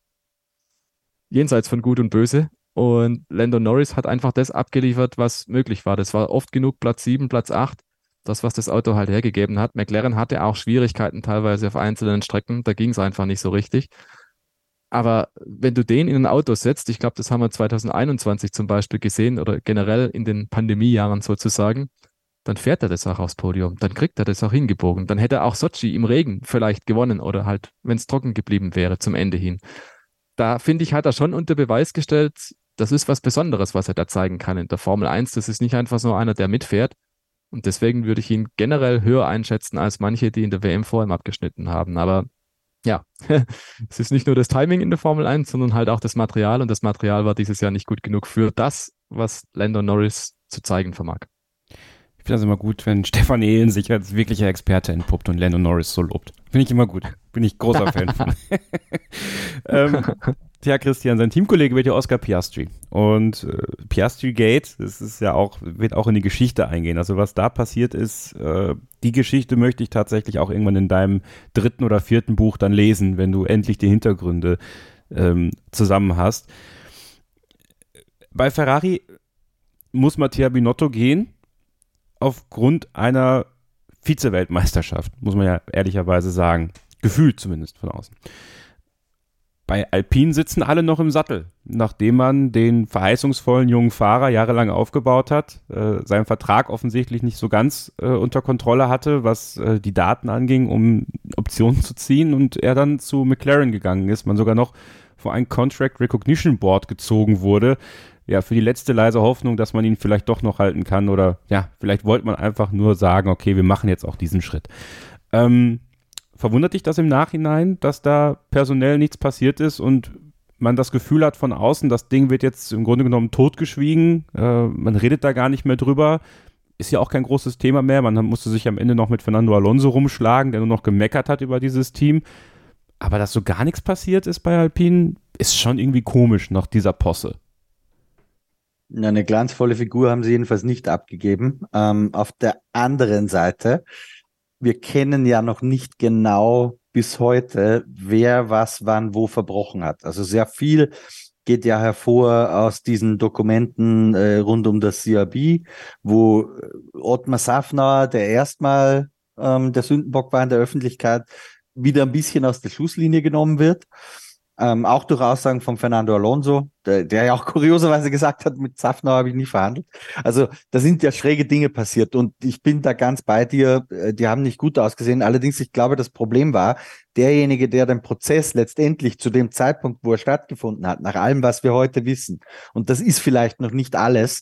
Speaker 3: jenseits von Gut und Böse. Und Lando Norris hat einfach das abgeliefert, was möglich war. Das war oft genug Platz 7, Platz 8. Das, was das Auto halt hergegeben hat. McLaren hatte auch Schwierigkeiten teilweise auf einzelnen Strecken. Da ging es einfach nicht so richtig. Aber wenn du den in ein Auto setzt, ich glaube, das haben wir 2021 zum Beispiel gesehen oder generell in den Pandemiejahren sozusagen, dann fährt er das auch aufs Podium. Dann kriegt er das auch hingebogen. Dann hätte er auch Sochi im Regen vielleicht gewonnen oder halt, wenn es trocken geblieben wäre zum Ende hin. Da finde ich, hat er schon unter Beweis gestellt, das ist was Besonderes, was er da zeigen kann in der Formel 1. Das ist nicht einfach so einer, der mitfährt. Und deswegen würde ich ihn generell höher einschätzen als manche, die in der WM vor ihm abgeschnitten haben. Aber ja, <laughs> es ist nicht nur das Timing in der Formel 1, sondern halt auch das Material. Und das Material war dieses Jahr nicht gut genug für das, was Lando Norris zu zeigen vermag.
Speaker 1: Ich finde das immer gut, wenn <laughs> Stefan Ehlen sich als wirklicher Experte entpuppt und Lando Norris so lobt. Finde ich immer gut. Bin ich großer Fan von. <laughs> ähm, Tja, Christian, sein Teamkollege wird ja Oscar Piastri. Und äh, Piastri Gate, das ist ja auch, wird auch in die Geschichte eingehen. Also was da passiert ist, äh, die Geschichte möchte ich tatsächlich auch irgendwann in deinem dritten oder vierten Buch dann lesen, wenn du endlich die Hintergründe ähm, zusammen hast. Bei Ferrari muss Mattia Binotto gehen, aufgrund einer Vize-Weltmeisterschaft, muss man ja ehrlicherweise sagen. Gefühlt zumindest von außen bei Alpine sitzen alle noch im Sattel, nachdem man den verheißungsvollen jungen Fahrer jahrelang aufgebaut hat, äh, seinen Vertrag offensichtlich nicht so ganz äh, unter Kontrolle hatte, was äh, die Daten anging, um Optionen zu ziehen und er dann zu McLaren gegangen ist, man sogar noch vor ein Contract Recognition Board gezogen wurde, ja, für die letzte leise Hoffnung, dass man ihn vielleicht doch noch halten kann oder ja, vielleicht wollte man einfach nur sagen, okay, wir machen jetzt auch diesen Schritt. Ähm, Verwundert dich das im Nachhinein, dass da personell nichts passiert ist und man das Gefühl hat von außen, das Ding wird jetzt im Grunde genommen totgeschwiegen, äh, man redet da gar nicht mehr drüber. Ist ja auch kein großes Thema mehr. Man musste sich am Ende noch mit Fernando Alonso rumschlagen, der nur noch gemeckert hat über dieses Team. Aber dass so gar nichts passiert ist bei Alpine, ist schon irgendwie komisch nach dieser Posse.
Speaker 2: Eine glanzvolle Figur haben sie jedenfalls nicht abgegeben. Ähm, auf der anderen Seite wir kennen ja noch nicht genau bis heute, wer was wann wo verbrochen hat. Also sehr viel geht ja hervor aus diesen Dokumenten äh, rund um das CRB, wo äh, Ottmar Safnauer, der erstmal ähm, der Sündenbock war in der Öffentlichkeit, wieder ein bisschen aus der Schusslinie genommen wird. Ähm, auch durch Aussagen von Fernando Alonso, der, der ja auch <laughs> kurioserweise gesagt hat, mit Safnauer habe ich nie verhandelt. Also da sind ja schräge Dinge passiert und ich bin da ganz bei dir, äh, die haben nicht gut ausgesehen. Allerdings, ich glaube, das Problem war, derjenige, der den Prozess letztendlich zu dem Zeitpunkt, wo er stattgefunden hat, nach allem, was wir heute wissen, und das ist vielleicht noch nicht alles,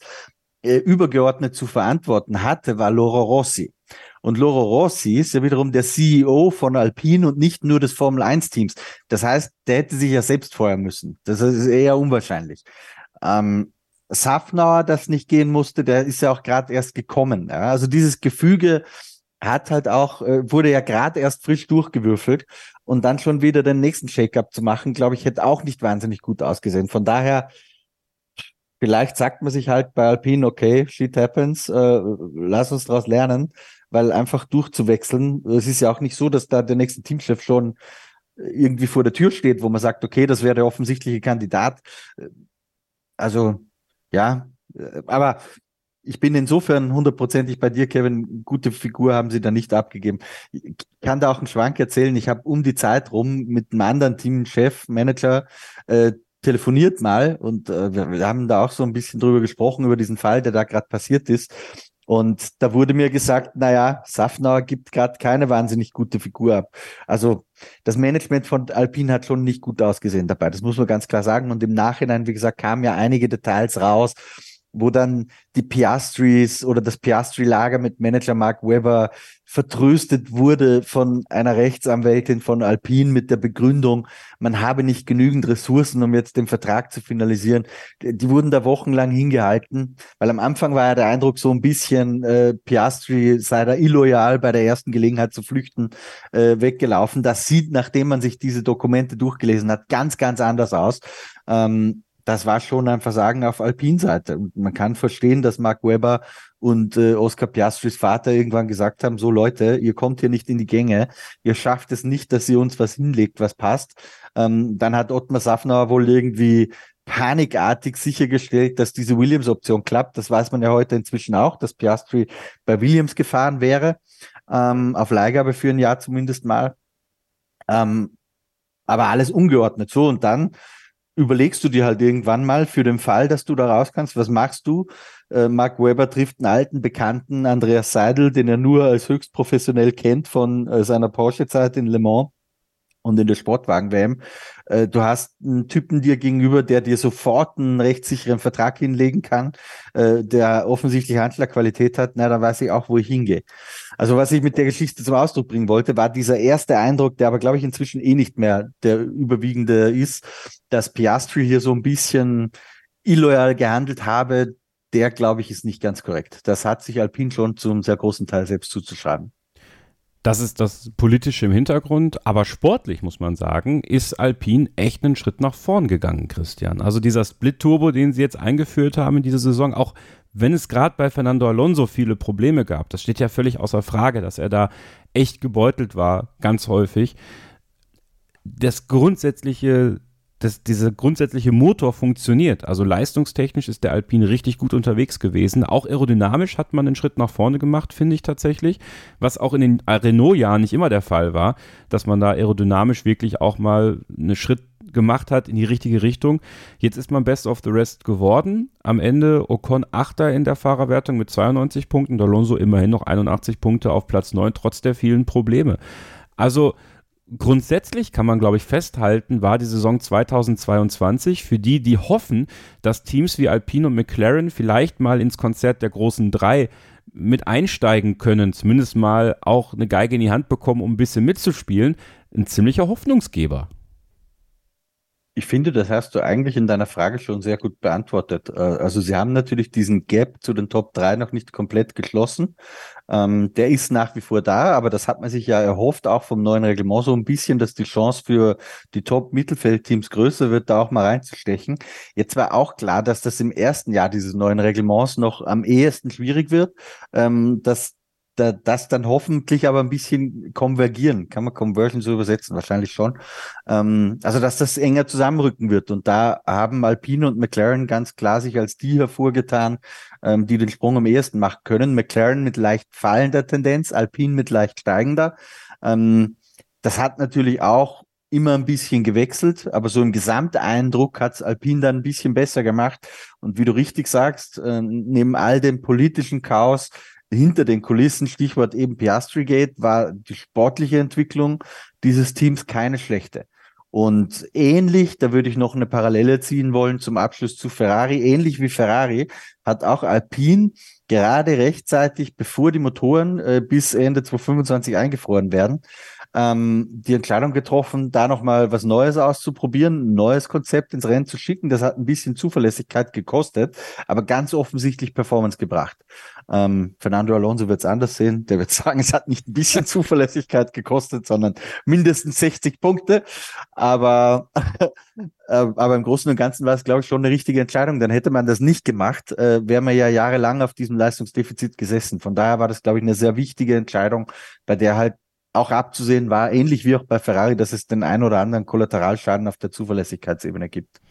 Speaker 2: äh, übergeordnet zu verantworten hatte, war Loro Rossi. Und Loro Rossi ist ja wiederum der CEO von Alpine und nicht nur des Formel 1 Teams. Das heißt, der hätte sich ja selbst feuern müssen. Das ist eher unwahrscheinlich. Ähm, Safnauer, das nicht gehen musste, der ist ja auch gerade erst gekommen. Ja? Also dieses Gefüge hat halt auch, äh, wurde ja gerade erst frisch durchgewürfelt und dann schon wieder den nächsten Shake-up zu machen, glaube ich, hätte auch nicht wahnsinnig gut ausgesehen. Von daher vielleicht sagt man sich halt bei Alpine, okay, shit happens, äh, lass uns daraus lernen, weil einfach durchzuwechseln, es ist ja auch nicht so, dass da der nächste Teamchef schon irgendwie vor der Tür steht, wo man sagt, okay, das wäre der offensichtliche Kandidat. Also, ja, aber ich bin insofern hundertprozentig bei dir, Kevin. Gute Figur haben sie da nicht abgegeben. Ich kann da auch einen Schwank erzählen. Ich habe um die Zeit rum mit einem anderen Teamchef, Manager, äh, telefoniert mal und äh, wir, wir haben da auch so ein bisschen drüber gesprochen, über diesen Fall, der da gerade passiert ist. Und da wurde mir gesagt, naja, Safnauer gibt gerade keine wahnsinnig gute Figur ab. Also das Management von Alpine hat schon nicht gut ausgesehen dabei. Das muss man ganz klar sagen. Und im Nachhinein, wie gesagt, kamen ja einige Details raus, wo dann die Piastris oder das Piastri-Lager mit Manager Mark Webber vertröstet wurde von einer Rechtsanwältin von Alpine mit der Begründung, man habe nicht genügend Ressourcen, um jetzt den Vertrag zu finalisieren. Die wurden da wochenlang hingehalten, weil am Anfang war ja der Eindruck so ein bisschen, äh, Piastri sei da illoyal bei der ersten Gelegenheit zu flüchten äh, weggelaufen. Das sieht, nachdem man sich diese Dokumente durchgelesen hat, ganz, ganz anders aus. Ähm, das war schon ein Versagen auf Alpin-Seite. Und man kann verstehen, dass Mark Webber und äh, Oscar Piastris Vater irgendwann gesagt haben, so Leute, ihr kommt hier nicht in die Gänge, ihr schafft es nicht, dass ihr uns was hinlegt, was passt. Ähm, dann hat Ottmar Safnauer wohl irgendwie panikartig sichergestellt, dass diese Williams-Option klappt. Das weiß man ja heute inzwischen auch, dass Piastri bei Williams gefahren wäre, ähm, auf Leihgabe für ein Jahr zumindest mal. Ähm, aber alles ungeordnet. So, und dann überlegst du dir halt irgendwann mal für den Fall, dass du da raus kannst, was machst du? Äh, Mark Webber trifft einen alten Bekannten, Andreas Seidel, den er nur als höchst professionell kennt von äh, seiner Porsche-Zeit in Le Mans und in der Sportwagen-WM. Äh, du hast einen Typen dir gegenüber, der dir sofort einen rechtssicheren Vertrag hinlegen kann, äh, der offensichtlich Handschlagqualität hat. Na, dann weiß ich auch, wo ich hingehe. Also was ich mit der Geschichte zum Ausdruck bringen wollte, war dieser erste Eindruck, der aber, glaube ich, inzwischen eh nicht mehr der überwiegende ist, dass Piastri hier so ein bisschen illoyal gehandelt habe. Der, glaube ich, ist nicht ganz korrekt. Das hat sich Alpine schon zum sehr großen Teil selbst zuzuschreiben.
Speaker 1: Das ist das Politische im Hintergrund, aber sportlich muss man sagen, ist Alpine echt einen Schritt nach vorn gegangen, Christian. Also dieser Split-Turbo, den sie jetzt eingeführt haben in dieser Saison, auch wenn es gerade bei Fernando Alonso viele Probleme gab, das steht ja völlig außer Frage, dass er da echt gebeutelt war, ganz häufig. Das grundsätzliche dass dieser grundsätzliche Motor funktioniert. Also leistungstechnisch ist der Alpine richtig gut unterwegs gewesen. Auch aerodynamisch hat man einen Schritt nach vorne gemacht, finde ich tatsächlich. Was auch in den Renault-Jahren nicht immer der Fall war, dass man da aerodynamisch wirklich auch mal einen Schritt gemacht hat in die richtige Richtung. Jetzt ist man Best of the Rest geworden. Am Ende Ocon Achter in der Fahrerwertung mit 92 Punkten, Alonso immerhin noch 81 Punkte auf Platz 9, trotz der vielen Probleme. Also grundsätzlich kann man, glaube ich, festhalten, war die Saison 2022 für die, die hoffen, dass Teams wie Alpine und McLaren vielleicht mal ins Konzert der großen drei mit einsteigen können, zumindest mal auch eine Geige in die Hand bekommen, um ein bisschen mitzuspielen, ein ziemlicher Hoffnungsgeber.
Speaker 2: Ich finde, das hast du eigentlich in deiner Frage schon sehr gut beantwortet. Äh, also sie haben natürlich diesen Gap zu den Top 3 noch nicht komplett geschlossen. Ähm, der ist nach wie vor da, aber das hat man sich ja erhofft, auch vom neuen Reglement so ein bisschen, dass die Chance für die Top-Mittelfeldteams größer wird, da auch mal reinzustechen. Jetzt war auch klar, dass das im ersten Jahr dieses neuen Reglements noch am ehesten schwierig wird, ähm, dass da, das dann hoffentlich aber ein bisschen konvergieren. Kann man Conversion so übersetzen? Wahrscheinlich schon. Ähm, also, dass das enger zusammenrücken wird. Und da haben Alpine und McLaren ganz klar sich als die hervorgetan, ähm, die den Sprung am ehesten machen können. McLaren mit leicht fallender Tendenz, Alpine mit leicht steigender. Ähm, das hat natürlich auch immer ein bisschen gewechselt, aber so im Gesamteindruck hat's Alpine dann ein bisschen besser gemacht. Und wie du richtig sagst, äh, neben all dem politischen Chaos hinter den Kulissen, Stichwort eben Piastri Gate, war die sportliche Entwicklung dieses Teams keine schlechte. Und ähnlich, da würde ich noch eine Parallele ziehen wollen zum Abschluss zu Ferrari, ähnlich wie Ferrari hat auch Alpine gerade rechtzeitig, bevor die Motoren äh, bis Ende 2025 eingefroren werden, ähm, die Entscheidung getroffen, da nochmal was Neues auszuprobieren, ein neues Konzept ins Rennen zu schicken. Das hat ein bisschen Zuverlässigkeit gekostet, aber ganz offensichtlich Performance gebracht. Ähm, Fernando Alonso wird es anders sehen. Der wird <laughs> sagen, es hat nicht ein bisschen <laughs> Zuverlässigkeit gekostet, sondern mindestens 60 Punkte. Aber, <laughs> äh, aber im Großen und Ganzen war es, glaube ich, schon eine richtige Entscheidung. Dann hätte man das nicht gemacht, äh, wäre man ja jahrelang auf diesem Leistungsdefizit gesessen. Von daher war das, glaube ich, eine sehr wichtige Entscheidung, bei der halt auch abzusehen war, ähnlich wie auch bei Ferrari, dass es den ein oder anderen Kollateralschaden auf der Zuverlässigkeitsebene gibt.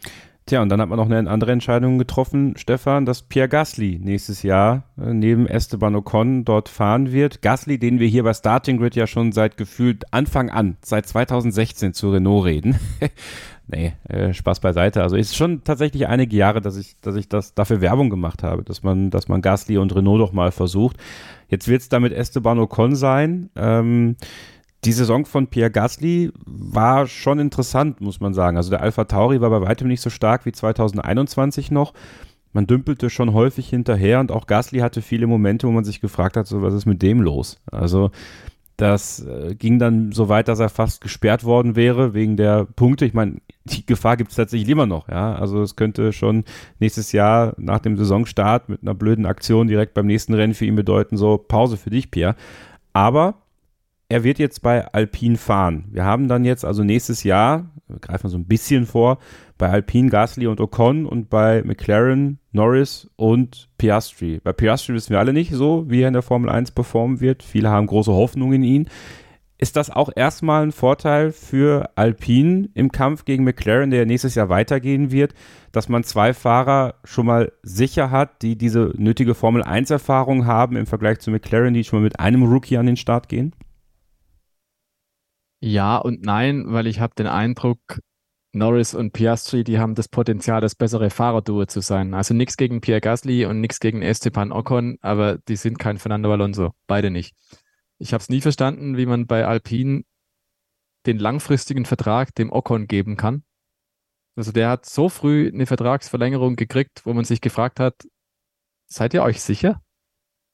Speaker 1: Tja, und dann hat man noch eine andere Entscheidung getroffen, Stefan, dass Pierre Gasly nächstes Jahr äh, neben Esteban Ocon dort fahren wird. Gasly, den wir hier bei Starting Grid ja schon seit gefühlt Anfang an, seit 2016 zu Renault reden. <laughs> nee, äh, Spaß beiseite. Also ist schon tatsächlich einige Jahre, dass ich, dass ich das dafür Werbung gemacht habe, dass man, dass man Gasly und Renault doch mal versucht. Jetzt wird es damit Esteban Ocon sein. Ähm, die Saison von Pierre Gasly war schon interessant, muss man sagen. Also der Alpha Tauri war bei weitem nicht so stark wie 2021 noch. Man dümpelte schon häufig hinterher und auch Gasly hatte viele Momente, wo man sich gefragt hat, so was ist mit dem los? Also das äh, ging dann so weit, dass er fast gesperrt worden wäre wegen der Punkte. Ich meine, die Gefahr gibt es tatsächlich immer noch, ja. Also es könnte schon nächstes Jahr nach dem Saisonstart mit einer blöden Aktion direkt beim nächsten Rennen für ihn bedeuten, so Pause für dich, Pierre. Aber er wird jetzt bei Alpine fahren. Wir haben dann jetzt also nächstes Jahr, greifen wir so ein bisschen vor, bei Alpine Gasly und Ocon und bei McLaren Norris und Piastri. Bei Piastri wissen wir alle nicht so, wie er in der Formel 1 performen wird. Viele haben große Hoffnung in ihn. Ist das auch erstmal ein Vorteil für Alpine im Kampf gegen McLaren, der nächstes Jahr weitergehen wird, dass man zwei Fahrer schon mal sicher hat, die diese nötige Formel 1 Erfahrung haben im Vergleich zu McLaren, die schon mal mit einem Rookie an den Start gehen?
Speaker 3: Ja und nein, weil ich habe den Eindruck, Norris und Piastri, die haben das Potenzial, das bessere Fahrerduo zu sein. Also nichts gegen Pierre Gasly und nichts gegen Esteban Ocon, aber die sind kein Fernando Alonso. Beide nicht. Ich habe es nie verstanden, wie man bei Alpine den langfristigen Vertrag dem Ocon geben kann. Also der hat so früh eine Vertragsverlängerung gekriegt, wo man sich gefragt hat, seid ihr euch sicher?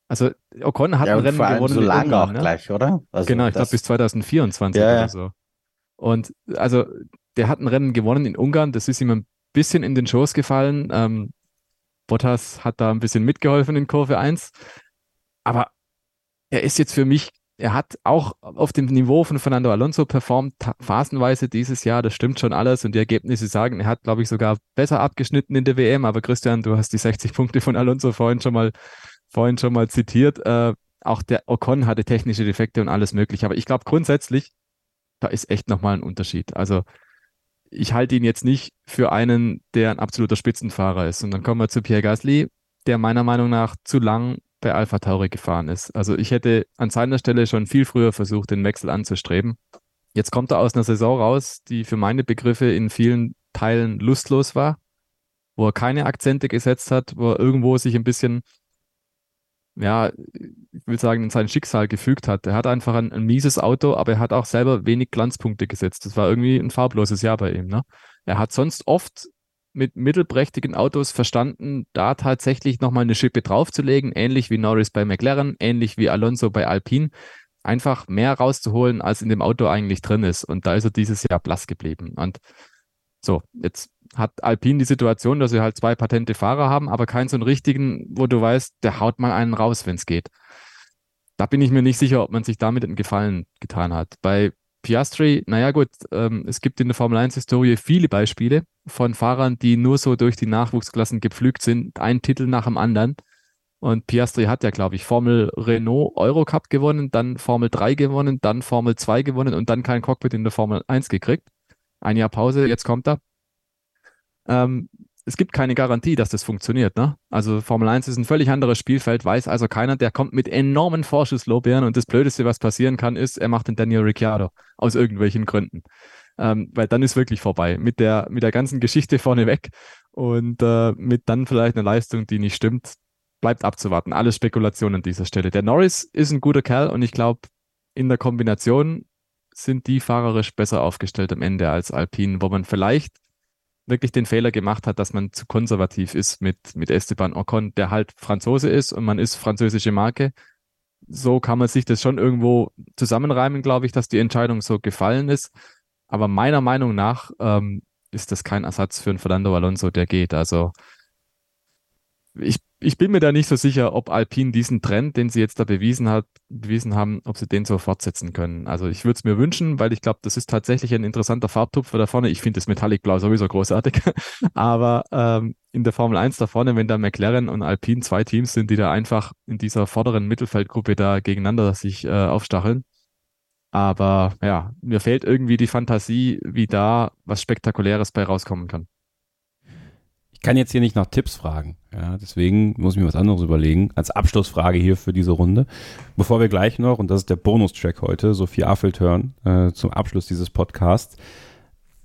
Speaker 3: Also Ocon hat
Speaker 2: ja,
Speaker 3: ein Rennen gewonnen
Speaker 2: so lange
Speaker 3: Ungarn,
Speaker 2: auch
Speaker 3: ne?
Speaker 2: gleich, oder? Also
Speaker 3: genau, ich glaube bis 2024
Speaker 2: Ja, ja.
Speaker 3: oder so. Und also der hat ein Rennen gewonnen in Ungarn, das ist ihm ein bisschen in den Schoß gefallen. Ähm, Bottas hat da ein bisschen mitgeholfen in Kurve 1. Aber er ist jetzt für mich, er hat auch auf dem Niveau von Fernando Alonso performt, phasenweise dieses Jahr, das stimmt schon alles. Und die Ergebnisse sagen, er hat, glaube ich, sogar besser abgeschnitten in der WM. Aber Christian, du hast die 60 Punkte von Alonso vorhin schon mal, vorhin schon mal zitiert. Äh, auch der Ocon hatte technische Defekte und alles mögliche. Aber ich glaube grundsätzlich, da ist echt nochmal ein Unterschied. Also ich halte ihn jetzt nicht für einen, der ein absoluter Spitzenfahrer ist. Und dann kommen wir zu Pierre Gasly, der meiner Meinung nach zu lang bei Alpha Tauri gefahren ist. Also ich hätte an seiner Stelle schon viel früher versucht, den Wechsel anzustreben. Jetzt kommt er aus einer Saison raus, die für meine Begriffe in vielen Teilen lustlos war, wo er keine Akzente gesetzt hat, wo er irgendwo sich ein bisschen, ja, ich will sagen, in sein Schicksal gefügt hat. Er hat einfach ein, ein mieses Auto, aber er hat auch selber wenig Glanzpunkte gesetzt. Das war irgendwie ein farbloses Jahr bei ihm. Ne? Er hat sonst oft mit mittelprächtigen Autos verstanden, da tatsächlich nochmal eine Schippe draufzulegen, ähnlich wie Norris bei McLaren, ähnlich wie Alonso bei Alpine, einfach mehr rauszuholen, als in dem Auto eigentlich drin ist. Und da ist er dieses Jahr blass geblieben. Und so, jetzt hat Alpine die Situation, dass sie halt zwei patente Fahrer haben, aber keinen so einen richtigen, wo du weißt, der haut mal einen raus, wenn es geht. Da bin ich mir nicht sicher, ob man sich damit einen Gefallen getan hat. Bei Piastri, naja gut, ähm, es gibt in der Formel 1-Historie viele Beispiele von Fahrern, die nur so durch die Nachwuchsklassen gepflügt sind, ein Titel nach dem anderen. Und Piastri hat ja, glaube ich, Formel Renault Eurocup gewonnen, dann Formel 3 gewonnen, dann Formel 2 gewonnen und dann kein Cockpit in der Formel 1 gekriegt. Ein Jahr Pause, jetzt kommt er. Ähm, es gibt keine Garantie, dass das funktioniert. Ne? Also Formel 1 ist ein völlig anderes Spielfeld, weiß also keiner, der kommt mit enormen Vorschusslorbeeren und das Blödeste, was passieren kann, ist, er macht den Daniel Ricciardo aus irgendwelchen Gründen. Ähm, weil dann ist wirklich vorbei mit der, mit der ganzen Geschichte vorneweg und äh, mit dann vielleicht einer Leistung, die nicht stimmt, bleibt abzuwarten. Alles Spekulation an dieser Stelle. Der Norris ist ein guter Kerl und ich glaube, in der Kombination sind die fahrerisch besser aufgestellt am Ende als Alpine, wo man vielleicht wirklich den Fehler gemacht hat, dass man zu konservativ ist mit, mit Esteban Ocon, der halt Franzose ist und man ist französische Marke. so kann man sich das schon irgendwo zusammenreimen, glaube ich, dass die Entscheidung so gefallen ist. Aber meiner Meinung nach ähm, ist das kein Ersatz für einen Fernando Alonso, der geht. Also ich, ich bin mir da nicht so sicher, ob Alpine diesen Trend, den sie jetzt da bewiesen hat, bewiesen haben, ob sie den so fortsetzen können. Also ich würde es mir wünschen, weil ich glaube, das ist tatsächlich ein interessanter Farbtupfer da vorne. Ich finde das Metallic Blau sowieso großartig. <laughs> Aber ähm, in der Formel 1 da vorne, wenn da McLaren und Alpine zwei Teams sind, die da einfach in dieser vorderen Mittelfeldgruppe da gegeneinander sich äh, aufstacheln. Aber ja, mir fehlt irgendwie die Fantasie, wie da was Spektakuläres bei rauskommen kann.
Speaker 1: Ich kann jetzt hier nicht nach Tipps fragen. Ja, deswegen muss ich mir was anderes überlegen. Als Abschlussfrage hier für diese Runde. Bevor wir gleich noch, und das ist der Bonustrack heute, Sophie Affelt hören, äh, zum Abschluss dieses Podcasts.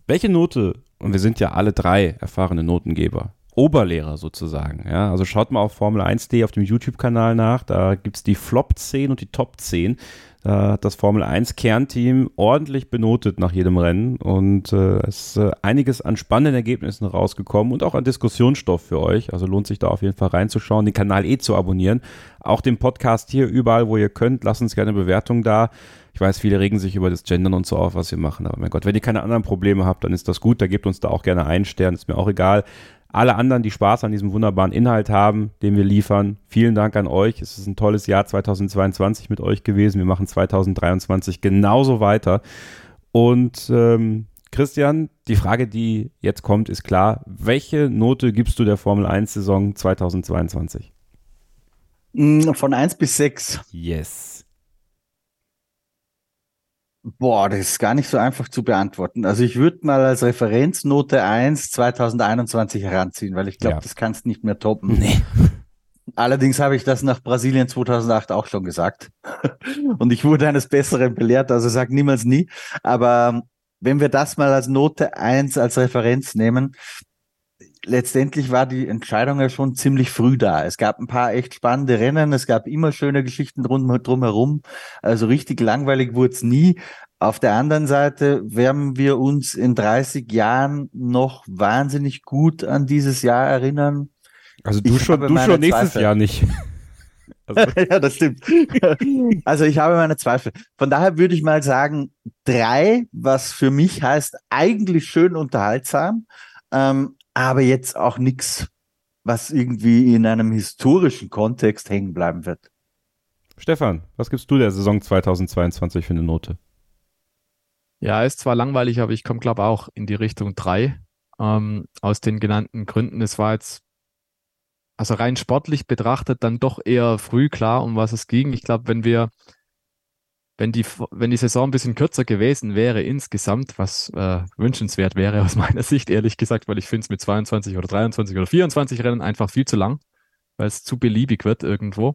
Speaker 1: Welche Note, und wir sind ja alle drei erfahrene Notengeber, Oberlehrer sozusagen. Ja, also schaut mal auf Formel 1D auf dem YouTube-Kanal nach. Da gibt es die Flop 10 und die Top 10. Da hat das Formel 1 Kernteam ordentlich benotet nach jedem Rennen und äh, es ist äh, einiges an spannenden Ergebnissen rausgekommen und auch an Diskussionsstoff für euch. Also lohnt sich da auf jeden Fall reinzuschauen, den Kanal eh zu abonnieren. Auch den Podcast hier überall, wo ihr könnt. Lasst uns gerne Bewertung da. Ich weiß, viele regen sich über das Gendern und so auf, was wir machen. Aber mein Gott, wenn ihr keine anderen Probleme habt, dann ist das gut. Da gebt uns da auch gerne einen Stern. Ist mir auch egal alle anderen, die Spaß an diesem wunderbaren Inhalt haben, den wir liefern. Vielen Dank an euch. Es ist ein tolles Jahr 2022 mit euch gewesen. Wir machen 2023 genauso weiter. Und ähm, Christian, die Frage, die jetzt kommt, ist klar. Welche Note gibst du der Formel 1 Saison 2022?
Speaker 2: Von 1 bis 6.
Speaker 1: Yes.
Speaker 2: Boah, das ist gar nicht so einfach zu beantworten. Also ich würde mal als Referenznote 1 2021 heranziehen, weil ich glaube, ja. das kannst nicht mehr toppen. Nee. Allerdings habe ich das nach Brasilien 2008 auch schon gesagt. <laughs> Und ich wurde eines Besseren belehrt, also sag niemals nie. Aber wenn wir das mal als Note 1 als Referenz nehmen, letztendlich war die Entscheidung ja schon ziemlich früh da. Es gab ein paar echt spannende Rennen, es gab immer schöne Geschichten drum, drumherum. Also richtig langweilig wurde es nie. Auf der anderen Seite werden wir uns in 30 Jahren noch wahnsinnig gut an dieses Jahr erinnern.
Speaker 1: Also du ich schon, du schon nächstes Zweifel. Jahr nicht. <laughs>
Speaker 2: Also. ja, das stimmt. <laughs> Also ich habe meine Zweifel. Von daher würde ich mal sagen, drei, was für mich heißt, eigentlich schön unterhaltsam. Ähm, aber jetzt auch nichts, was irgendwie in einem historischen Kontext hängen bleiben wird.
Speaker 1: Stefan, was gibst du der Saison 2022 für eine Note?
Speaker 3: Ja, ist zwar langweilig, aber ich komme, glaube auch in die Richtung 3. Ähm, aus den genannten Gründen. Es war jetzt, also rein sportlich betrachtet, dann doch eher früh klar, um was es ging. Ich glaube, wenn wir wenn die, wenn die Saison ein bisschen kürzer gewesen wäre insgesamt, was äh, wünschenswert wäre aus <laughs> meiner Sicht, ehrlich gesagt, weil ich finde es mit 22 oder 23 oder 24 Rennen einfach viel zu lang, weil es zu beliebig wird irgendwo.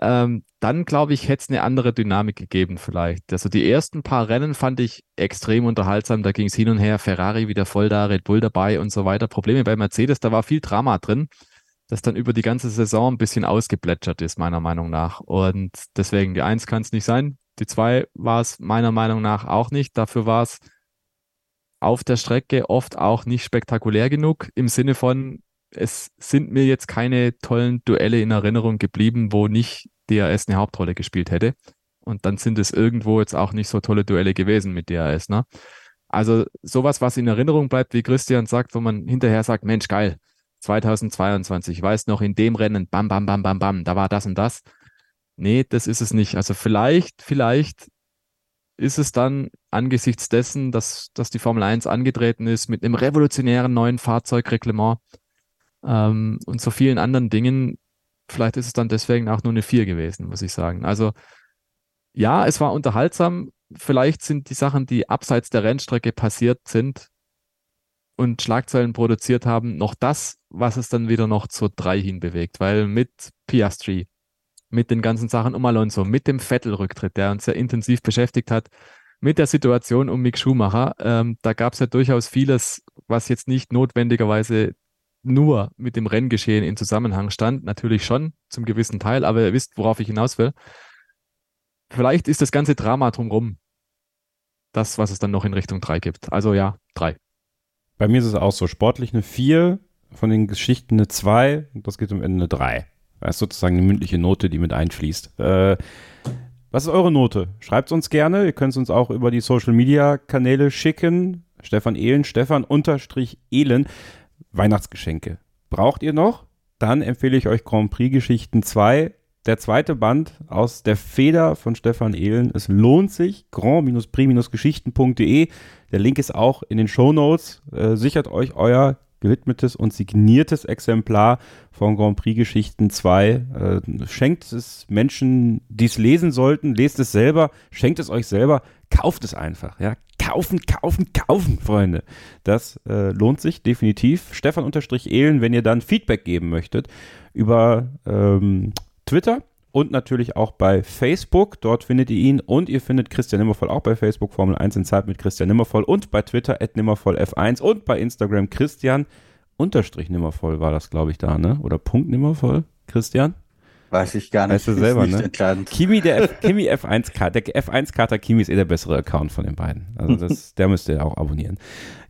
Speaker 3: Ähm, dann glaube ich, hätte es eine andere Dynamik gegeben vielleicht. Also die ersten paar Rennen fand ich extrem unterhaltsam. Da ging es hin und her, Ferrari wieder voll da, Red Bull dabei und so weiter. Probleme bei Mercedes, da war viel Drama drin das dann über die ganze Saison ein bisschen ausgeplätschert ist, meiner Meinung nach. Und deswegen, die Eins kann es nicht sein. Die Zwei war es meiner Meinung nach auch nicht. Dafür war es auf der Strecke oft auch nicht spektakulär genug, im Sinne von, es sind mir jetzt keine tollen Duelle in Erinnerung geblieben, wo nicht DRS eine Hauptrolle gespielt hätte. Und dann sind es irgendwo jetzt auch nicht so tolle Duelle gewesen mit DRS. Ne? Also sowas, was in Erinnerung bleibt, wie Christian sagt, wo man hinterher sagt, Mensch, geil, 2022. Ich weiß noch, in dem Rennen, bam, bam, bam, bam, bam, da war das und das. Nee, das ist es nicht. Also vielleicht, vielleicht ist es dann angesichts dessen, dass, dass die Formel 1 angetreten ist mit einem revolutionären neuen Fahrzeugreglement ähm, und so vielen anderen Dingen, vielleicht ist es dann deswegen auch nur eine 4 gewesen, muss ich sagen. Also ja, es war unterhaltsam. Vielleicht sind die Sachen, die abseits der Rennstrecke passiert sind, und Schlagzeilen produziert haben, noch das, was es dann wieder noch zur 3 hinbewegt. Weil mit Piastri, mit den ganzen Sachen um Alonso, mit dem Vettel-Rücktritt, der uns sehr intensiv beschäftigt hat, mit der Situation um Mick Schumacher, ähm, da gab es ja durchaus vieles, was jetzt nicht notwendigerweise nur mit dem Renngeschehen in Zusammenhang stand. Natürlich schon, zum gewissen Teil, aber ihr wisst, worauf ich hinaus will. Vielleicht ist das ganze Drama drumherum das, was es dann noch in Richtung 3 gibt. Also ja, 3.
Speaker 1: Bei mir ist es auch so. Sportlich eine 4, von den Geschichten eine 2 und das geht am Ende eine 3. Das ist sozusagen eine mündliche Note, die mit einfließt. Äh, was ist eure Note? Schreibt uns gerne. Ihr könnt es uns auch über die Social Media Kanäle schicken. Stefan Ehlen, Stefan unterstrich Ehlen. Weihnachtsgeschenke. Braucht ihr noch? Dann empfehle ich euch Grand Prix Geschichten 2 der zweite Band aus der Feder von Stefan Ehlen. Es lohnt sich. grand-prix-geschichten.de. Der Link ist auch in den Show Notes. Äh, sichert euch euer gewidmetes und signiertes Exemplar von Grand Prix Geschichten 2. Äh, schenkt es Menschen, die es lesen sollten. Lest es selber. Schenkt es euch selber. Kauft es einfach. Ja? Kaufen, kaufen, kaufen, Freunde. Das äh, lohnt sich definitiv. Stefan-Ehlen, wenn ihr dann Feedback geben möchtet über ähm, Twitter und natürlich auch bei Facebook. Dort findet ihr ihn und ihr findet Christian Nimmervoll auch bei Facebook, Formel 1 in Zeit mit Christian Nimmervoll und bei Twitter at Nimmervoll-F1 und bei Instagram Christian Unterstrich Nimmervoll war das, glaube ich, da, ne? Oder Punkt Nimmervoll, Christian?
Speaker 2: Weiß ich gar nicht.
Speaker 1: Weißt du selber, ne? Kimi, der F, <laughs> Kimi F1, der F1-Kater Kimi ist eh der bessere Account von den beiden. Also das, <laughs> der müsst ihr auch abonnieren.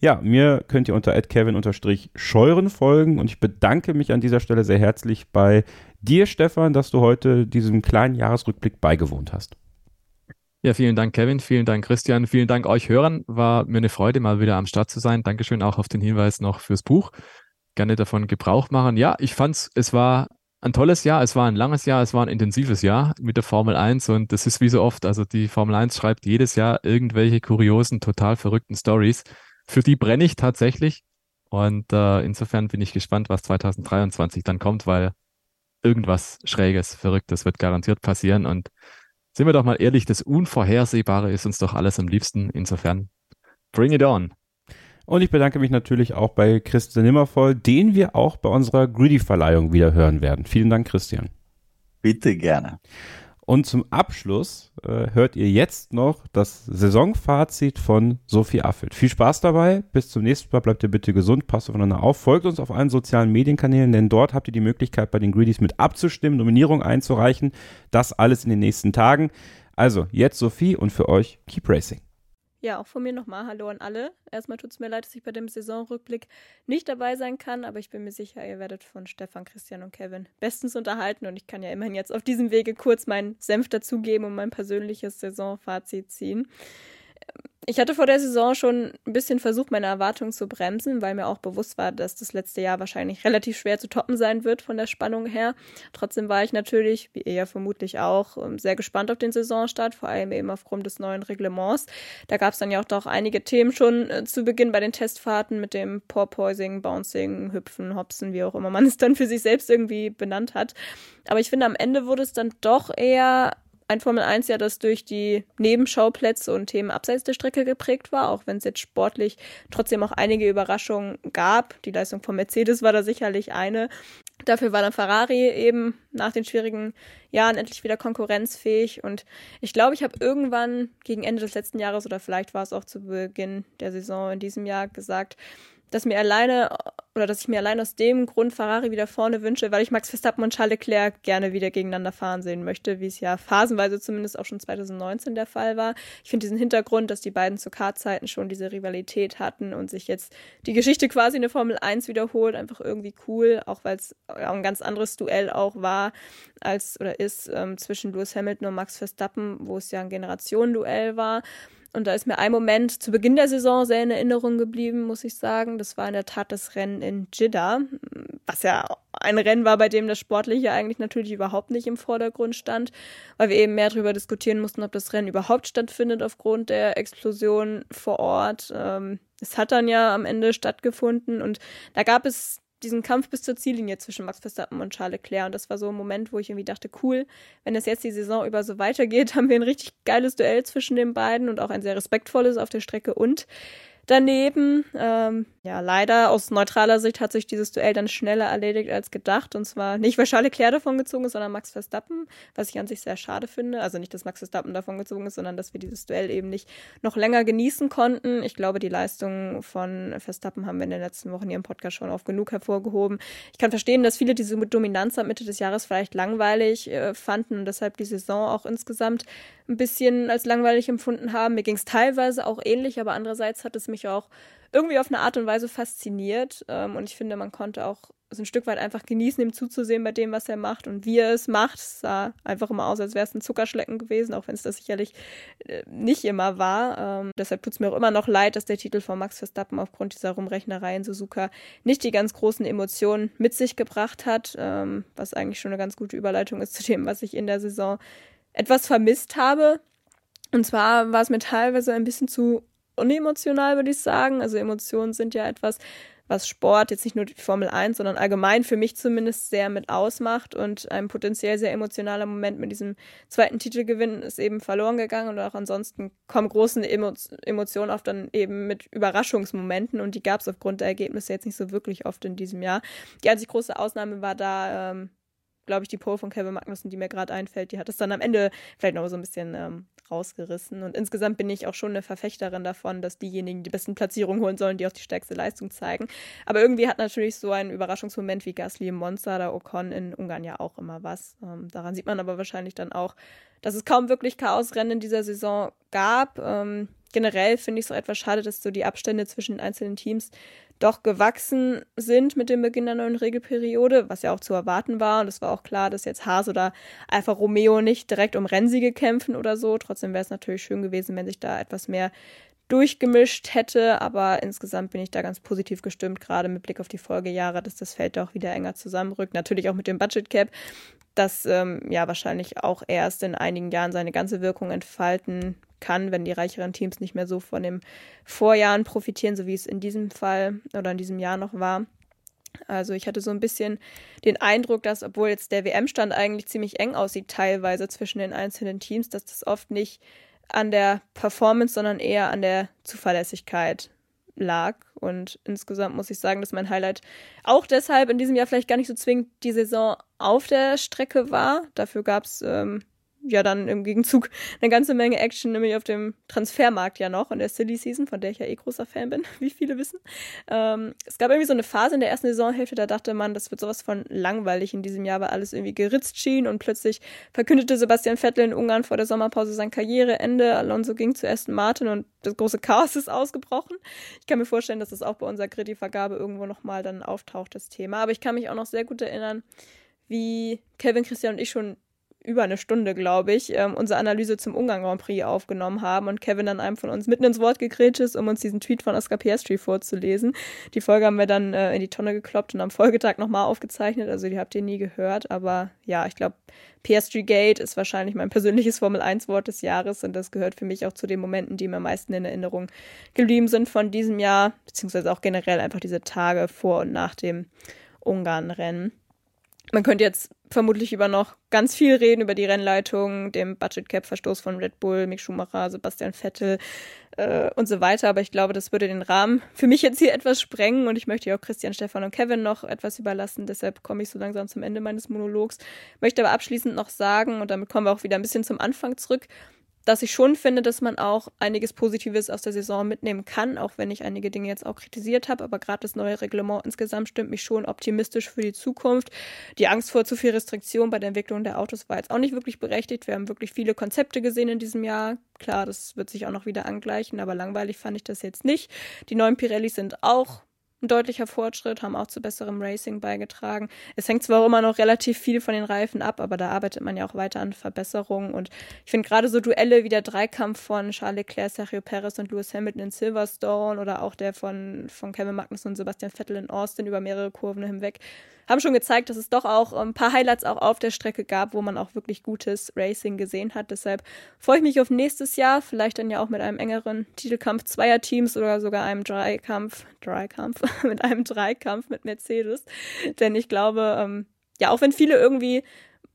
Speaker 1: Ja, mir könnt ihr unter kevin-scheuren folgen und ich bedanke mich an dieser Stelle sehr herzlich bei dir, Stefan, dass du heute diesem kleinen Jahresrückblick beigewohnt hast.
Speaker 3: Ja, vielen Dank, Kevin. Vielen Dank, Christian. Vielen Dank euch Hörern. War mir eine Freude, mal wieder am Start zu sein. Dankeschön auch auf den Hinweis noch fürs Buch. Gerne davon Gebrauch machen. Ja, ich fand's, es war ein tolles Jahr, es war ein langes Jahr, es war ein intensives Jahr mit der Formel 1 und das ist wie so oft, also die Formel 1 schreibt jedes Jahr irgendwelche kuriosen, total verrückten Stories. Für die brenne ich tatsächlich und äh, insofern bin ich gespannt, was 2023 dann kommt, weil irgendwas Schräges, Verrücktes wird garantiert passieren und sind wir doch mal ehrlich, das Unvorhersehbare ist uns doch alles am liebsten. Insofern, bring it on.
Speaker 1: Und ich bedanke mich natürlich auch bei Christian Nimmervoll, den wir auch bei unserer Greedy-Verleihung wieder hören werden. Vielen Dank, Christian.
Speaker 2: Bitte gerne.
Speaker 1: Und zum Abschluss äh, hört ihr jetzt noch das Saisonfazit von Sophie Affelt. Viel Spaß dabei. Bis zum nächsten Mal. Bleibt ihr bitte gesund. Passt aufeinander auf. Folgt uns auf allen sozialen Medienkanälen, denn dort habt ihr die Möglichkeit, bei den Greedies mit abzustimmen, Nominierung einzureichen. Das alles in den nächsten Tagen. Also, jetzt Sophie und für euch Keep Racing.
Speaker 6: Ja, auch von mir nochmal Hallo an alle. Erstmal tut es mir leid, dass ich bei dem Saisonrückblick nicht dabei sein kann, aber ich bin mir sicher, ihr werdet von Stefan, Christian und Kevin bestens unterhalten und ich kann ja immerhin jetzt auf diesem Wege kurz meinen Senf dazugeben und mein persönliches Saisonfazit ziehen ich hatte vor der Saison schon ein bisschen versucht, meine Erwartungen zu bremsen, weil mir auch bewusst war, dass das letzte Jahr wahrscheinlich relativ schwer zu toppen sein wird von der Spannung her. Trotzdem war ich natürlich, wie ihr ja vermutlich auch, ähm, sehr gespannt auf den Saisonstart, vor allem eben aufgrund des neuen Reglements. Da gab es dann ja auch doch einige Themen schon äh, zu Beginn bei den Testfahrten mit dem Porpoising, Bouncing, Hüpfen, Hopsen, wie auch immer man <laughs> es dann für sich selbst irgendwie benannt hat. Aber ich finde, am Ende wurde es dann doch eher ein Formel 1 ja, das durch die Nebenschauplätze und Themen abseits der Strecke geprägt war, auch wenn es jetzt sportlich trotzdem auch einige Überraschungen gab. Die Leistung von Mercedes war da sicherlich eine. Dafür war dann Ferrari eben nach den schwierigen Jahren endlich wieder konkurrenzfähig. Und ich glaube, ich habe irgendwann gegen Ende des letzten Jahres oder vielleicht war es auch zu Beginn der Saison in diesem Jahr gesagt, dass mir alleine oder dass ich mir allein aus dem Grund Ferrari wieder vorne wünsche, weil ich Max Verstappen und Charles Leclerc gerne wieder gegeneinander fahren sehen möchte, wie es ja phasenweise zumindest auch schon 2019 der Fall war. Ich finde diesen Hintergrund, dass die beiden zu Kartzeiten schon diese Rivalität hatten und sich jetzt die Geschichte quasi in der Formel 1 wiederholt, einfach irgendwie cool, auch weil es ein ganz anderes Duell auch war als oder ist ähm, zwischen Lewis Hamilton und Max Verstappen, wo es ja ein Generationenduell war. Und da ist mir ein Moment zu Beginn der Saison sehr in Erinnerung geblieben, muss ich sagen. Das war in der Tat das Rennen in Jeddah, was ja ein Rennen war, bei dem das Sportliche eigentlich natürlich überhaupt nicht im Vordergrund stand, weil wir eben mehr darüber diskutieren mussten, ob das Rennen überhaupt stattfindet aufgrund der Explosion vor Ort. Ähm, es hat dann ja am Ende stattgefunden und da gab es diesen Kampf bis zur Ziellinie zwischen Max Verstappen und Charles Leclerc. Und das war so ein Moment, wo ich irgendwie dachte, cool, wenn das jetzt die Saison über so weitergeht, <laughs> haben wir ein richtig geiles Duell zwischen den beiden und auch ein sehr respektvolles auf der Strecke und daneben. Ähm, ja, leider aus neutraler Sicht hat sich dieses Duell dann schneller erledigt als gedacht. Und zwar nicht, weil Charles Leclerc davon gezogen ist, sondern Max Verstappen, was ich an sich sehr schade finde. Also nicht, dass Max Verstappen davon gezogen ist, sondern dass wir dieses Duell eben nicht noch länger genießen konnten. Ich glaube, die Leistung von Verstappen haben wir in den letzten Wochen hier im Podcast schon oft genug hervorgehoben. Ich kann verstehen, dass viele diese Dominanz ab Mitte des Jahres vielleicht langweilig äh, fanden und deshalb die Saison auch insgesamt ein bisschen als langweilig empfunden haben. Mir ging es teilweise auch ähnlich, aber andererseits hat es mich auch irgendwie auf eine Art und Weise fasziniert. Ähm, und ich finde, man konnte auch so ein Stück weit einfach genießen, ihm zuzusehen bei dem, was er macht und wie er es macht. Es sah einfach immer aus, als wäre es ein Zuckerschlecken gewesen, auch wenn es das sicherlich äh, nicht immer war. Ähm, deshalb tut es mir auch immer noch leid, dass der Titel von Max Verstappen aufgrund dieser Rumrechnerei in Suzuka nicht die ganz großen Emotionen mit sich gebracht hat, ähm, was eigentlich schon eine ganz gute Überleitung ist zu dem, was ich in der Saison etwas vermisst habe. Und zwar war es mir teilweise ein bisschen zu unemotional, würde ich sagen. Also Emotionen sind ja etwas, was Sport, jetzt nicht nur die Formel 1, sondern allgemein für mich zumindest sehr mit ausmacht. Und ein potenziell sehr emotionaler Moment mit diesem zweiten Titelgewinn ist eben verloren gegangen. Und auch ansonsten kommen große Emo Emotionen oft dann eben mit Überraschungsmomenten. Und die gab es aufgrund der Ergebnisse jetzt nicht so wirklich oft in diesem Jahr. Die einzig große Ausnahme war da, ähm, glaube ich, die Pole von Kevin Magnussen, die mir gerade einfällt. Die hat es dann am Ende vielleicht noch so ein bisschen ähm, rausgerissen. Und insgesamt bin ich auch schon eine Verfechterin davon, dass diejenigen die besten Platzierungen holen sollen, die auch die stärkste Leistung zeigen. Aber irgendwie hat natürlich so ein Überraschungsmoment wie Gasly im Monster oder Ocon in Ungarn ja auch immer was. Ähm, daran sieht man aber wahrscheinlich dann auch, dass es kaum wirklich Chaosrennen in dieser Saison gab. Ähm, generell finde ich es so etwas schade, dass so die Abstände zwischen den einzelnen Teams doch gewachsen sind mit dem Beginn der neuen Regelperiode, was ja auch zu erwarten war. Und es war auch klar, dass jetzt Haas oder Alfa Romeo nicht direkt um Rennsiege kämpfen oder so. Trotzdem wäre es natürlich schön gewesen, wenn sich da etwas mehr durchgemischt hätte, aber insgesamt bin ich da ganz positiv gestimmt, gerade mit Blick auf die Folgejahre, dass das Feld da auch wieder enger zusammenrückt. Natürlich auch mit dem Budget Cap, das ähm, ja wahrscheinlich auch erst in einigen Jahren seine ganze Wirkung entfalten kann, wenn die reicheren Teams nicht mehr so von den Vorjahren profitieren, so wie es in diesem Fall oder in diesem Jahr noch war. Also ich hatte so ein bisschen den Eindruck, dass obwohl jetzt der WM-Stand eigentlich ziemlich eng aussieht, teilweise zwischen den einzelnen Teams, dass das oft nicht an der Performance, sondern eher an der Zuverlässigkeit lag. Und insgesamt muss ich sagen, dass mein Highlight auch deshalb in diesem Jahr vielleicht gar nicht so zwingend die Saison auf der Strecke war. Dafür gab es ähm, ja dann im Gegenzug eine ganze Menge Action, nämlich auf dem Transfermarkt ja noch in der Silly Season, von der ich ja eh großer Fan bin, <laughs> wie viele wissen. Ähm, es gab irgendwie so eine Phase in der ersten Saisonhälfte, da dachte man, das wird sowas von langweilig in diesem Jahr, weil alles irgendwie geritzt schien und plötzlich verkündete Sebastian Vettel in Ungarn vor der Sommerpause sein Karriereende. Alonso ging zu Aston Martin und das große Chaos ist ausgebrochen. Ich kann mir vorstellen, dass das auch bei unserer Gritty-Vergabe irgendwo nochmal dann auftaucht, das Thema. Aber ich kann mich auch noch sehr gut erinnern, wie Kevin, Christian und ich schon über eine Stunde, glaube ich, ähm, unsere Analyse zum Ungarn Grand Prix aufgenommen haben und Kevin dann einem von uns mitten ins Wort gegrätscht ist, um uns diesen Tweet von Oscar Piastri vorzulesen. Die Folge haben wir dann äh, in die Tonne gekloppt und am Folgetag nochmal aufgezeichnet, also die habt ihr nie gehört, aber ja, ich glaube, Piastri Gate ist wahrscheinlich mein persönliches Formel 1 Wort des Jahres und das gehört für mich auch zu den Momenten, die mir am meisten in Erinnerung geblieben sind von diesem Jahr, beziehungsweise auch generell einfach diese Tage vor und nach dem Ungarn-Rennen. Man könnte jetzt vermutlich über noch ganz viel reden, über die Rennleitung, dem Budget Cap Verstoß von Red Bull, Mick Schumacher, Sebastian Vettel äh, und so weiter. Aber ich glaube, das würde den Rahmen für mich jetzt hier etwas sprengen und ich möchte ja auch Christian, Stefan und Kevin noch etwas überlassen. Deshalb komme ich so langsam zum Ende meines Monologs. Möchte aber abschließend noch sagen, und damit kommen wir auch wieder ein bisschen zum Anfang zurück, dass ich schon finde, dass man auch einiges Positives aus der Saison mitnehmen kann, auch wenn ich einige Dinge jetzt auch kritisiert habe. Aber gerade das neue Reglement insgesamt stimmt mich schon optimistisch für die Zukunft. Die Angst vor zu viel Restriktion bei der Entwicklung der Autos war jetzt auch nicht wirklich berechtigt. Wir haben wirklich viele Konzepte gesehen in diesem Jahr. Klar, das wird sich auch noch wieder angleichen, aber langweilig fand ich das jetzt nicht. Die neuen Pirellis sind auch ein deutlicher Fortschritt, haben auch zu besserem Racing beigetragen. Es hängt zwar auch immer noch relativ viel von den Reifen ab, aber da arbeitet man ja auch weiter an Verbesserungen. Und ich finde gerade so Duelle wie der Dreikampf von Charles Leclerc, Sergio Perez und Lewis Hamilton in Silverstone oder auch der von, von Kevin Magnussen und Sebastian Vettel in Austin über mehrere Kurven hinweg haben schon gezeigt, dass es doch auch ein paar Highlights auch auf der Strecke gab, wo man auch wirklich gutes Racing gesehen hat. Deshalb freue ich mich auf nächstes Jahr, vielleicht dann ja auch mit einem engeren Titelkampf zweier Teams oder sogar einem Dreikampf, Dreikampf, <laughs> mit einem Dreikampf mit Mercedes. Denn ich glaube, ähm, ja, auch wenn viele irgendwie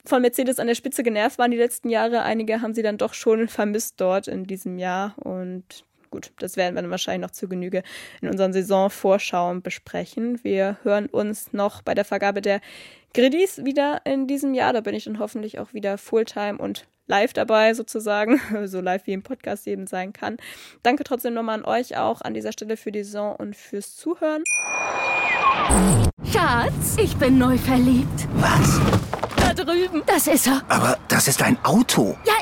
Speaker 6: von Mercedes an der Spitze genervt waren die letzten Jahre, einige haben sie dann doch schon vermisst dort in diesem Jahr und gut, das werden wir dann wahrscheinlich noch zu Genüge in unseren Saisonvorschauen besprechen. Wir hören uns noch bei der Vergabe der Griddies wieder in diesem Jahr. Da bin ich dann hoffentlich auch wieder Fulltime und live dabei sozusagen, <laughs> so live wie im Podcast eben sein kann. Danke trotzdem nochmal an euch auch an dieser Stelle für die Saison und fürs Zuhören.
Speaker 4: Schatz, ich bin neu verliebt.
Speaker 5: Was?
Speaker 4: Drüben. Das ist er.
Speaker 5: Aber das ist ein Auto.
Speaker 4: Ja,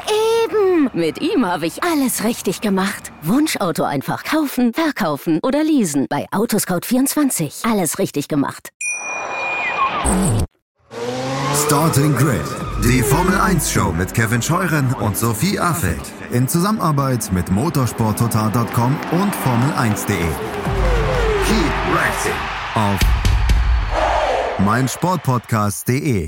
Speaker 4: eben. Mit ihm habe ich alles richtig gemacht. Wunschauto einfach kaufen, verkaufen oder leasen. Bei Autoscout24. Alles richtig gemacht.
Speaker 7: Starting Grid, die Formel 1 Show mit Kevin Scheuren und Sophie Affeld in Zusammenarbeit mit motorsporttotal.com und Formel1.de. Keep racing auf meinsportpodcast.de.